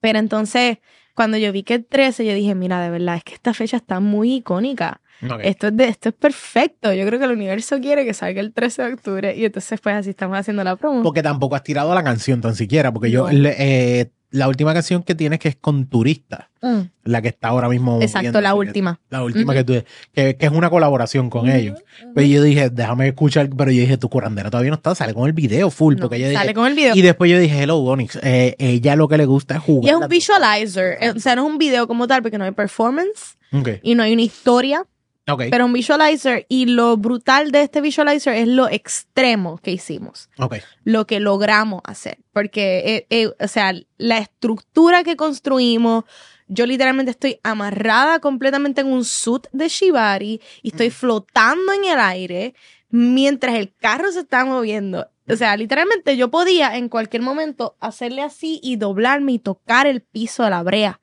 Pero entonces, cuando yo vi que el 13, yo dije, mira, de verdad, es que esta fecha está muy icónica. Esto es, de, esto es perfecto. Yo creo que el universo quiere que salga el 13 de octubre. Y entonces, pues así estamos haciendo la promo. Porque tampoco has tirado la canción tan siquiera. Porque yo, No. le- eh, la última canción que tienes que es con Turista, Mm, la que está ahora mismo. Exacto, la última. La última que tú, que, que es una colaboración con ellos. Pero yo dije, déjame escuchar, pero yo dije, tu curandera todavía no está, sale con el video full. No, porque yo dije, sale con el video. y después yo dije, hello, Onyx, eh, ella lo que le gusta es jugar. Y es un visualizer. eh, O sea, no es un video como tal porque no hay performance Ok, y no hay una historia, ok, pero un visualizer. Y lo brutal de este visualizer es lo extremo que hicimos. ok. lo que logramos hacer. Porque, eh, eh, o sea, la estructura que construimos, yo literalmente estoy amarrada completamente en un suit de Shibari y estoy flotando en el aire mientras el carro se está moviendo. O sea, literalmente yo podía en cualquier momento hacerle así y doblarme y tocar el piso de la brea.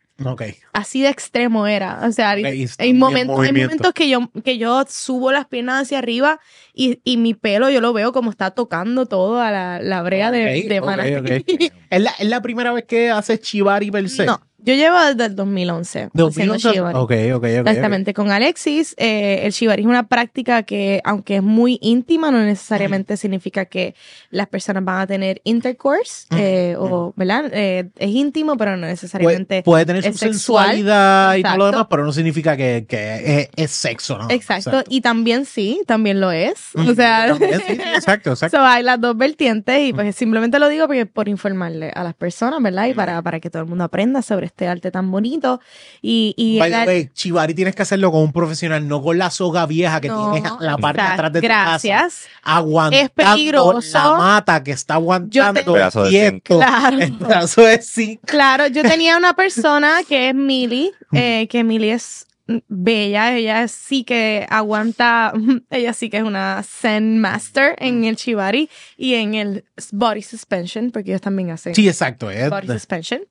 Así de extremo era. O sea, y hay, momentos, hay movimiento. momentos que yo, que yo subo las piernas hacia arriba y, y mi pelo yo lo veo como está tocando todo a la, la brea de, de ok, Manatí. ok. ¿Es, la, es la primera vez que haces Chivari per se. No, yo llevo desde el 2011 haciendo 2011. shibari. Ok, ok, ok. Exactamente, con Alexis, eh, el shibari es una práctica que, aunque es muy íntima, no necesariamente significa que las personas van a tener intercourse, eh, o, ¿verdad? Eh, es íntimo, pero no necesariamente puede tener su sensualidad y todo lo demás, pero no significa que, que es, es sexo, ¿no? Exacto. y también sí, también lo es. O sea, sí, exacto, exacto. so, hay las dos vertientes y pues simplemente lo digo porque por informarle a las personas, ¿verdad? Y para, para que todo el mundo aprenda sobre este arte tan bonito. Y, y By the way, Chivari tienes que hacerlo con un profesional, no con la soga vieja que No, tienes en la parte exacto, atrás de tu casa. Gracias. Aguantando Es peligroso. la mata que está aguantando Un pedazo de. Claro. El pedazo de zinc. Claro, yo tenía una persona que es Millie, eh, que Millie es bella, ella sí que aguanta, ella sí que es una Zen Master en el Shibari y en el Body Suspension, porque ellos también hacen Sí, exacto. es Body Suspension.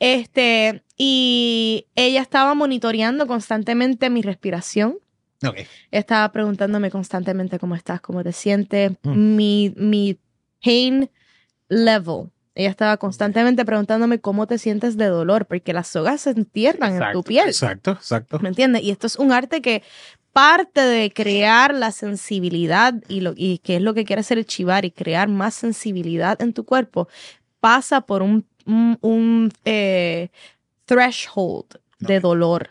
Este, y ella estaba monitoreando constantemente mi respiración. ok. Estaba preguntándome constantemente cómo estás, cómo te sientes, Mm. mi, mi pain level. Ella estaba constantemente preguntándome cómo te sientes de dolor, porque las sogas se entierran en tu Exacto, piel. Exacto, exacto. ¿Me entiendes? Y esto es un arte que parte de crear la sensibilidad y, lo, y que es lo que quiere hacer el chivari, crear más sensibilidad en tu cuerpo, pasa por un, un, un, eh, threshold de dolor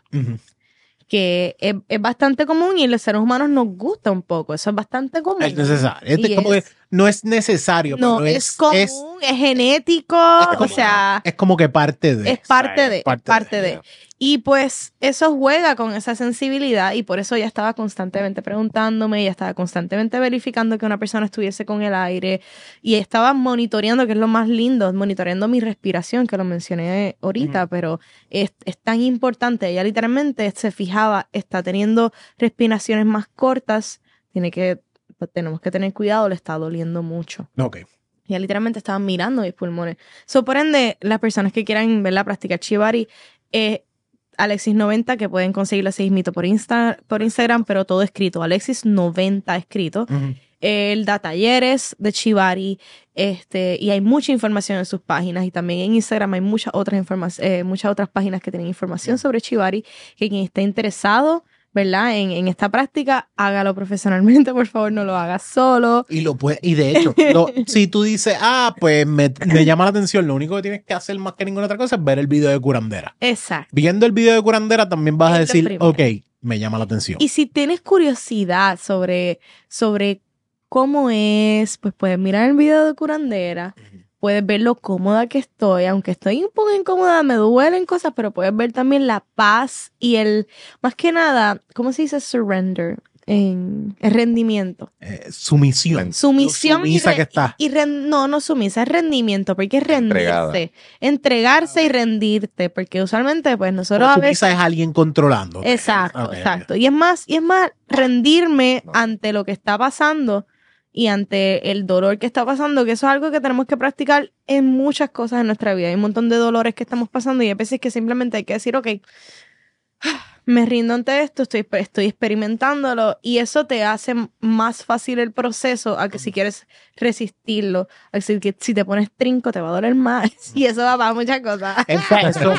que es, es bastante común y los seres humanos nos gusta un poco. Eso es bastante común. Es necesario. Es de- Y como es- que no es necesario, no, pero es, es, común, es, es, genético, como- o sea, es como que parte de. es parte de, es parte de. Y pues eso juega con esa sensibilidad y por eso ella estaba constantemente preguntándome, ella estaba constantemente verificando que una persona estuviese con el aire y estaba monitoreando, que es lo más lindo, monitoreando mi respiración, que lo mencioné ahorita, pero es, es tan importante. Ella literalmente se fijaba, está teniendo respiraciones más cortas, tiene que, pues, tenemos que tener cuidado, le está doliendo mucho. Ok. Ya literalmente estaban mirando mis pulmones. So, por ende, las personas que quieran verla practicar Chivari, eh, Alexis90, que pueden conseguirlo así mismito por, Insta, por Instagram, pero todo escrito. Alexis90 escrito. Ujú. Él da talleres de Chivari, este, y hay mucha información en sus páginas. Y también en Instagram hay muchas otras, eh, muchas otras páginas que tienen información sobre Chivari, que quien esté interesado, ¿verdad? En, en esta práctica, hágalo profesionalmente, por favor, no lo haga solo. Y lo puede, y de hecho, lo- si tú dices, ah, pues me, me llama la atención, lo único que tienes que hacer más que ninguna otra cosa es ver el video de curandera. Exacto. Viendo el video de curandera también vas a Es decir, ok, me llama la atención. Y si tienes curiosidad sobre, sobre cómo es, pues puedes mirar el video de curandera, puedes ver lo cómoda que estoy, aunque estoy un poco incómoda, me duelen cosas, pero puedes ver también la paz y el, más que nada, ¿cómo se dice surrender? En el rendimiento. Eh, sumisión. Sumisión y, sumisa re- que está. y no, no sumisa, es rendimiento, porque es Entregada. rendirse, entregarse y rendirte, porque usualmente pues nosotros a veces Sumisa es alguien controlando. Exacto, exacto. Y es más, y es más rendirme ante lo que está pasando y ante el dolor que está pasando, que eso es algo que tenemos que practicar en muchas cosas en nuestra vida. Hay un montón de dolores que estamos pasando y hay veces que simplemente hay que decir, ok, me rindo ante esto, estoy, estoy experimentándolo y eso te hace más fácil el proceso a que si quieres resistirlo, a decir que si te pones trinco te va a doler más y eso va para muchas cosas. Exacto.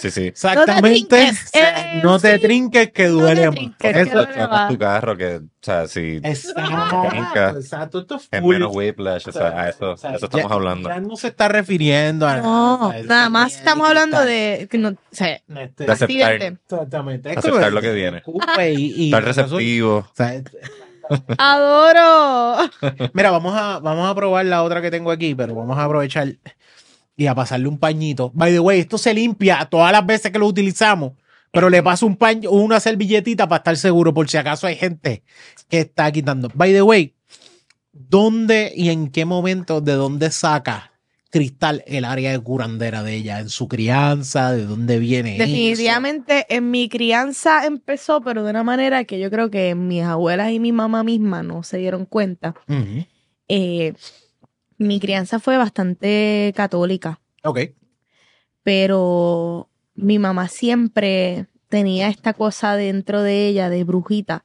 Sí, sí. Exactamente. trinques, eh, no te sí. trinques que No te duele más. trinques, que Eso- duele más. tu carro que, o sea, si Exacto, exacto. Esto es full. menos whiplash, o sea, a eso, O sea, a eso estamos ya- hablando. Ya no se está refiriendo a No, nada más estamos hablando de que no, o sea, Este, De aceptar. Exactamente. Es Aceptar como- lo que viene. Y, y- Estar receptivo. o sea, es- Adoro. Mira, vamos a, vamos a probar la otra que tengo aquí, pero vamos a aprovechar y a pasarle un pañito. By the way, esto se limpia todas las veces que lo utilizamos, pero le paso un paño, una servilletita para estar seguro por si acaso hay gente que está quitando. By the way, ¿dónde y en qué momento, de dónde saca Cristal el área de curandera de ella? ¿En su crianza? ¿De dónde viene eso? Definitivamente en mi crianza empezó, pero de una manera que yo creo que mis abuelas y mi mamá misma no se dieron cuenta. Eh, mi crianza fue bastante católica, Ok. pero mi mamá siempre tenía esta cosa dentro de ella de brujita.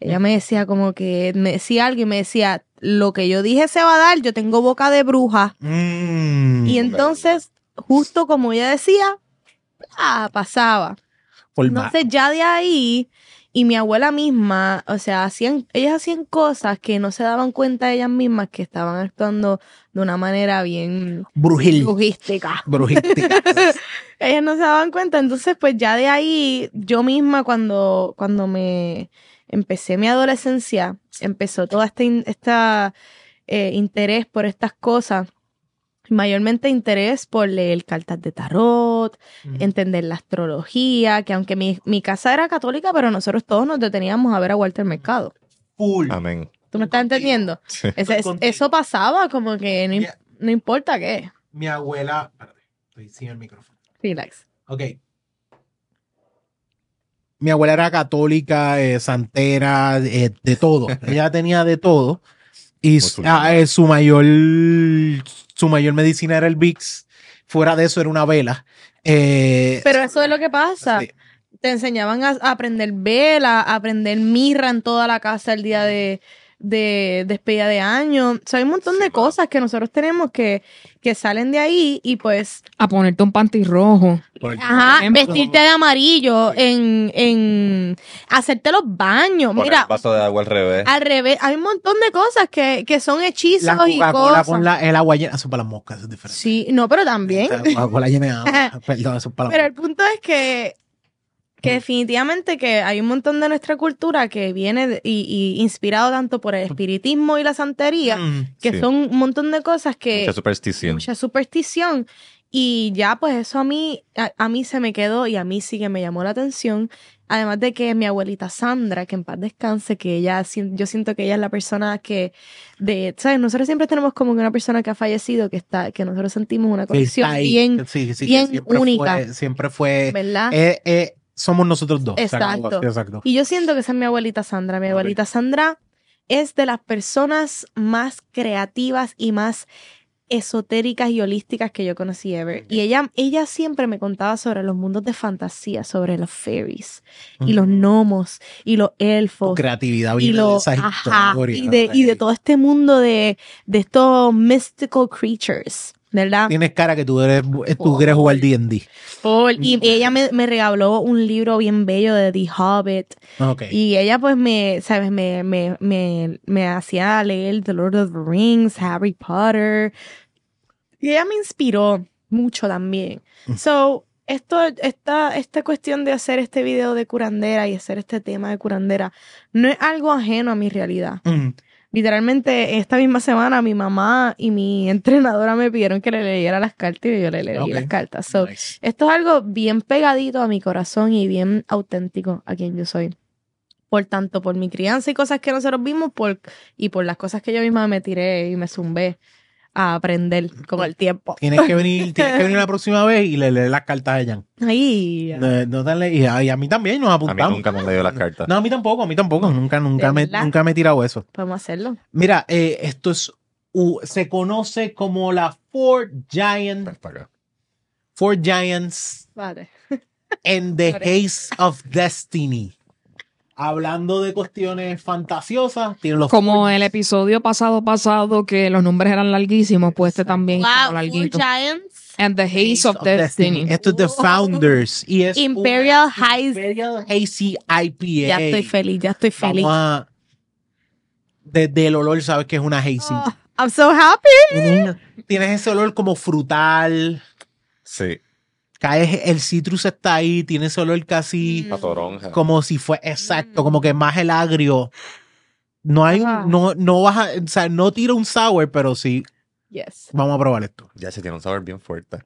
Ella me decía como que me decía algo y me decía, lo que yo dije se va a dar, yo tengo boca de bruja. Mm. Y entonces, justo como ella decía, ah, pasaba. Entonces ya de ahí, y mi abuela misma, o sea, hacían, ellas hacían cosas que no se daban cuenta ellas mismas que estaban actuando de una manera bien brujil. brujística. Brujística. Ellas no se daban cuenta, entonces pues ya de ahí, yo misma cuando, cuando me empecé mi adolescencia, empezó todo este esta, eh, interés por estas cosas. Mayormente interés por leer cartas de tarot, entender la astrología, que aunque mi, mi casa era católica, pero nosotros todos nos deteníamos a ver a Walter Mercado. Full. Amén. ¿Tú me estás entendiendo? Sí. Ese- es- Contigo. eso pasaba como que no, no importa qué. Mi abuela. Espérate, estoy sin el micrófono. Relax. Ok. Mi abuela era católica, eh, santera, eh, de todo. Ella tenía de todo. Y su, ah, eh, su mayor su mayor medicina era el VIX. Fuera de eso era una vela. Eh, Pero eso es lo que pasa. sí. Te enseñaban a, a aprender vela, a aprender mirra en toda la casa el día de, de despedida de año. O sea, hay un montón de cosas que nosotros tenemos que, que salen de ahí y pues, A ponerte un panty rojo. Ajá, ejemplo. vestirte de amarillo, en, en hacerte los baños. Poner Mira, un vaso de agua al revés. al revés, hay un montón de cosas que, que son hechizos La y cosas. con la, el agua llena. Eso es para las moscas, eso es diferente. Sí, no, pero también. La Coca-Cola llena de agua. Perdón, eso es para las Pero el punto es que, que definitivamente que hay un montón de nuestra cultura que viene de- y, y inspirado tanto por el espiritismo y la santería, Mm. que Sí. son un montón de cosas que Mucha superstición. mucha superstición y ya pues eso a mí a, a mí se me quedó y a mí sí que me llamó la atención. Además de que mi abuelita Sandra, que en paz descanse, que ella, yo siento que ella es la persona que, de, ¿sabes? Nosotros siempre tenemos como que una persona que ha fallecido, que está, que nosotros sentimos una Sí, conexión ahí. bien, Sí, sí, bien siempre única. Fue, siempre fue. ¿verdad? eh, eh, somos nosotros dos. acabó. Exacto. Exacto. Y yo siento que esa es mi abuelita Sandra. Mi abuelita Sandra es de las personas más creativas y más esotéricas y holísticas que yo conocí ever. Y ella, ella siempre me contaba sobre los mundos de fantasía, sobre los fairies y los gnomos y los elfos. creatividad Y, los, ajá, y, de, y de todo este mundo de, de estos mystical creatures, ¿verdad? Tienes cara que tú eres, tú quieres jugar D&D. Y ella me, me regaló un libro bien bello de The Hobbit. Ok. Y ella pues me, ¿sabes? Me, me, me, me hacía leer The Lord of the Rings, Harry Potter. Y ella me inspiró mucho también. Mm. So, esto, esta, esta cuestión de hacer este video de curandera y hacer este tema de curandera no es algo ajeno a mi realidad. Mm. Literalmente, esta misma semana mi mamá y mi entrenadora me pidieron que le leyera las cartas y yo le leí las cartas. So, Nice. esto es algo bien pegadito a mi corazón y bien auténtico a quien yo soy. Por tanto, por mi crianza y cosas que nosotros vimos por, y por las cosas que yo misma me tiré y me zumbé a aprender con el tiempo. Tienes que venir, tienes que venir la próxima vez y le leer las cartas a Jan. Ahí. No, no te le- y, a, y a mí también nos A mí apuntamos. nunca me han leído las cartas. No, a mí tampoco, a mí tampoco. Nunca, nunca, ¿De me, nunca me he tirado eso. Podemos hacerlo. Mira, eh, esto es, uh, se conoce como la Four Giant, Ven para acá. Four Giants Vale. en The Haze of Destiny. Hablando de cuestiones fantasiosas, tiene los Como el episodio pasado pasado que los nombres eran larguísimos, pues este también Wow, Four larguito. Giants, And the Haze of Destiny. Esto es The Founders. Y es Imperial Haze. Imperial Hazy IPA. Ya estoy feliz, ya estoy feliz. A- Desde el olor sabes que es una hazy. Oh, I'm so happy. Tienes ese olor como frutal. Sí, Cae, el citrus está ahí, tiene ese olor casi la toronja. como si fue exacto, como que más el agrio. No hay un- Ah. no, no vas a, o sea, no tira un sour, pero sí, Yes. vamos a probar esto. Ya se tiene un sabor bien fuerte.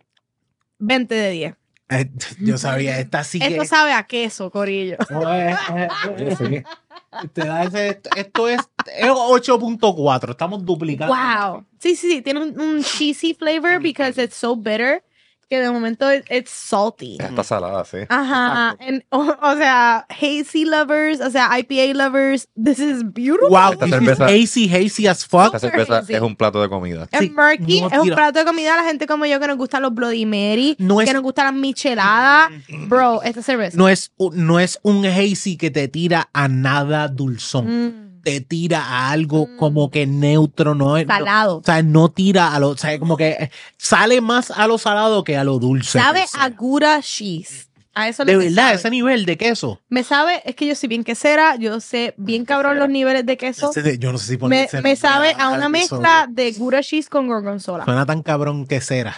20 de 10. Eh, yo sabía, esta sí que. Esto sabe a queso, Corillo. No, eh, eh, eh, sí. Te da ese- esto, esto es, es 8.4, estamos duplicando. Wow. Sí, sí, sí. Tiene un, un cheesy flavor because it's so bitter que de momento it- it's salty. Está salada, sí. Ajá. And, o, o sea, hazy lovers, o sea, IPA lovers, this is beautiful. Wow, Esta cerveza- hazy, hazy as fuck. Esta cerveza hazy. es un plato de comida. Es Sí, murky, no es un plato de comida a la gente como yo que nos gustan los Bloody Mary, No es- que nos gustan las micheladas. Bro, esta cerveza. No es, un- no es un hazy que te tira a nada dulzón. Mm, Te tira a algo como que neutro, no es. no- salado. o sea, no tira a lo. O sea, como que eh, sale más a lo salado que a lo dulce. Sabe a Gouda cheese. A eso De verdad, sabe. ese nivel de queso. Me sabe, es que yo soy bien quesera, yo sé bien cabrón los niveles de queso. Yo no sé si Me, me sabe a una mezcla de Gouda cheese con gorgonzola. Suena tan cabrón quesera.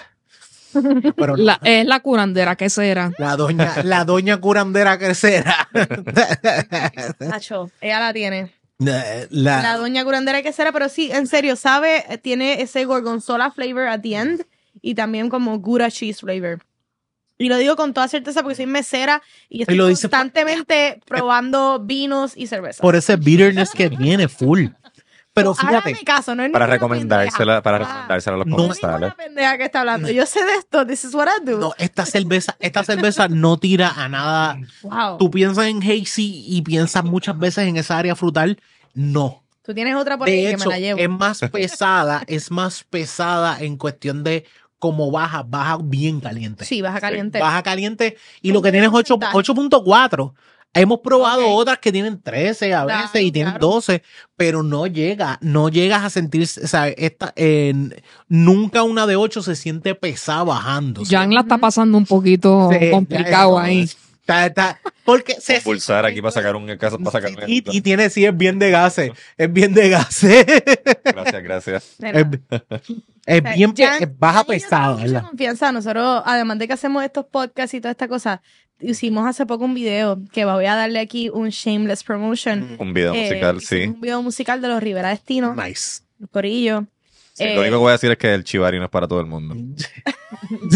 Pero no. La- es la curandera, que será? La doña, la doña curandera quesera. Nacho, ella la tiene. La la, doña curandera quesera, pero sí, en serio, sabe, eh, tiene ese gorgonzola flavor at the end y también como Gouda cheese flavor. Y lo digo con toda certeza porque soy mesera y estoy lo dice por- constantemente probando vinos y cerveza. por ese bitterness que viene full. Pero fíjate, Hágame caso, no es Para recomendársela, para Ah, recomendársela a los No. es pendeja que está hablando. Yo sé de esto. This is what I do. no, esta cerveza, esta cerveza no tira a nada. Wow. Tú piensas en hazy y piensas muchas veces en esa área frutal. No. Tú tienes otra por ahí De que hecho, me la llevo. es más pesada, es más pesada en cuestión de cómo baja, baja bien caliente. Sí, baja caliente. Baja caliente y lo que tienes es ocho- porcentaje? 8.4. Hemos probado otras que tienen 13 a Claro, veces y tienen claro. 12, pero no llega, no llegas a sentirse, o sea, esta, eh, nunca una de 8 se siente pesada bajando. Jan la está pasando un poquito Sí, complicado ya, ahí. Está- está- porque se Pulsar aquí para sacar un caso, para sacar y, y tiene, sí, es bien de gases, es bien de gases. Gracias, gracias. Es, bien, pe- Jan- es baja pesada, ¿verdad? confianza. Nosotros, además de que hacemos estos podcasts y toda esta cosa, hicimos hace poco un video que voy a darle aquí un shameless promotion. Un video Eh, musical, sí. Un video musical de los Rivera Destino, Nice. Corillo. Sí, Eh, Lo único que voy a decir es que el chivari no es para todo el mundo. No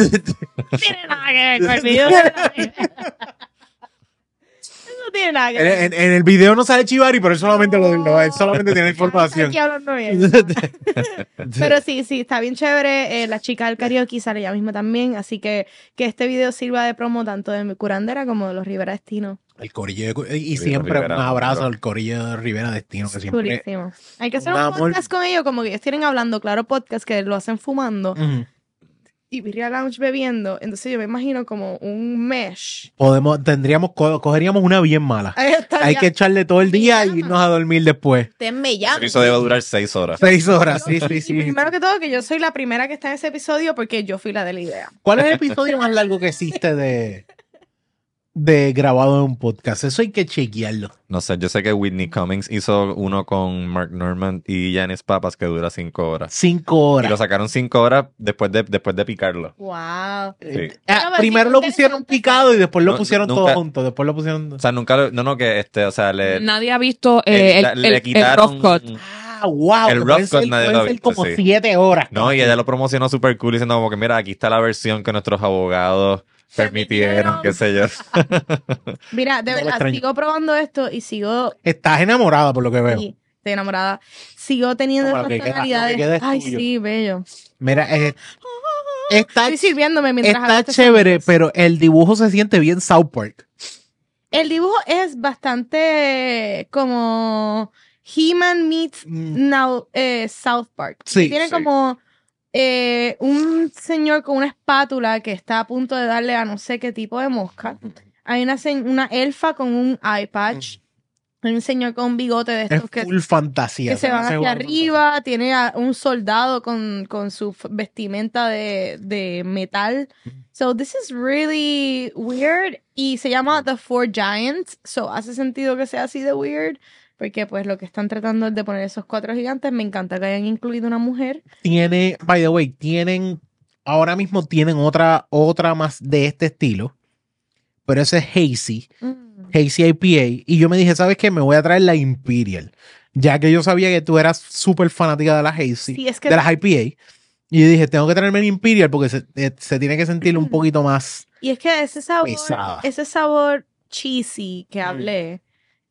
tiene nada que ver con el video. Eso no tiene nada que En, ver. en- en el video no sale Chivari, pero él solamente, lo, lo- él solamente tiene información. Aquí hablando bien. Pero sí, sí, está bien chévere. Eh, la chica del karaoke sale ella misma también. Así que que este video sirva de promo tanto de mi curandera como de los Rivera Destino. El corillo de- y Rivera, siempre Rivera, un abrazo claro. al corillo de Rivera Destino que siempre Chulísimo. Hay que hacer un podcast con ellos, como que ellos tienen hablando, claro, podcast que lo hacen fumando. Y Birria Lounge bebiendo. Entonces yo me imagino como un mesh. podemos tendríamos co- cogeríamos una bien mala. Hay que echarle todo el día y irnos a dormir después. Ustedes me El llaman. servicio debe durar seis horas. Seis horas, sí, sí, Y sí. primero que todo, que yo soy la primera que está en ese episodio porque yo fui la de la idea. ¿Cuál es el episodio más largo que existe de, de grabado en un podcast? Eso hay que chequearlo. No sé, yo sé que Whitney Cummings hizo uno con Mark Norman y Janice Papas que dura cinco horas. Cinco Y horas. lo sacaron cinco horas después de, después de picarlo. Wow. Eh, Sí. ah, Pero primero sí, lo pusieron picado y después lo No, pusieron nunca- todo junto. Después lo pusieron. O sea, nunca lo, no, no, que este, o sea, le, Nadie ha visto eh, el- el, le el- el quitaron. rough cut. Ah, wow. El rough cut nadie lo ha visto, como sí. siete horas. No, y ella lo promocionó súper cool diciendo como que mira, aquí está la versión que nuestros abogados permitieron, qué sé yo. Mira, de verdad, sigo probando esto y sigo. Estás enamorada por lo que veo. sí, estoy enamorada. Sigo teniendo queda- tonalidades. Ay, tuyo. sí, bello. Mira, eh, está, Estoy sirviéndome mientras está este chévere, sonido. pero el dibujo se siente bien South Park. El dibujo es bastante como He-Man meets Mm. now, eh, South Park. Sí, Tiene sí. como eh, un señor con una espátula que está a punto de darle a no sé qué tipo de mosca. Hay una, una elfa con un eye patch. Hay un señor con un bigote de Es estos que, full fantasía. que se van hacia arriba. Tiene a un soldado con, con su vestimenta de, de metal. So this is really weird. Y se llama The Four Giants. So hace sentido que sea así de weird. Porque pues lo que están tratando es de poner esos cuatro gigantes. Me encanta que hayan incluido una mujer. Tiene, by the way, tienen, ahora mismo tienen otra, otra más de este estilo, pero ese es Hazy, Hazy IPA, y yo me dije, ¿sabes qué? Me voy a traer la Imperial, ya que yo sabía que tú eras súper fanática de la Hazy, Sí, es que de las IPA, y yo dije, tengo que traerme la Imperial porque se, eh, se tiene que sentir un poquito más... Y es que ese sabor, Pesada. ese sabor cheesy que hablé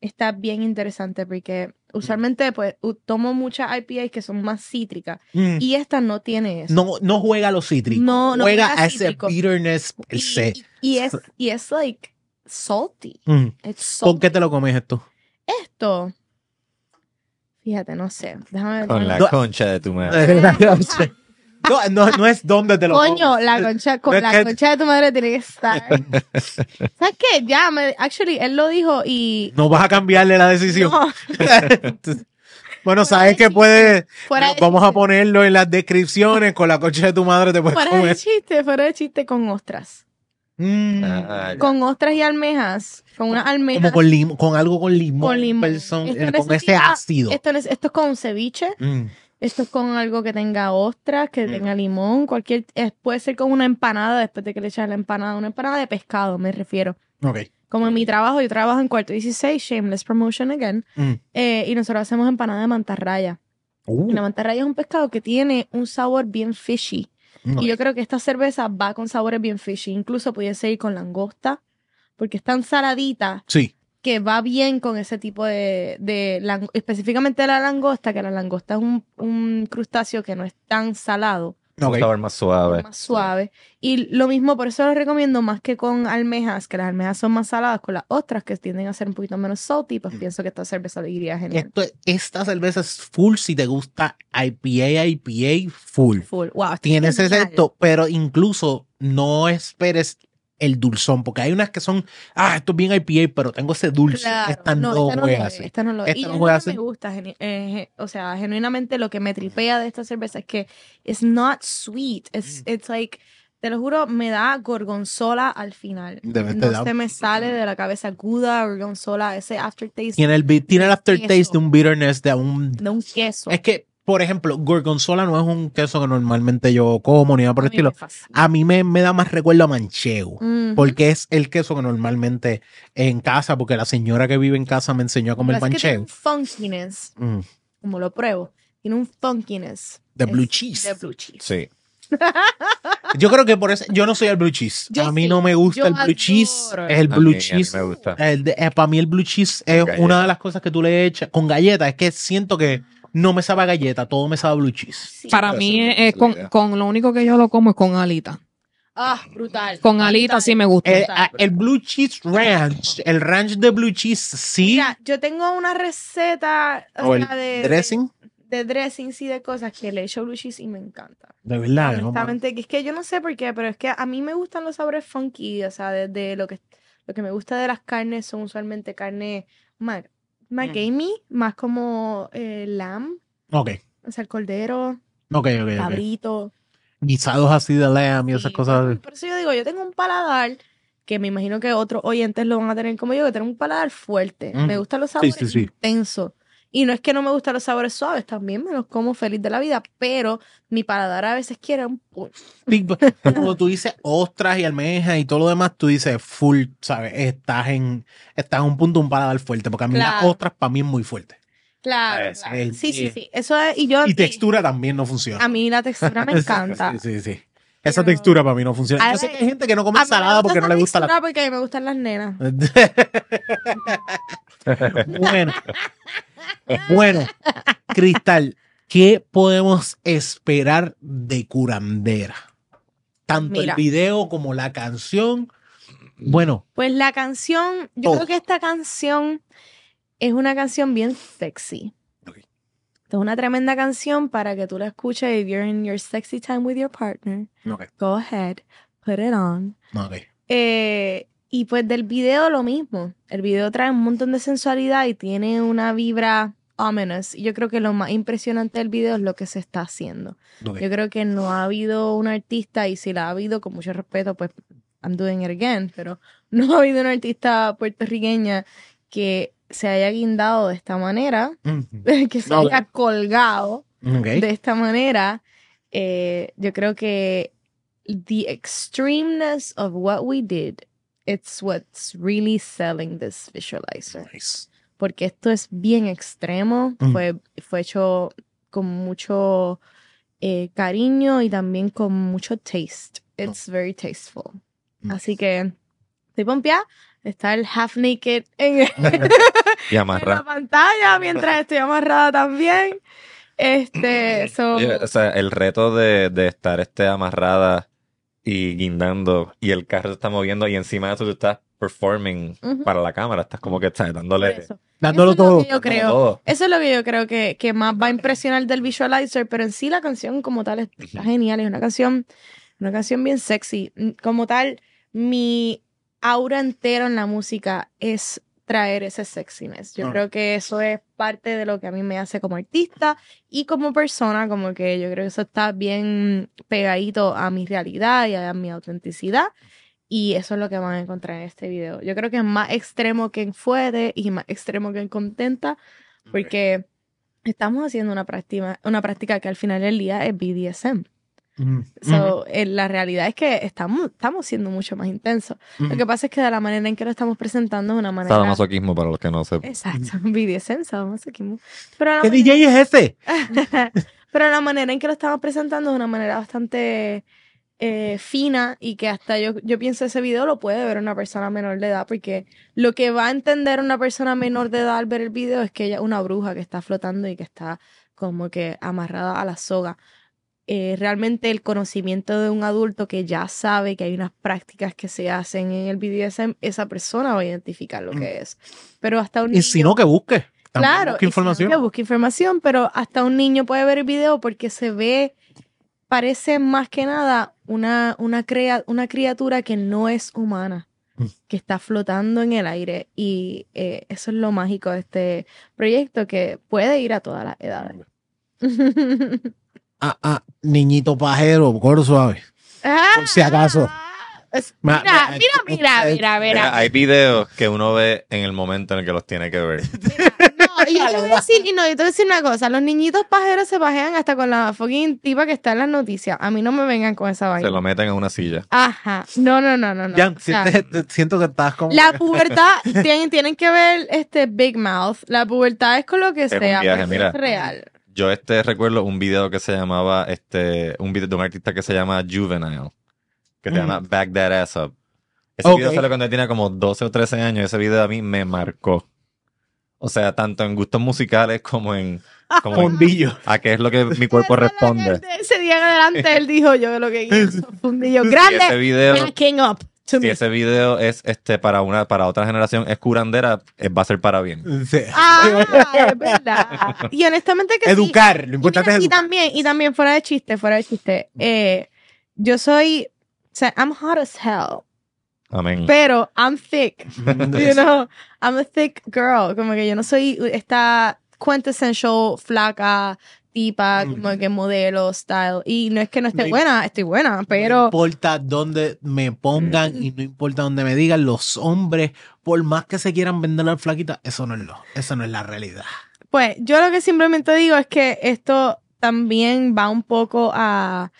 está bien interesante porque usualmente pues tomo muchas IPAs que son más cítricas mm, y esta no tiene eso. no, no juega a lo cítrico, No, no juega juega a ese bitterness per y, se. y- y es y es like salty. Mm. It's ¿Con salty. qué te lo comes esto? Esto. Fíjate, no sé. Déjame Con la concha de tu madre. no, no, no es donde te lo Coño, la concha, con la que- concha de tu madre tiene que estar. ¿Sabes qué? Ya, me, actually, él lo dijo y. No vas a cambiarle la decisión. No, bueno, Fuera sabes que puede. fuera de Vamos a chiste. ponerlo en las descripciones. Con la concha de tu madre te puedes Fuera de chiste, fuera de chiste con ostras. Mm, Ah. Con ostras y almejas. Con una almeja. como con, lim- con algo con limón. Con limón. person- Esto eh, con ese ácido. Esto, es, esto es con ceviche. Mm. Esto es con algo que tenga ostras, que Mm. tenga limón. Cualquier. puede ser con una empanada después de que le echas la empanada. Una empanada de pescado, me refiero. Ok. Como en mi trabajo, yo trabajo en cuarto 16, shameless promotion again. Mm. eh, y nosotros hacemos empanada de mantarraya. Uh, Y la mantarraya es un pescado que tiene un sabor bien fishy. Y yo creo que esta cerveza va con sabores bien fishy. Incluso pudiese ir con langosta, porque es tan saladita Sí. Que va bien con ese tipo de, de lang- específicamente la langosta, que la langosta es un, un crustáceo que no es tan salado, Un Ok. sabor más suave. más suave. Y lo mismo, por eso lo recomiendo más que con almejas, que las almejas son más saladas, con las ostras que tienden a ser un poquito menos salty, pues pienso que esta cerveza le iría genial. Esto, esta cerveza es full si te gusta IPA, IPA, full. Full. Wow, está Tiene ese pero incluso no esperes el dulzón, porque hay unas que son, ah, esto es bien IPA, pero tengo ese dulce. Claro, esta no, esta no juega lo es, así. esta no lo es. Esta Y no juega así. me gusta, eh, ge- o sea, genuinamente lo que me tripea de esta cerveza es que it's not sweet, it's, Mm. it's like, te lo juro, me da gorgonzola al final. De verdad, no da- se me sale de la cabeza aguda, gorgonzola, ese aftertaste Tiene el, tiene el aftertaste Queso. de un bitterness, de un... de un queso. Es que, por ejemplo, gorgonzola no es un queso que normalmente yo como ni nada por A el mí me estilo. A mí me, me da más recuerdo a manchego. Mm. Porque es el queso que normalmente en casa, porque la señora que vive en casa me enseñó a comer Pero es que tiene manchego. un funkiness, Mm, como lo pruebo, tiene un funkiness. De blue cheese. De blue cheese. Sí. Yo creo que por eso, yo no soy el blue cheese. Yo a mí sí, no me gusta yo el blue cheese. adoro Es el A blue mí- a mí cheese. me gusta. El de- eh, para mí el blue cheese es una de las cosas que tú le echas con galletas. Es que siento que no me sabe a galleta, todo me sabe a blue cheese. Sí. Para mí es, no con, con lo único que yo lo como es con alita. Ah, brutal. Con alita sí me gusta. El, blue cheese ranch, el ranch de blue cheese, sí. Mira, yo tengo una receta o o el sea, de, dressing. de, de dressings y de cosas que le echo blue cheese y me encanta. De verdad. ¿no? Honestamente, que es que yo no sé por qué, pero es que a mí me gustan los sabores funky, o sea, desde lo que lo que me gusta de las carnes son usualmente carne más, más Mm. más como eh, lamb, Ok, o sea, el cordero, ok, ok. cabrito. Guisados así de lamb y esas cosas. Por, eso yo digo, yo tengo un paladar que me imagino que otros oyentes lo van a tener como yo, que tengo un paladar fuerte. Mm. Me gustan los sabores sí, sí. intensos. Y no es que no me gustan los sabores suaves, también me los como feliz de la vida, pero mi paladar a veces quiere un pues, Cuando tú dices ostras y almejas y todo lo demás, tú dices full, ¿sabes? Estás en, estás en un punto, un paladar fuerte. Porque a mí las ostras para mí es muy fuerte. Claro. Es- claro. es- sí, sí, sí. Eso es, y yo. Y textura también no funciona. A mí la textura me encanta. Sí, sí, sí. Esa Pero- textura para mí no funciona. A Yo sé que hay gente que no come ensalada porque no le gusta la. Porque a mí me gustan las nenas. bueno. Bueno, Cristal, ¿qué podemos esperar de Curandera? Tanto Mira. el video como la canción. Bueno, Pues la canción, yo Todo. creo que esta canción es una canción bien sexy. Ok. Esto es una tremenda canción para que tú la escuches if you're in your sexy time with your partner. Go ahead, put it on. Eh, y pues del video lo mismo. El video trae un montón de sensualidad y tiene una vibra ominous. Y yo creo que lo más impresionante del video es lo que se está haciendo. Ok. Yo creo que no ha habido un artista, y si la ha habido, con mucho respeto, pues I'm doing it again, pero no ha habido una artista puertorriqueña que se haya guindado de esta manera, Mm. que se haya colgado Ok. de esta manera. Eh, yo creo que the extremeness of what we did, it's what's really selling this visualizer Nice. porque esto es bien extremo, Mm. fue, fue hecho con mucho eh, cariño y también con mucho taste. It's very tasteful. Así que estoy pompeada. Está el half naked en, Y en amarra. la pantalla mientras estoy amarrada también. Este, so, o sea, el reto de, de estar este, amarrada y guindando y el carro se está moviendo y encima de eso tú estás performing para la cámara, estás como que estás dándole eso. Dándolo Eso es lo todo. que yo creo. todo. Eso es lo que yo creo que, que más va a impresionar del visualizer, pero en sí la canción como tal está genial, es una canción, una canción bien sexy. Como tal, mi aura entera en la música es traer ese sexiness. Yo Ah. creo que eso es parte de lo que a mí me hace como artista y como persona, como que yo creo que eso está bien pegadito a mi realidad y a mi autenticidad. Y eso es lo que van a encontrar en este video. Yo creo que es más extremo que en Fuede y más extremo que en Contenta, porque estamos haciendo una práctica, una práctica que al final del día es BDSM. Mm. So, eh, la realidad es que estamos, estamos siendo mucho más intensos. Mm. Lo que pasa es que de la manera en que lo estamos presentando es una manera... Sadomasoquismo para los que no sepan. Exacto, BDSM, sadomasoquismo. Pero ¿Qué manera- DJ es ese? pero la manera en que lo estamos presentando es una manera bastante eh, fina y que hasta yo, yo pienso ese video lo puede ver una persona menor de edad porque lo que va a entender una persona menor de edad al ver el video es que ella es una bruja que está flotando y que está como que amarrada a la soga. Eh, realmente el conocimiento de un adulto que ya sabe que hay unas prácticas que se hacen en el BDSM, esa persona va a identificar lo que es. Pero hasta un Y si niño- no, que busque. Claro, busque y si no, información. que busque información, pero hasta un niño puede ver el video porque se ve, parece más que nada una, una, crea, una criatura que no es humana, Mm. que está flotando en el aire. Y eh, eso es lo mágico de este proyecto, que puede ir a todas las edades. Ah, ah, niñito pajero, coro suave. Por si acaso. Es- Ma- Mira, ma- mira, mira, eh, mira, Mira, mira. hay videos que uno ve en el momento en el que los tiene que ver. No, y yo te voy a decir, y no, yo te voy a decir una cosa, los niñitos pajeros se pajean hasta con la fucking tipa que está en las noticias. A mí no me vengan con esa vaina. Se lo meten en una silla. Ajá. No, no, no, no. no. Jan, O sea, siente- siento que estás como. la pubertad, tienen, tienen que ver este Big Mouth. La pubertad es con lo que sea. viaje, mira. Es real. Yo este recuerdo un video que se llamaba, este, un video de un artista que se llama Juvenile, que se Mm. llama Back That Ass Up. Ese Ok. video salió cuando él tenía como 12 o 13 años. Ese video a mí me marcó. O sea, tanto en gustos musicales como en, como en Fondillo. a qué es lo que mi cuerpo responde. Ese día en adelante él dijo yo lo que hizo. Día Y ese grande. video, Backing up si me. ese video es este para una, para otra generación, es curandera, eh, va a ser para bien. Sí. Ah, es verdad. Y honestamente que sí. Educar. Lo Y, importante mira, es y educar. también, y también fuera de chiste, fuera de chiste. eh, yo soy, o sea, I'm hot as hell, Amén. pero I'm thick. You know, I'm a thick girl. Como que yo no soy esta quintessential flaca tipa, como que modelo, style. Y no es que no esté No buena, estoy buena, No pero importa dónde me pongan y no importa dónde me digan, los hombres, por más que se quieran vender la flaquita, eso no es lo, eso no es la realidad. pues yo lo que simplemente digo es que esto también va un poco a,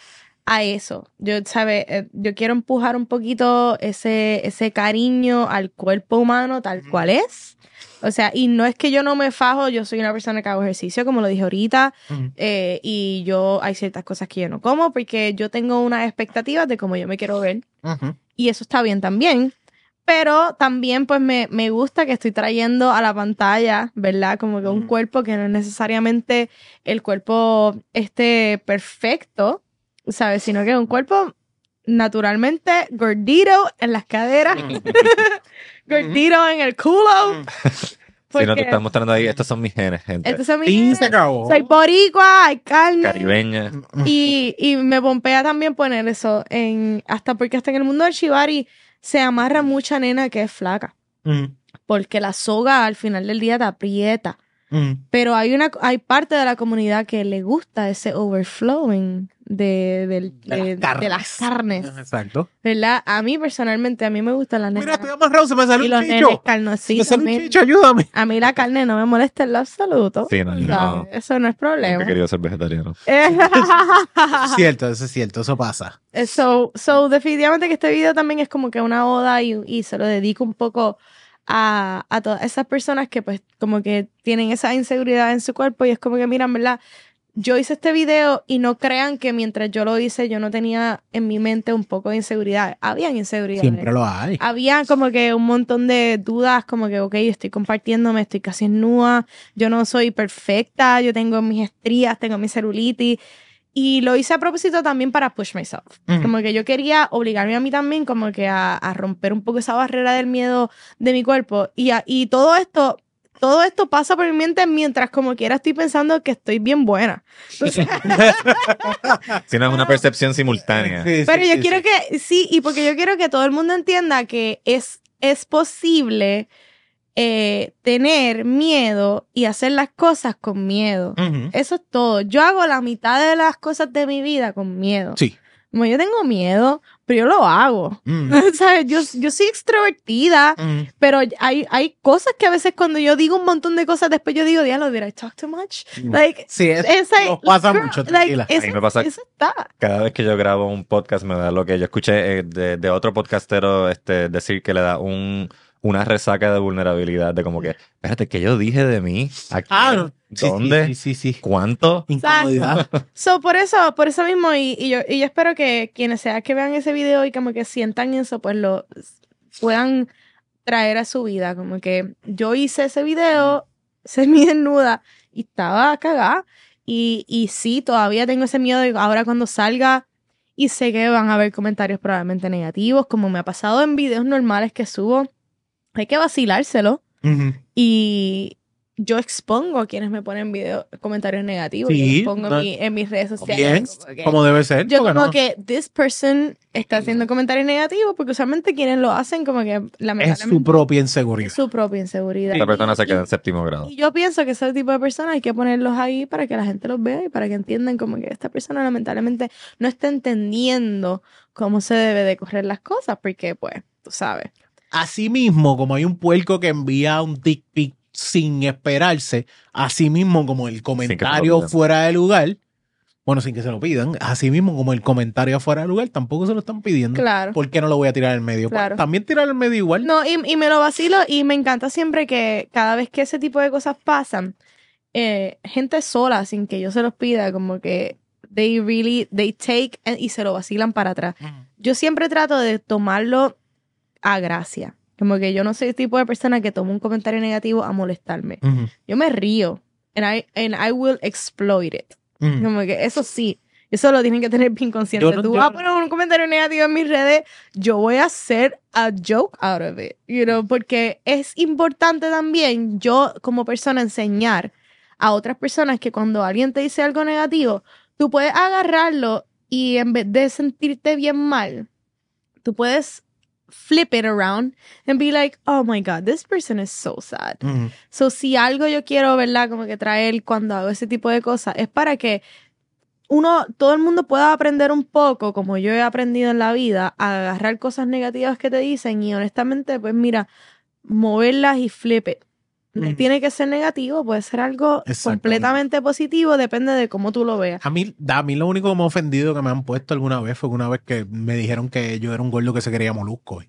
a eso. Yo, ¿sabe? Eh, Yo quiero empujar un poquito ese, ese cariño al cuerpo humano tal cual es. O sea, y no es que yo no me fajo, yo soy una persona que hago ejercicio, como lo dije ahorita, eh, y yo hay ciertas cosas que yo no como porque yo tengo unas expectativas de cómo yo me quiero ver. Ujú. Y eso está bien también. Pero también pues me, me gusta que estoy trayendo a la pantalla, ¿verdad? Como que un cuerpo que no es necesariamente el cuerpo este perfecto, ¿sabes? Sino que es un cuerpo naturalmente gordito en las caderas, gordito en el culo, Si no te están mostrando ahí, estos son mis genes, gente. Estos son mis Y genes. se acabó. Soy boricua, hay carne. Caribeña. Y, y me pompea también poner eso en hasta porque hasta en el mundo del shibari se amarra mucha nena que es flaca. Mm, Porque la soga al final del día te aprieta. Mm. Pero hay una hay parte de la comunidad que le gusta ese overflowing de, del- De las de- carnes. de las carnes. Exacto. ¿Verdad? A mí personalmente, a mí me gustan las Mira, nenas. estoy amarrado, se me salió y un los nenes chicho. Se me salió un mira. chicho, ayúdame. A mí la carne no me molesta en lo absoluto. Sí, no, no. Eso no es problema. He querido ser vegetariano. Eso es cierto, eso es cierto, eso pasa. So, so, definitivamente que este video también es como que una oda y, y se lo dedico un poco a, a todas esas personas que pues como que tienen esa inseguridad en su cuerpo y es como que miran, ¿verdad? Yo hice este video y no crean que mientras yo lo hice yo no tenía en mi mente un poco de inseguridad. Habían inseguridades. Siempre lo hay. Había como que un montón de dudas, como que, ok, estoy compartiéndome, estoy casi nua, yo no soy perfecta, yo tengo mis estrías, tengo mi celulitis. Y lo hice a propósito también para push myself. Como que yo quería obligarme a mí también como que a, a romper un poco esa barrera del miedo de mi cuerpo. Y, a- y todo esto, todo esto pasa por mi mente mientras como quiera estoy pensando que estoy bien buena. Entonces, Si no es una percepción simultánea. Sí, sí, Pero yo sí, quiero sí. que, sí, y porque yo quiero que todo el mundo entienda que es, es posible eh, tener miedo y hacer las cosas con miedo. Ujú. Eso es todo. Yo hago la mitad de las cosas de mi vida con miedo. Sí. Como yo tengo miedo, pero yo lo hago. Mm. ¿Sabes? Yo, yo soy extrovertida, Mm. pero hay, hay cosas que a veces cuando yo digo un montón de cosas, después yo digo, diablo, did I talk too much? Like, Sí, es- esa, nos pasa girl, mucho, like, tranquila. eso, A mí me pasa- eso está. Cada vez que yo grabo un podcast me da lo que yo escuché eh, de, de otro podcastero este, decir que le da un, una resaca de vulnerabilidad, de como que, espérate, ¿qué yo dije de mí? ¿A Ah, ¿Dónde? Sí, sí, sí. sí. ¿Cuánto? Incomodidad. So, por eso, por eso mismo, y, y yo, y yo espero que quienes sea que vean ese video y como que sientan eso, pues lo puedan traer a su vida. Como que yo hice ese video, se mi desnuda, y estaba cagada. Y, y sí, todavía tengo ese miedo de ahora cuando salga. Y sé que van a haber comentarios probablemente negativos, como me ha pasado en videos normales que subo. Hay que vacilárselo. Y yo expongo a quienes me ponen video, comentarios negativos. Sí, yo expongo no- en, mi- en mis redes sociales. Bien, como que- como debe ser. yo como no. que this person está haciendo comentarios negativos porque usualmente quienes lo hacen como que es lamentablemente su propia es inseguridad. su propia inseguridad. Esta persona se Y- queda en séptimo grado. y yo pienso que ese tipo de personas hay que ponerlos ahí para que la gente los vea y para que entiendan como que esta persona lamentablemente no está entendiendo cómo se debe de correr las cosas porque pues tú sabes. Así mismo, como hay un puerco que envía un dick pic sin esperarse, así mismo como el comentario fuera de lugar, bueno, sin que se lo pidan, así mismo como el comentario fuera de lugar, tampoco se lo están pidiendo. Claro. ¿Por qué no lo voy a tirar al medio? Claro. también tirar al medio igual. No, y, y me lo vacilo y me encanta siempre que cada vez que ese tipo de cosas pasan, eh, gente sola, sin que yo se los pida, como que they really, they take and- y se lo vacilan para atrás. Yo siempre trato de tomarlo a gracia. Como que yo no soy el tipo de persona que toma un comentario negativo a molestarme. Ujú, Yo me río. And I, and I will exploit it. ujú. Como que eso sí, eso lo tienen que tener bien consciente. No- Tú vas a poner un comentario negativo en mis redes, yo voy a hacer a joke out of it, you know, porque es importante también yo como persona enseñar a otras personas que cuando alguien te dice algo negativo, tú puedes agarrarlo y en vez de sentirte bien mal, tú puedes flip it around and be like, oh my God, this person is so sad. So, si algo yo quiero, ¿verdad? Como que traer cuando hago ese tipo de cosas, es para que uno, todo el mundo pueda aprender un poco, como yo he aprendido en la vida, a agarrar cosas negativas que te dicen y honestamente, pues mira, moverlas y flip it. No Ujú. tiene que ser negativo, puede ser algo completamente positivo, depende de cómo tú lo veas. A mí, a mí lo único que me ha ofendido que me han puesto alguna vez fue una vez que me dijeron que yo era un gordo que se quería molusco.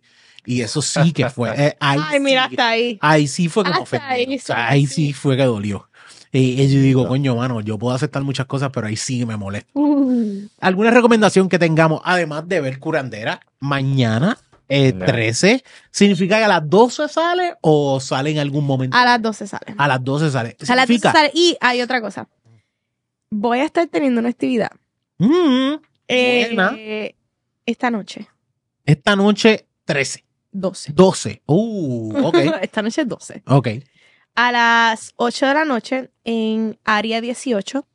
Y eso sí que fue. eh, ahí Ay, mira, sí- hasta ahí. Ahí sí fue que me ofendió. ahí, O sea, sí, ahí sí. sí fue que dolió. Y, y yo digo, coño, mano, yo puedo aceptar muchas cosas, pero ahí sí me molesta. Uh, ¿Alguna recomendación que tengamos, además de ver curandera, mañana, eh, No. 13? ¿Significa que a las 12 sale o sale en algún momento? a las 12 sale. A las 12 sale. A las 12 ¿Significa? sale. Y hay otra cosa. Voy a estar teniendo una actividad Mm, eh, Buena. esta noche. esta noche, 13. 12. 12. Uh, ok. Esta noche es 12. Ok. a las 8 de la noche en Área 18.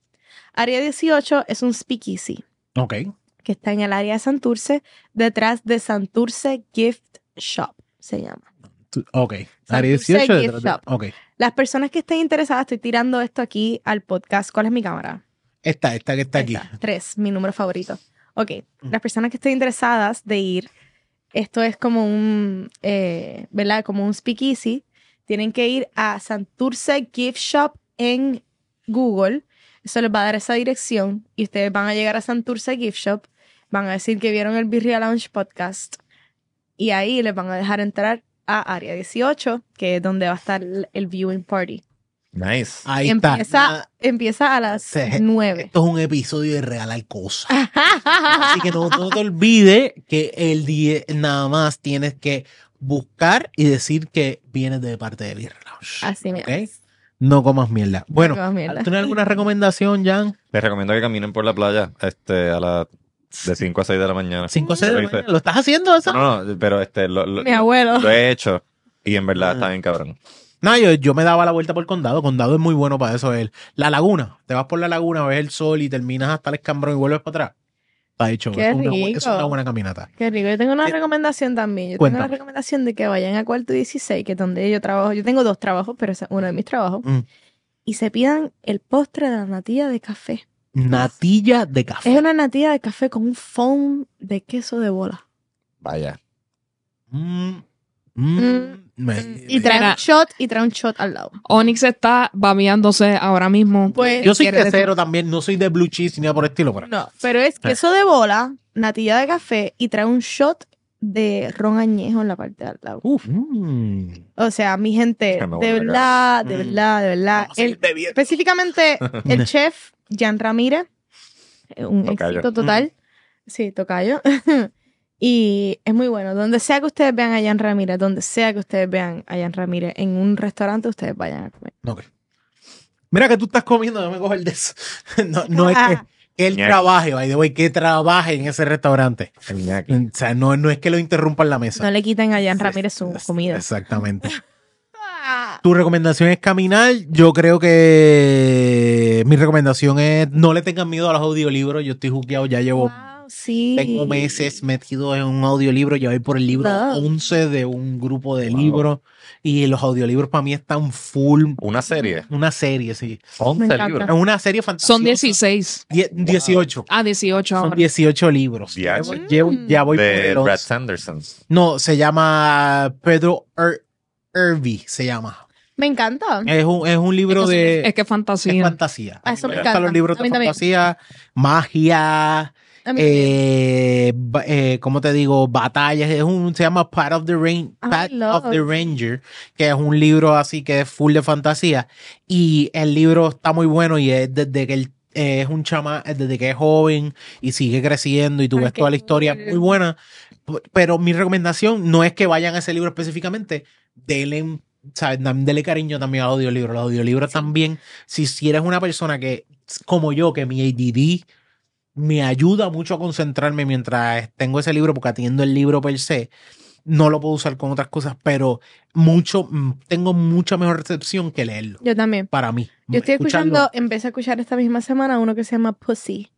Área 18 es un speakeasy Ok. Que está en el área de Santurce, detrás de Santurce Gift Shop, se llama. Ok. Área 18. Gift detrás de- Shop. Ok. Las personas que estén interesadas, estoy tirando esto aquí al podcast. ¿Cuál es mi cámara? Esta, esta que está aquí. Esta, tres, mi número favorito. Ok, Mm. las personas que estén interesadas de ir, esto es como un, eh, ¿verdad? Como un speakeasy. Tienen que ir a Santurce Gift Shop en Google. Eso les va a dar esa dirección y ustedes van a llegar a Santurce Gift Shop. Van a decir que vieron el Birria Lounge podcast y ahí les van a dejar entrar a Área 18, que es donde va a estar el viewing party. Nice. Ahí Empieza, está. empieza a las Se- 9. Esto es un episodio de regalar cosas. Así que no, no te olvides que el día nada más tienes que buscar y decir que vienes de parte de Lounge. Así mismo. No comas mierda. Bueno, comas mierda. ¿tienes alguna recomendación, Jan? Les recomiendo que caminen por la playa este, a las de 5 a 6 de la mañana. 5 o 6 de la mañana. ¿Lo estás haciendo eso? No, no, pero este, lo, lo- Mi abuelo. lo he hecho y en verdad Ah. está bien cabrón. No, yo, yo me daba la vuelta por condado. Condado es muy bueno para eso. El, la laguna. Te vas por la laguna, ves el sol y terminas hasta el escambrón y vuelves para atrás. Está hecho. Qué es, una, bu- es rico. una buena caminata. Qué rico. Yo tengo una Sí. recomendación también. Yo Cuéntame. tengo una recomendación de que vayan a cuarto 16, que es donde yo trabajo. Yo tengo dos trabajos, pero ese es uno de mis trabajos. Mm. Y se pidan el postre de la natilla de café. Natilla de café. Es una natilla de café con un foam de queso de bola. Vaya. Mm, mm, Mm, me- Y trae Mira. un shot y trae un shot al lado. Onyx está babeándose ahora mismo. Pues, Yo soy quesero también, no soy de blue cheese ni nada por el estilo. Pero... No, pero es queso de bola, natilla de café y trae un shot de ron añejo en la parte de al lado. Uf. Mm. O sea, mi gente, de verdad, de verdad, de verdad. El, específicamente, el chef Jan Ramírez, eh, un Tocayo. éxito total. Sí, tocayo. y es muy bueno. Donde sea que ustedes vean a Jan Ramírez, donde sea que ustedes vean a Jan Ramírez, en un restaurante, ustedes vayan a comer. Ok. Mira que tú estás comiendo, no me coger de eso. No, no es que, Ah. que él trabaje, by the way, que trabaje en ese restaurante. El. O sea, no, no es que lo interrumpa en la mesa. No le quiten a Jan Ramírez su comida. Exactamente. Tu recomendación es caminar. Yo creo que mi recomendación es no le tengan miedo a los audiolibros. Yo estoy juqueado, ya llevo Wow, sí. Tengo meses metido en un audiolibro, ya voy por el libro Wow. 11 de un grupo de Wow. libros y los audiolibros para mí están full, Una serie. una serie, sí. 11 encanta. libros. Es una serie fantástica. Son 16. 18. Ah, 18 Son ahora. 18 libros. Llevo- ya voy por De el Brad 11. Sanderson. No, se llama Pedro Ir- Irby, se llama. Me encanta. Es un, es un libro Es que- de... Es que es es fantasía. fantasía. Ah, eso me gustan encanta. los libros de fantasía, magia, eh, eh, ¿cómo te digo? Batallas. Es un, se llama Path of the Rain, Path of the. Ranger, que es un libro así que es full de fantasía. Y el libro está muy bueno y es desde que él eh, es un chama, desde que es joven y sigue creciendo y tú Ay, ves toda la historia cool. muy buena. Pero mi recomendación no es que vayan a ese libro específicamente, denle, ¿sabes? Denle cariño también al audiolibro. Los audiolibros también, si, si eres una persona que, como yo, que mi ADD me ayuda mucho a concentrarme mientras tengo ese libro, porque atiendo el libro per se, no lo puedo usar con otras cosas, pero mucho, mm, tengo mucha mejor recepción que leerlo, Yo también. para mí. Yo estoy Escucharlo- escuchando, empecé a escuchar esta misma semana uno que se llama Pussy.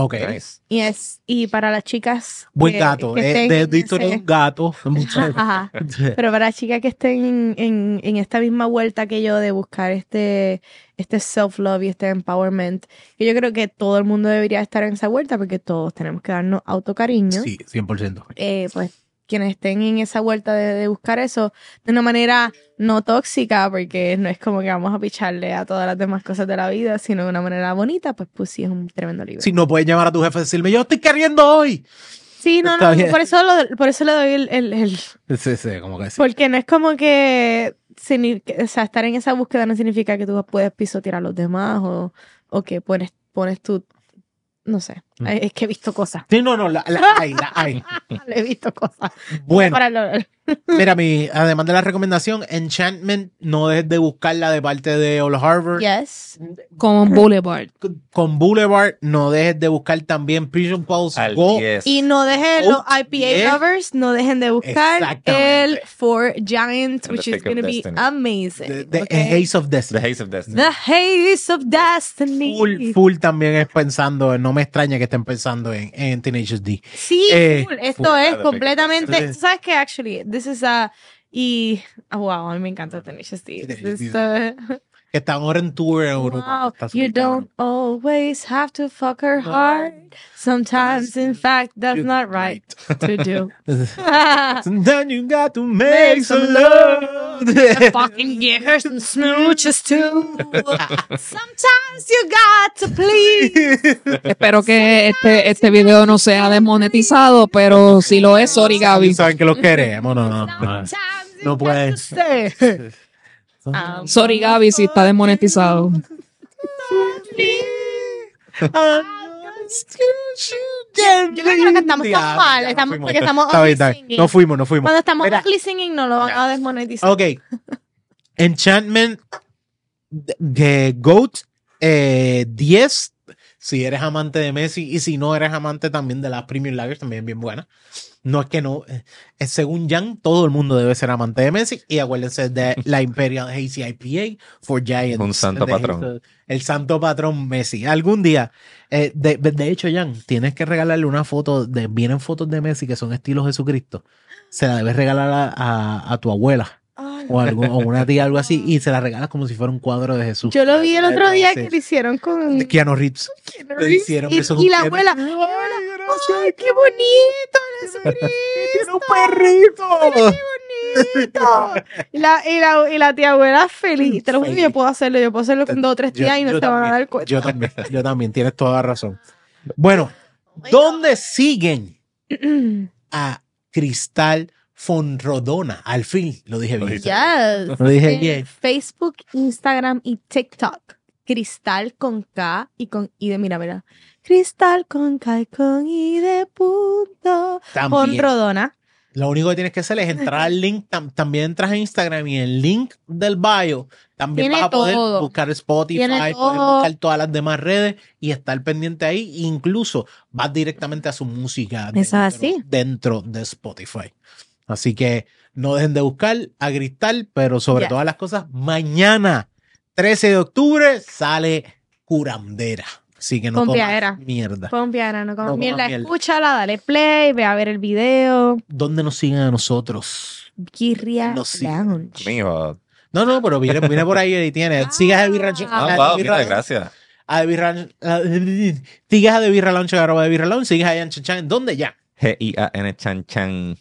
Ok. Nice. Y es, y para las chicas. Buen que- gato. que eh, estén de, de historia de un gato. Ajá. Pero para las chicas que estén en, en, en esta misma vuelta que yo de buscar este, este self-love y este empowerment, que yo creo que todo el mundo debería estar en esa vuelta porque todos tenemos que darnos autocariño. Sí, 100%. Eh, pues quienes estén en esa vuelta de, de buscar eso de una manera no tóxica, porque no es como que vamos a picharle a todas las demás cosas de la vida, sino de una manera bonita, pues pues sí es un tremendo libro. Si no puedes llamar a tu jefe y decirme, yo estoy queriendo hoy. Sí, no, no, por eso, lo- por eso le doy el, el- el- Sí, sí, como que sí. Porque no es como que- o sea, estar en esa búsqueda no significa que tú puedes pisotear a los demás o, o que pones, pones tu, no sé, Mm. es que he visto cosas, Sí, no, no, la, la hay, la hay. he visto cosas. Bueno, Para lo- Mira, mi, además de la recomendación, Enchantment, no dejes de buscarla de parte de Old Harvard. Yes. Con Boulevard. Con Boulevard, no dejes de buscar también Prison Pulse Al Go. 10. Y no dejen Oh, los IPA lovers, no dejen de buscar el Four Giant, And which the is going to be amazing. The, the okay? Haze of The Destiny. Haze of Destiny. The Haze of Destiny. Full, full también es pensando, no me extraña que estén pensando en, en Teenage D. Sí, Eh, full. Esto full. es completamente. perfecto. ¿tú ¿Sabes qué? Actually, this is a. Y. oh, wow, a mí me encanta Tenacious D. This, uh, Que están ahora en tour en Europa. wow, you don't always have to fuck her hard. Sometimes, in fact, that's not right to do. Sometimes you got to make some love. Fucking give her some smooches too. Sometimes you got to please. Espero que este, este video no sea desmonetizado, pero si lo es, sorry Gaby. Saben que lo queremos, no, no. no. No puede. Um, Sorry Gaby si está desmonetizado. Yo creo que estamos tan mal, ya, estamos- fuimos. porque estamos Está bien, está ugly bien. singing. No fuimos, no fuimos. Cuando estamos Mira, ugly singing no lo van a desmonetizar. Ok. Enchantment de Goat eh, 10. Si eres amante de Messi y si no eres amante también de las Premium Lagers, también bien buena. No es que no. eh, según Jan, todo el mundo debe ser amante de Messi. Y acuérdense de la Imperial Hazy IPA for Giants. Un santo de- patrón. El santo patrón Messi. Algún día. eh, de, de hecho, Jan, tienes que regalarle una foto. De, vienen fotos de Messi que son estilo Jesucristo. Se la debes regalar a- a- a tu abuela Ay. o, algo, o una tía, algo así, y se la regalas como si fuera un cuadro de Jesús. Yo lo vi el otro día Sí. que lo hicieron con Keanu Reeves. Le hicieron y, eso y la abuela, Ay, la abuela, gracias. ¡ay, qué bonito! Tiene un perrito. bonito! Y la, y, la, y la tía abuela feliz. Te lo juro que yo puedo hacerlo. Yo puedo hacerlo con dos o tres Yo- tías y no se van a dar cuenta. Yo también, yo también, tienes toda la razón. Bueno, ¿dónde siguen a Cristal Fonrodona? Al fin, lo dije bien. Yes. Lo dije En bien. Facebook, Instagram y TikTok. Cristal con K y con I de mira, mira. Cristal con K y con de punto. Con También. Rodona. Lo único que tienes que hacer es entrar al link. tam- también entras en Instagram y el link del bio también Tiene vas a poder todo. buscar Spotify, Tiene todo. buscar todas las demás redes y estar pendiente ahí. Incluso vas directamente a su música dentro, así. dentro de Spotify. Así que no dejen de buscar a Cristal, pero sobre todas las cosas, mañana, 13 de octubre, sale Curandera. Así que no Con comas mierda. No comas mierda. mierda. Escúchala, dale play, ve a ver el video. ¿Dónde nos siguen a nosotros? Kirria No, sí. Lounge. Mijo. No, no, pero viene, viene por ahí y tiene. Sigas a Birra Ah, Ah, a wow, mira, gracias. a Birra- Sigas a Birra Lounge, arroba The Birra Lounge. Sigas a Yan Chan Chan. ¿Dónde ya? G-I-A-N Chan Chan.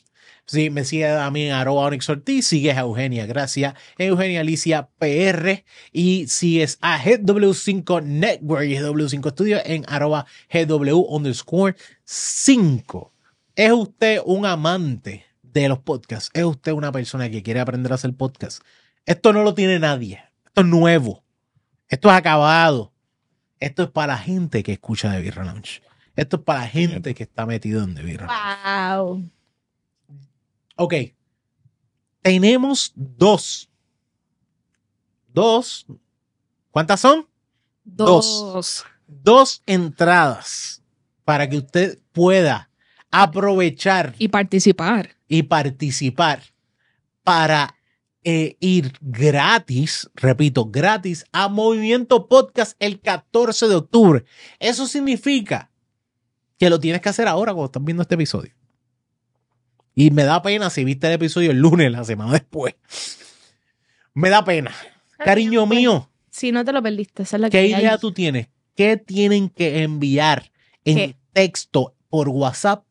Sí, me sigue a mí en arroba Onyx Ortiz, sigues a Eugenia Gracia, Eugenia Alicia PR y sigues a GW5 Network y GW5 Studio en arroba GW underscore 5. ¿Es usted un amante de los podcasts? ¿Es usted una persona que quiere aprender a hacer podcast? Esto no lo tiene nadie. Esto es nuevo. Esto es acabado. Esto es para la gente que escucha de Birra Lounge. Esto es para la gente que está metido en The Birra Lounge. Wow. Ok. Tenemos dos. Dos. ¿Cuántas son? Dos. Dos entradas para que usted pueda aprovechar Y participar. y participar para eh, ir gratis, repito, gratis a Movimiento Podcast el 14 de octubre. Eso significa que lo tienes que hacer ahora cuando estás viendo este episodio. Y me da pena si viste el episodio el lunes, la semana después. Me da pena. Cariño mío, Si no te lo perdiste, esa es la ¿qué que idea hay. tú tienes? ¿Qué tienen que enviar en ¿Qué? texto por WhatsApp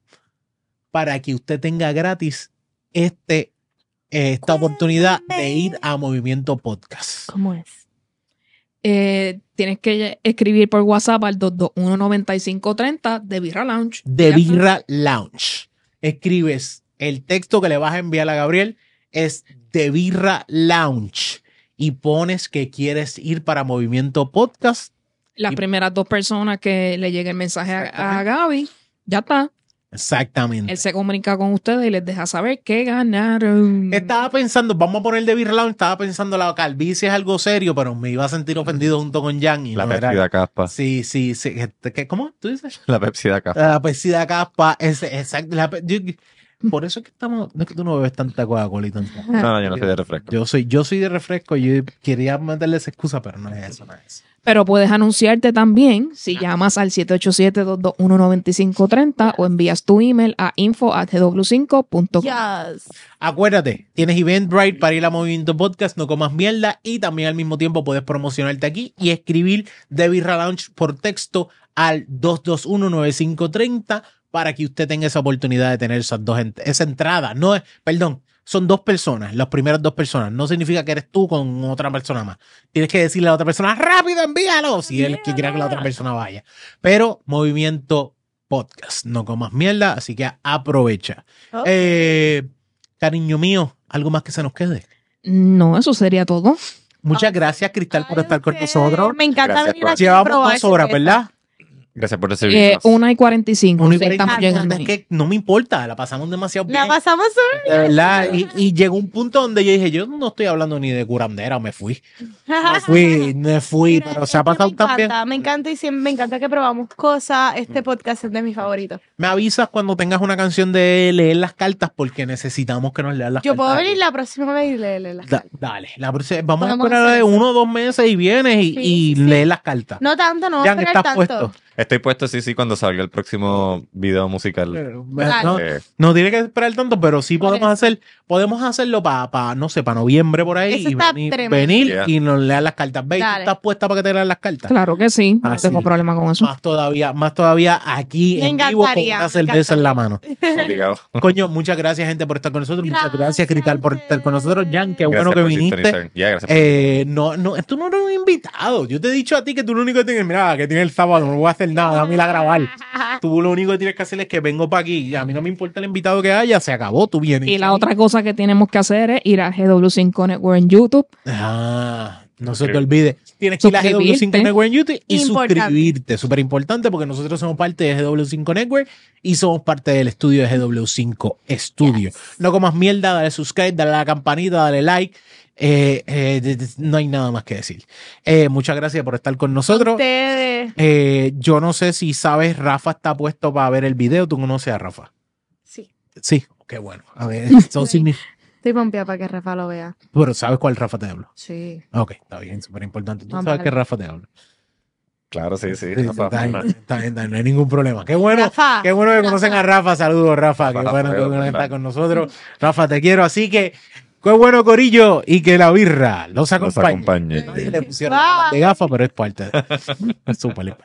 para que usted tenga gratis este, eh, esta oportunidad de ir a Movimiento Podcast? ¿Cómo es? Eh, tienes que escribir por WhatsApp al 221-9530 de Birra Lounge. De. Birra Lounge. Escribes el texto que le vas a enviar a Gabriel es de Birra Lounge y pones que quieres ir para Movimiento Podcast Las Y- primeras dos personas que le llegue el mensaje a. Gaby, ya está. Exactamente. Él se comunica con ustedes y les deja saber que ganaron. Estaba pensando, vamos a poner de Lounge, estaba pensando la calvicie es algo serio, pero me iba a sentir ofendido junto con Jan. Y La no era. Pepsi da caspa. Sí, sí, sí. Este, ¿qué- ¿Cómo? ¿Tú dices? La Pepsi da caspa. La Pepsi de caspa. Es, exacto. la pe- yo- por eso es que estamos. No es que tú no bebes tanta Coca-Cola y tanta. No, no, yo no soy de refresco. Yo soy, yo soy de refresco. Yo quería meterle esa excusa, pero no es eso, no es eso. Pero puedes anunciarte también si llamas al 787-221-9530 o envías tu email a info.gw5.com. Yes. Acuérdate, tienes Eventbrite para ir a Movimiento Podcast, no comas mierda y también al mismo tiempo puedes promocionarte aquí y escribir The Birra Lounge por texto al 221-9530 para que usted tenga esa oportunidad de tener esas dos ent- esa entrada. No es, perdón, son dos personas, las primeras dos personas. No significa que eres tú con otra persona más. Tienes que decirle a la otra persona, rápido, envíalo, si él que quiera que la otra persona vaya. Pero Movimiento Podcast, no comas mierda, así que aprovecha. Eh, cariño mío, algo más que se nos quede. No, eso sería todo. Muchas gracias, Cristal, por Ay, estar con nosotros. Me encanta Gracias venir aquí Llevamos dos horas. ¿verdad? Gracias por Eh, recibirnos. 1 y 45. Uno y sí, cuarenta. estamos llegando Es ahí. que no me importa, la pasamos demasiado bien. La pasamos súper de verdad. Y, y llegó un punto donde yo dije, yo no estoy hablando ni de curandera, me fui. Me fui, me fui, pero es se ha que pasado me tan bien. encanta, Me encanta y siempre me encanta que probamos cosas. Este podcast es de mis favoritos. Me avisas cuando tengas una canción de leer las cartas porque necesitamos que nos lean las Yo cartas. puedo venir la próxima vez y leerle las Da- cartas. dale, la próxima- vamos a esperar de uno o dos meses y vienes y, Sí, y sí, sí. lees las cartas. No tanto, no. Esperar estás tanto. puesto. Estoy puesto, sí, sí, cuando salga el próximo video musical. No, Eh, No tiene que esperar tanto, pero sí podemos hacer, podemos hacerlo para, no sé, para noviembre por ahí Eso y está venir, Yeah. y nos lean las cartas. Ve, ¿tú Dale. estás puesta para que te lean las cartas? Claro que sí, no tengo sí. problema con eso. Más todavía, más todavía aquí Me en vivo con encantaría, una cerveza en la mano. obligado. Coño, muchas gracias, gente, por estar con nosotros. Muchas gracias, Cristal, por estar con nosotros. Jan, qué bueno Gracias que por viniste. sintonizar. Ya, gracias. por- Eh, no, no, tú no eres un invitado. Yo te he dicho a ti que tú lo único que tienes, mira, que tienes el sábado, no voy a hacer nada, dame ir a grabar. Tú lo único que tienes que hacer es que vengo para aquí. A mí no me importa el invitado que haya, se acabó, tú vienes. Y la otra cosa que tenemos que hacer es ir a GW5 Network en YouTube. Ah, no se te olvide. Tienes que ir a GW5 Suscribirte. Network en YouTube y Importante. suscribirte. Súper importante porque nosotros somos parte de GW5 Network y somos parte del estudio de GW5 Studio. No comas mierda, dale subscribe, dale a la campanita, dale like. Eh, eh, no hay nada más que decir. Eh, muchas gracias por estar con nosotros. Ustedes. Eh, yo no sé si sabes, Rafa está puesto para ver el video. ¿Tú conoces a Rafa? Sí. Sí, qué bueno. A ver, eso significa- Estoy pompeada para que Rafa lo vea. pero ¿sabes cuál Rafa te hablo? Sí. Ok, está bien, súper importante. Tú Vamos sabes que. Rafa te habla. Claro, sí, sí. Sí, no, está, bien, no. está bien, está bien, no hay ningún problema. Qué bueno, Rafa. qué bueno que conocen a Rafa. Saludos, Rafa. Qué Rafa, bueno que Rafa, está Rafa. con nosotros. Rafa, te quiero. Así que, qué bueno, Corillo, y que la birra los acompañe. acompañe. Nadie le pusieron de gafa, pero es parte súper.